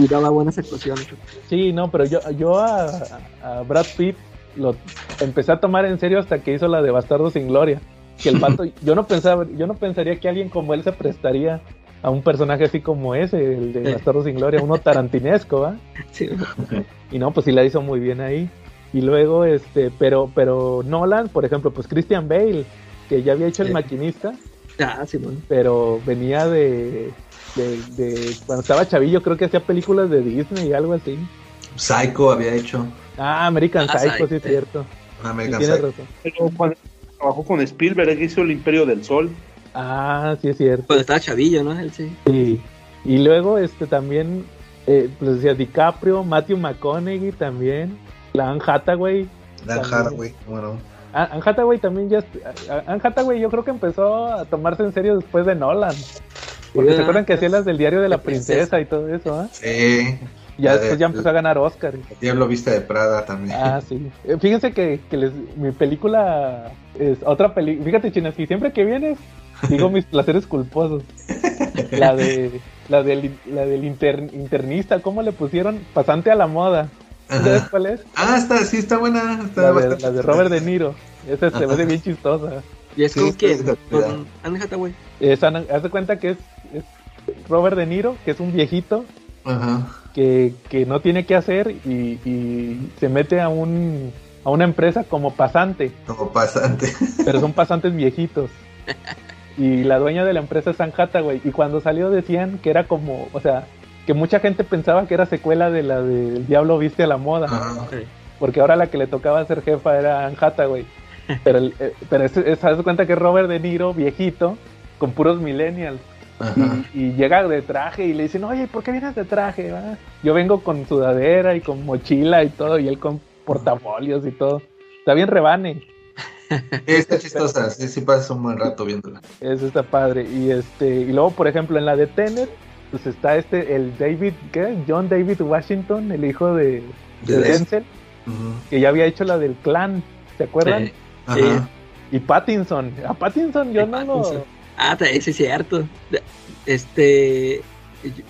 daba buenas actuaciones. Sí, no, pero yo, yo a, a Brad Pitt lo empecé a tomar en serio hasta que hizo la de Bastardo sin Gloria. Que el pato, yo no pensaba, yo no pensaría que alguien como él se prestaría a un personaje así como ese, el de. Bastardo sin Gloria, uno tarantinesco, ¿va? Sí. Y no, pues sí la hizo muy bien ahí. Y luego, este, pero, pero Nolan, por ejemplo, pues Christian Bale, que ya había hecho el maquinista, Ah, sí, bueno. pero venía de, de, de- cuando estaba chavillo, creo que hacía películas de Disney y algo así. Psycho había hecho. Ah, American Ah, Psycho, Psycho, sí es cierto. American Psycho. razón. Pero cuando trabajó con Spielberg, hizo El Imperio del Sol. Ah, sí es cierto. Cuando estaba chavillo, ¿no? Él sí. Sí. Y luego, este, también, eh, pues decía DiCaprio, Matthew McConaughey también, la Anne Hathaway. Dan También. Hathaway, bueno. Ah, Anne Hathaway también ya, Anne Hathaway yo creo que empezó a tomarse en serio después de Nolan. Porque se acuerdan que hacía las del diario de la La princesa. princesa y todo eso, ¿ah? Sí. Ya La de- después ya empezó a ganar Oscar. El Diablo Vista de Prada también. Ah, sí. Eh, Fíjense que, que les- mi película es otra película. Fíjate, Chinas, que siempre que vienes digo mis placeres culposos. La de la del, la del inter- internista, ¿cómo le pusieron? Pasante a la moda. ¿Sabes cuál es? Ah, está, sí, está buena. Está La de, bastante la de Robert De Niro. Esa se Ajá. bien chistosa. ¿Y es Sí, con está quién? Con Anne Hathaway. Esa, haz de cuenta que es, es Robert De Niro, que es un viejito Ajá. que, que no tiene qué hacer y, y se mete a un a una empresa como pasante. Como pasante. pero son pasantes viejitos. Y la dueña de la empresa es Anne Hathaway. Y cuando salió decían que era como, o sea, que mucha gente pensaba que era secuela de la del Diablo Viste a la Moda. Ajá. Porque ahora la que le tocaba ser jefa era Anne Hathaway. Pero, el- eh, pero es, es- de cuenta que es Robert De Niro, viejito, con puros millennials. Y, y llega de traje y le dicen, oye, ¿por qué vienes de traje? va?" Yo vengo con sudadera y con mochila y todo, y él con portafolios y todo. Está bien rebane. Está chistosa. Sí, sí, pasas un buen rato viéndola. Eso está padre. Y este, y luego, por ejemplo, en la de Tenet, pues está este, el David, ¿qué? John David Washington, el hijo de, de Denzel, que ya había hecho la del clan, ¿se acuerdan? Sí. Ajá. Y Pattinson, a Pattinson yo Y no lo... Ah, ese es cierto. Este.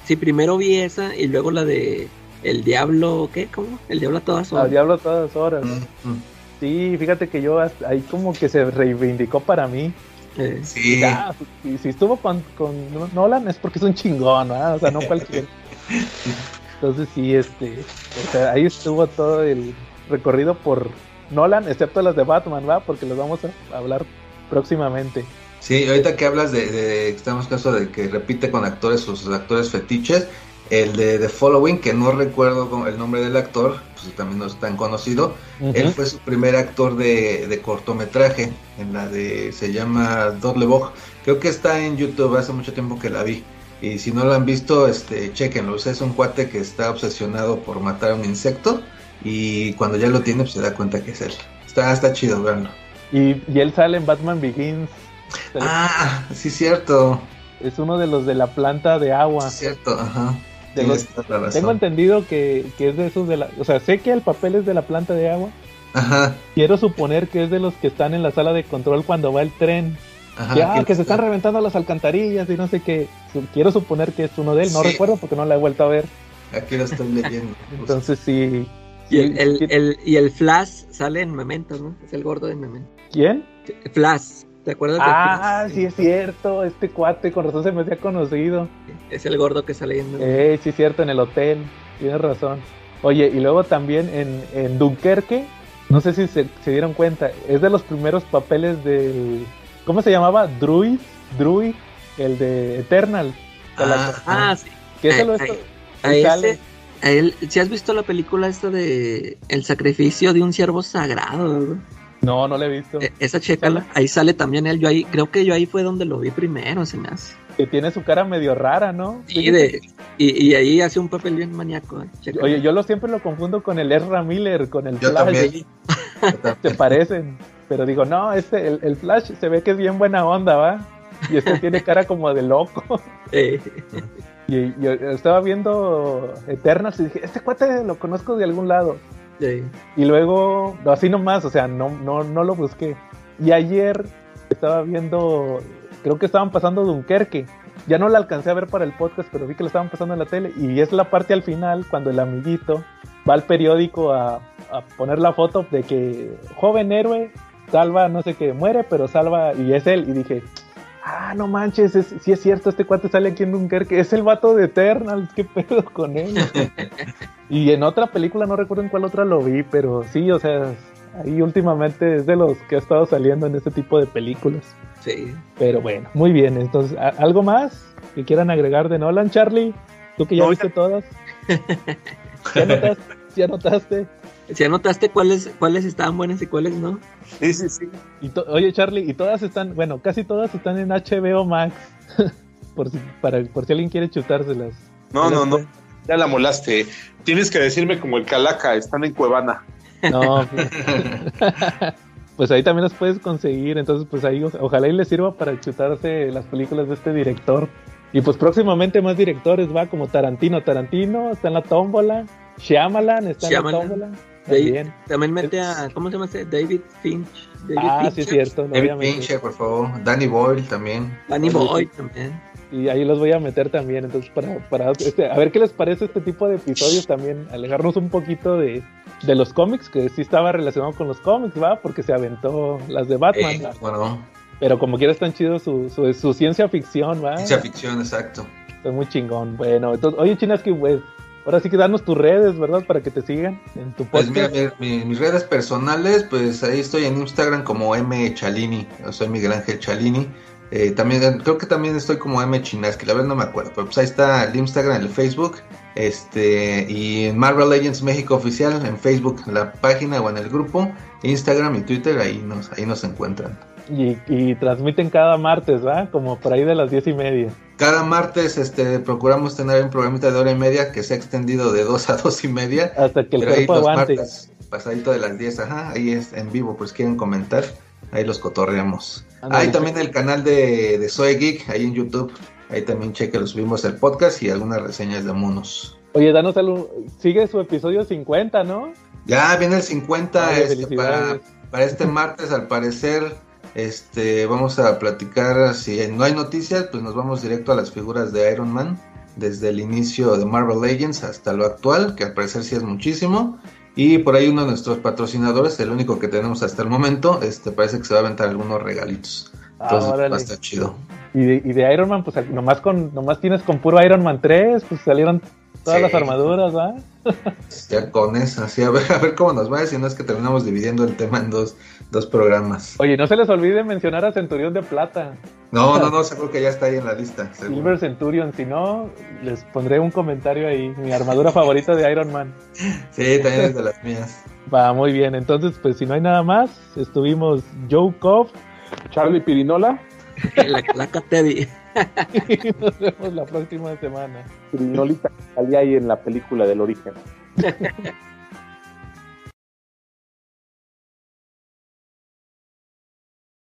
Sí, primero vi esa y luego la de. El Diablo, ¿qué? ¿Cómo? El Diablo a todas horas. diablo a todas horas. Ujú. Sí, fíjate que yo ahí como que se reivindicó para mí. Eh, Sí. Ya, y si estuvo con, con Nolan es porque es un chingón, ¿verdad? O sea, no cualquiera. Entonces sí, este, o sea, ahí estuvo todo el recorrido por Nolan, excepto las de Batman, ¿va? Porque los vamos a hablar próximamente. Sí, ahorita que hablas de, de estamos caso de que repite con actores sus actores fetiches, el de The Following, que no recuerdo el nombre del actor, pues también no es tan conocido, él fue su primer actor de, de cortometraje, en la de, se llama Dudley Bog, creo que está en YouTube, hace mucho tiempo que la vi, y si no lo han visto, este, chequenlo, es un cuate que está obsesionado por matar a un insecto, y cuando ya lo tiene, pues se da cuenta que es él. Está, está chido, verlo. Y, y él sale en Batman Begins. Ah, sí, cierto. Es uno de los de la planta de agua. Sí, cierto, ajá. De los-. Tengo entendido que, que es de esos de la... O sea, sé que el papel es de la planta de agua. Ajá, Quiero suponer que es de los que están en la sala de control cuando va el tren. ajá. que, ah, que- que se están reventando las alcantarillas y no sé qué. Quiero suponer que es uno de él, no Sí. recuerdo porque no la he vuelto a ver. Aquí lo estoy leyendo. Entonces sí. y, el, el- el- y el Flash sale en Memento, ¿no? Es el gordo de Memento. ¿Quién? Flash. ¿Te acuerdas Ah, sí es cierto, este cuate con razón se me había conocido. Es el gordo que sale en. Eh, sí es cierto, en el hotel, tienes razón. Oye, y luego también en, en Dunkerque, no sé si se, se dieron cuenta, es de los primeros papeles del... ¿Cómo se llamaba? Druid, Druid, el de Eternal. Ah, Ah, sí. Que ese a- lo sale- a él, si has visto la película esta de El sacrificio de un siervo sagrado, No, no lo he visto. E- esa chécala, ahí sale también él, yo ahí, creo que yo ahí fue donde lo vi primero, se me hace. Que tiene su cara medio rara, ¿no? Y, de, y, y ahí hace un papel bien maníaco. eh, chécala. Oye, yo lo siempre lo confundo con el Ezra Miller, con el Yo Flash. también. Se parecen. Pero digo, no, este, el, el Flash se ve que es bien buena onda, ¿va? Y este tiene cara como de loco. Eh, Y yo estaba viendo Eternals y dije, este cuate lo conozco de algún lado. Y luego, así nomás, o sea, no, no, no lo busqué. Y ayer estaba viendo, creo que estaban pasando Dunkerque. Ya no la alcancé a ver para el podcast, pero vi que lo estaban pasando en la tele. Y es la parte al final, cuando el amiguito va al periódico a, a poner la foto de que joven héroe salva, no sé qué, muere, pero salva, y es él. Y dije, ah, no manches, es, sí es cierto, este cuate sale aquí en Dunkerque, es el vato de Eternals, qué pedo con él. y en otra película, no recuerdo en cuál otra lo vi, pero sí, o sea, ahí últimamente es de los que ha estado saliendo en este tipo de películas. sí. Pero bueno, muy bien, entonces, ¿a- ¿algo más que quieran agregar de Nolan, Charlie? Tú que ya No, viste todas. ¿Ya notaste? ¿Ya notaste? Si anotaste cuáles, cuáles estaban buenas y cuáles no. Sí, sí, sí. Y Oye, Charlie, y todas están, bueno, casi todas están en HBO Max. por, si, para, por si alguien quiere chutárselas. No, no, no. Ya la molaste. Tienes que decirme como el Calaca, están en Cuevana. No, pues, pues ahí también las puedes conseguir. Entonces, pues ahí o- ojalá y les sirva para chutarse las películas de este director. Y pues próximamente más directores, va, como Tarantino. Tarantino está en la tómbola. Shyamalan está Shyamalan. en la tómbola. También. también mete a, ¿cómo se llama ese? David Finch. David Ah, sí, Fincher. es cierto. David. Fincher, por favor. Danny Boyle también. Danny Boy también. Y ahí los voy a meter también. Entonces, para, para este, a ver qué les parece este tipo de episodios también. Alejarnos un poquito de, de los cómics, que sí estaba relacionado con los cómics, ¿va? Porque se aventó las de Batman. Eh, bueno, Pero como quiera están chidos su, su, su ciencia ficción, ¿va? ciencia ficción, exacto. Está muy chingón. Bueno, entonces, oye, Chinaski, pues, ahora sí que danos tus redes, ¿verdad? Para que te sigan en tu Pues mira, podcast. mi- mi- mis redes personales, pues ahí estoy en Instagram como M Chalini, yo soy Miguel Ángel Chalini. Eh, también creo que también estoy como M Chinaski, la verdad no me acuerdo, pero pues ahí está el Instagram, el Facebook, este y en Marvel Legends México oficial en Facebook, en la página o en el grupo, Instagram y Twitter, ahí nos ahí nos encuentran. Y, y transmiten cada martes, ¿va? Como por ahí de las diez y media. Cada martes este procuramos tener un programita de hora y media que se ha extendido de dos a dos y media. Hasta que el Pero ahí cuerpo los aguante. martes, pasadito de las 10, ajá, ahí es en vivo, pues quieren comentar, ahí los cotorreamos. Ándale. Hay también el canal de, de Soy Geek, ahí en YouTube, ahí también cheque, lo subimos el podcast y algunas reseñas de monos. Oye, danos algo. Sigue su episodio 50, ¿no? Ya viene el 50, Ay, este, para, para este martes al parecer, este, vamos a platicar, si no hay noticias, pues nos vamos directo a las figuras de Iron Man, desde el inicio de Marvel Legends hasta lo actual, que al parecer sí es muchísimo. Y por ahí uno de nuestros patrocinadores, el único que tenemos hasta el momento, este parece que se va a aventar algunos regalitos. Ah, Entonces órale. va a estar chido. Y de, y de Iron Man, pues nomás, con, nomás tienes con puro Iron Man 3, pues salieron todas Sí. las armaduras, ¿va? Ya con eso, así a ver, a ver cómo nos va, si no es que terminamos dividiendo el tema en dos, dos programas. Oye, no se les olvide mencionar a Centurión de Plata, No, no, no, seguro que ya está ahí en la lista. seguro. Silver Centurion, si no, les pondré un comentario ahí, mi armadura favorita de Iron Man. Sí, también es de las mías. Va, muy bien, entonces, pues si no hay nada más, estuvimos Joe Koff Charlie Pirinola, La calaca Teddy. y nos vemos la próxima semana. Pirinolita, salía ahí en la película del origen.